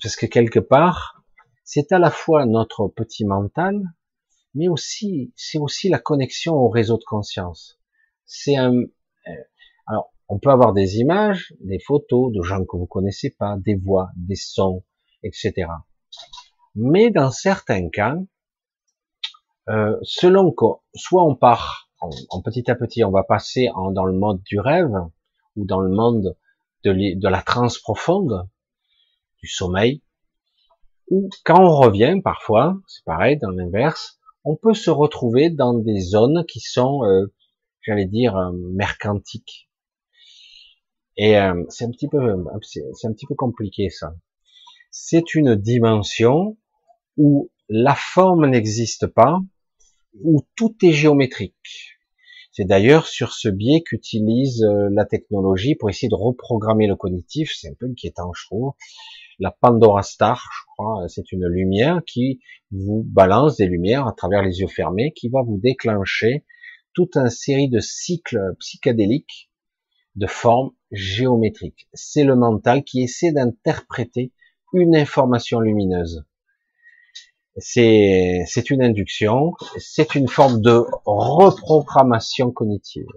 Parce que quelque part, c'est à la fois notre petit mental, mais aussi, c'est aussi la connexion au réseau de conscience. C'est un, euh, alors, on peut avoir des images, des photos de gens que vous connaissez pas, des voix, des sons, etc. Mais dans certains cas, euh, selon que soit on part en, petit à petit, on va passer en, dans le mode du rêve ou dans le monde de, de la transe profonde, du sommeil, ou quand on revient parfois, c'est pareil dans l'inverse, on peut se retrouver dans des zones qui sont, euh, j'allais dire, euh, mercantiques. Et euh, c'est un petit peu, c'est un petit peu compliqué ça. C'est une dimension où la forme n'existe pas, où tout est géométrique. C'est d'ailleurs sur ce biais qu'utilise euh, la technologie pour essayer de reprogrammer le cognitif. C'est un peu inquiétant, je trouve. La Pandora Star, je crois, c'est une lumière qui vous balance des lumières à travers les yeux fermés, qui va vous déclencher toute une série de cycles psychédéliques de formes géométriques. C'est le mental qui essaie d'interpréter une information lumineuse c'est une induction, c'est une forme de reprogrammation cognitive.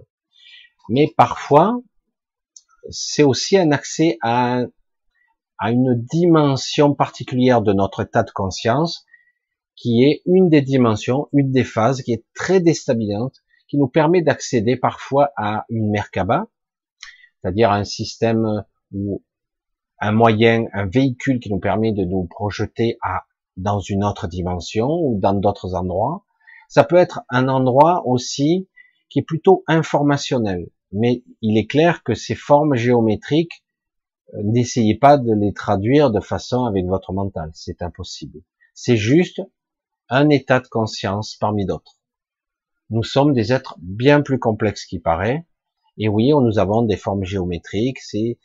Mais parfois, c'est aussi un accès à, à une dimension particulière de notre état de conscience, qui est une des dimensions, une des phases qui est très déstabilisante, qui nous permet d'accéder parfois à une Merkaba, c'est-à-dire un système ou un moyen, un véhicule qui nous permet de nous projeter à dans une autre dimension ou dans d'autres endroits. Ça peut être un endroit aussi qui est plutôt informationnel. Mais il est clair que ces formes géométriques, euh, n'essayez pas de les traduire de façon avec votre mental. C'est impossible. C'est juste un état de conscience parmi d'autres. Nous sommes des êtres bien plus complexes qu'il paraît. Et oui, nous avons des formes géométriques. C'est,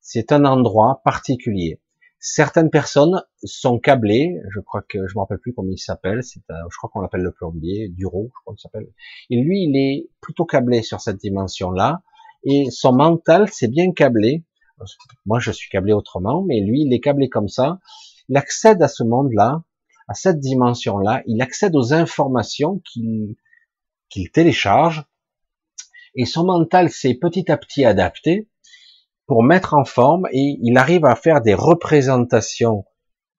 c'est un endroit particulier. Certaines personnes sont câblées, je crois que je me rappelle plus comment il s'appelle, c'est je crois qu'on l'appelle le plombier, Duro, je crois qu'il s'appelle. Et lui, il est plutôt câblé sur cette dimension-là, et son mental c'est bien câblé. Moi, je suis câblé autrement, mais lui, il est câblé comme ça. Il accède à ce monde-là, à cette dimension-là, il accède aux informations qu'il qu'il télécharge, et son mental s'est petit à petit adapté pour mettre en forme et il arrive à faire des représentations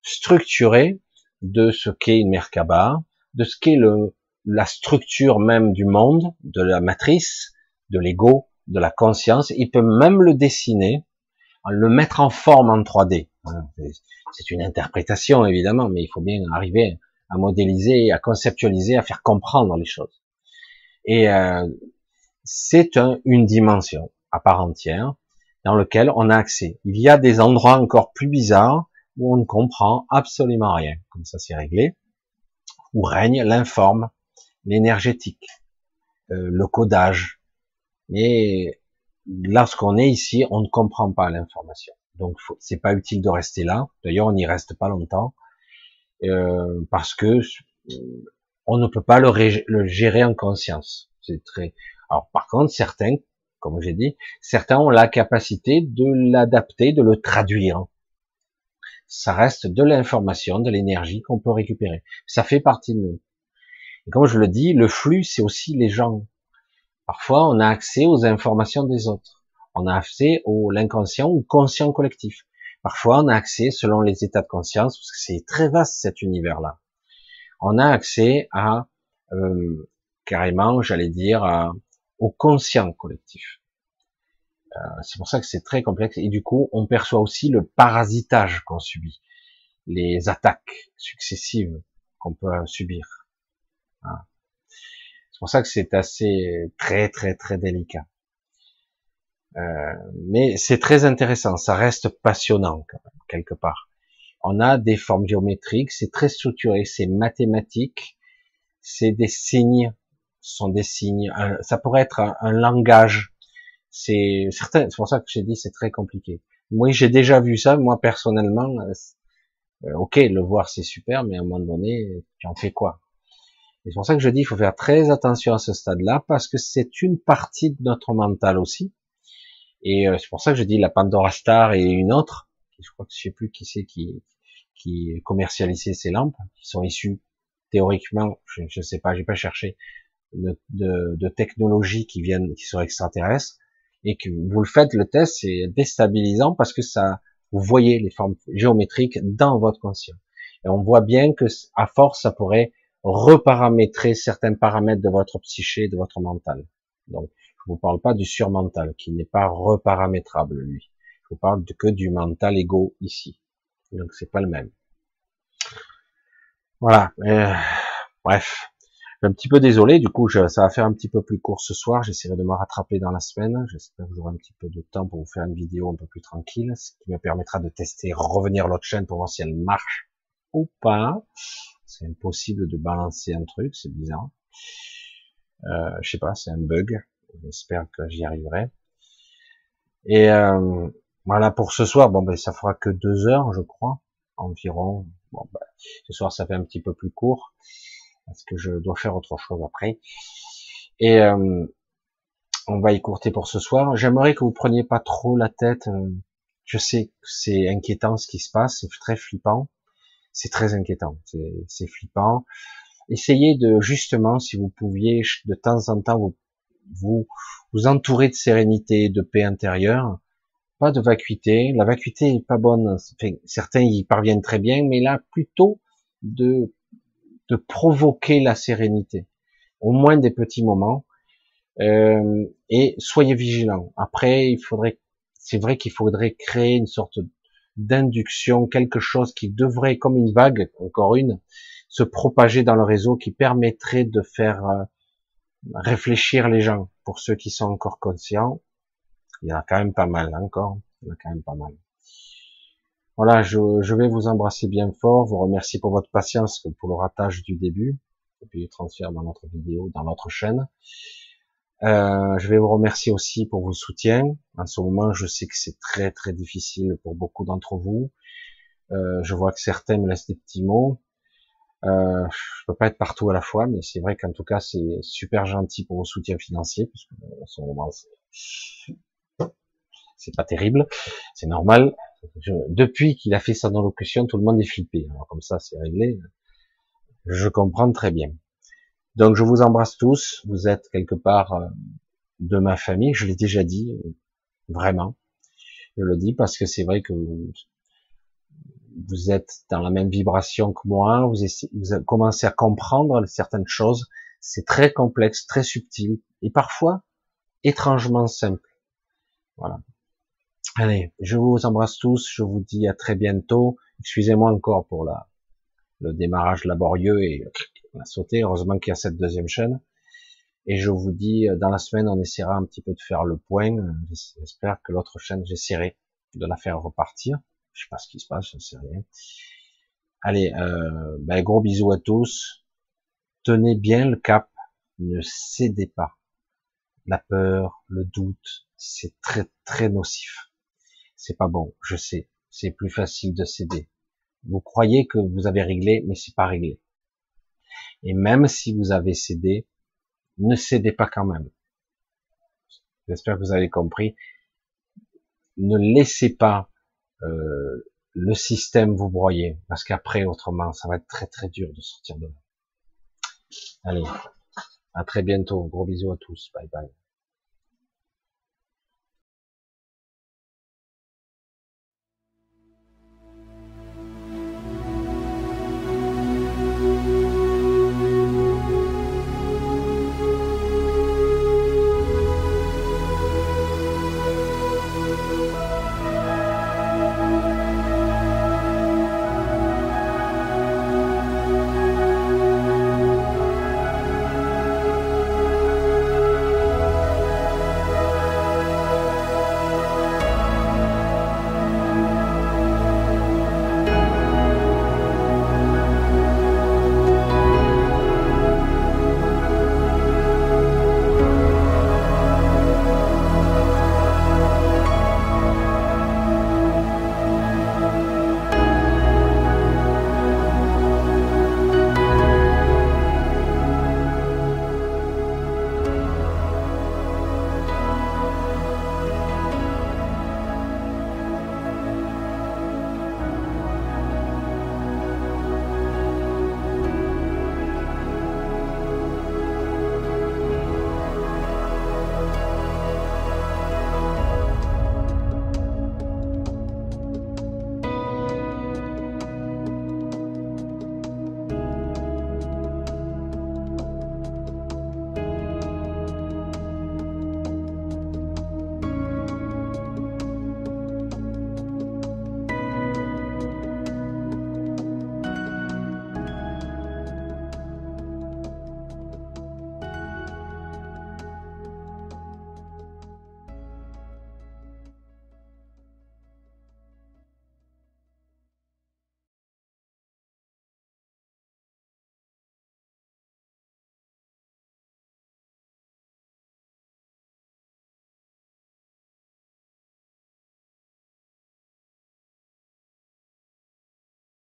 structurées de ce qu'est une Merkaba, de ce qu'est le, la structure même du monde, de la matrice, de l'ego, de la conscience. Il peut même le dessiner le mettre en forme en 3D. Hein, c'est une interprétation évidemment, mais il faut bien arriver à modéliser, à conceptualiser, à faire comprendre les choses. Et euh, c'est une dimension à part entière dans lequel on a accès. Il y a des endroits encore plus bizarres où on ne comprend absolument rien. Comme ça, c'est réglé. Où règne l'informe, l'énergétique, euh, le codage. Mais lorsqu'on est ici, on ne comprend pas l'information. Donc, c'est pas utile de rester là. D'ailleurs, on n'y reste pas longtemps euh, parce que on ne peut pas le, le gérer en conscience. C'est très. Alors, par contre, certains, comme j'ai dit, certains ont la capacité de l'adapter, de le traduire. Ça reste de l'information, de l'énergie qu'on peut récupérer. Ça fait partie de nous. Et comme je le dis, le flux, c'est aussi les gens. Parfois, on a accès aux informations des autres. On a accès au l'inconscient ou conscient collectif. Parfois, on a accès, selon les états de conscience, parce que c'est très vaste cet univers-là. On a accès à euh, carrément, j'allais dire, au conscient collectif. Euh, c'est pour ça que c'est très complexe. Et du coup, on perçoit aussi le parasitage qu'on subit, les attaques successives qu'on peut subir. C'est pour ça que c'est assez très très très délicat. Euh, mais c'est très intéressant, ça reste passionnant quand même, quelque part. On a des formes géométriques, c'est très structuré, c'est mathématique, c'est des signes, sont des signes, ça pourrait être un, langage. C'est certain, c'est pour ça que j'ai dit c'est très compliqué. Moi j'ai déjà vu ça, moi personnellement. Euh, ok, le voir c'est super, mais à un moment donné, tu en fais quoi? C'est pour ça que je dis il faut faire très attention à ce stade-là parce que c'est une partie de notre mental aussi et euh, c'est pour ça que je dis la Pandora Star et une autre, je crois que je sais plus qui c'est qui, qui commercialisait ces lampes, qui sont issues théoriquement, je ne sais pas, j'ai pas cherché, de, de, de, technologies qui viennent, qui sont extraterrestres, et que vous le faites, le test, c'est déstabilisant parce que ça, vous voyez les formes géométriques dans votre conscient. Et on voit bien que, à force, ça pourrait reparamétrer certains paramètres de votre psyché, de votre mental. Donc, je vous parle pas du surmental, qui n'est pas reparamétrable, lui. Je vous parle que du mental égo ici. Donc c'est pas le même. Voilà. Euh, bref. Je suis un petit peu désolé, du coup, ça va faire un petit peu plus court ce soir. J'essaierai de me rattraper dans la semaine. J'espère que j'aurai un petit peu de temps pour vous faire une vidéo un peu plus tranquille, ce qui me permettra de tester, revenir l'autre chaîne pour voir si elle marche ou pas. C'est impossible de balancer un truc, c'est bizarre. Euh, je sais pas, c'est un bug. J'espère que j'y arriverai. Et euh, voilà pour ce soir. Bon ben ça fera que deux heures, je crois, environ. Bon ben, ce soir ça fait un petit peu plus court parce que je dois faire autre chose après. Et euh, on va écourter pour ce soir. J'aimerais que vous preniez pas trop la tête. Je sais que c'est inquiétant ce qui se passe, c'est très flippant. C'est très inquiétant, c'est flippant. Essayez de justement, si vous pouviez, de temps en temps, vous vous vous entourez de sérénité, de paix intérieure, pas de vacuité. La vacuité est pas bonne. certains y parviennent très bien, mais là plutôt de de provoquer la sérénité, au moins des petits moments. Euh, et soyez vigilants. Après, il faudrait, c'est vrai qu'il faudrait créer une sorte d'induction, quelque chose qui devrait, comme une vague, encore une, se propager dans le réseau, qui permettrait de faire euh, réfléchir les gens. Pour ceux qui sont encore conscients, il y en a quand même pas mal encore. Il y en a quand même pas mal. Voilà, je, vais vous embrasser bien fort, vous remercier pour votre patience, pour le ratage du début, et puis le transfert dans notre vidéo, dans notre chaîne. Euh, je vais vous remercier aussi pour vos soutiens. En ce moment, je sais que c'est très très difficile pour beaucoup d'entre vous. Euh, je vois que certains me laissent des petits mots. Euh, je peux pas être partout à la fois, mais c'est vrai qu'en tout cas, c'est super gentil pour vos soutiens financiers, parce que en ce moment, c'est pas terrible, c'est normal. Depuis qu'il a fait son allocution, tout le monde est flippé. Alors comme ça, c'est réglé. Je comprends très bien. Donc je vous embrasse tous. Vous êtes quelque part euh, de ma famille. Je l'ai déjà dit, vraiment. Je le dis parce que c'est vrai que vous êtes dans la même vibration que moi, vous, vous commencez à comprendre certaines choses, c'est très complexe, très subtil, et parfois étrangement simple. Voilà. Allez, je vous embrasse tous, je vous dis à très bientôt. Excusez-moi encore pour la, le démarrage laborieux et on a sauté. Heureusement qu'il y a cette deuxième chaîne. Et je vous dis, dans la semaine, on essaiera un petit peu de faire le point. J'espère que l'autre chaîne, j'essaierai de la faire repartir. Je sais pas ce qui se passe, je sais rien. Allez, euh, ben, gros bisous à tous. Tenez bien le cap. Ne cédez pas. La peur, le doute, c'est très très nocif. C'est pas bon, je sais. C'est plus facile de céder. Vous croyez que vous avez réglé, mais c'est pas réglé. Et même si vous avez cédé, ne cédez pas quand même. J'espère que vous avez compris. Ne laissez pas euh, le système vous broyer, parce qu'après, autrement, ça va être très très dur de sortir de là. Allez, à très bientôt. Gros bisous à tous. Bye bye.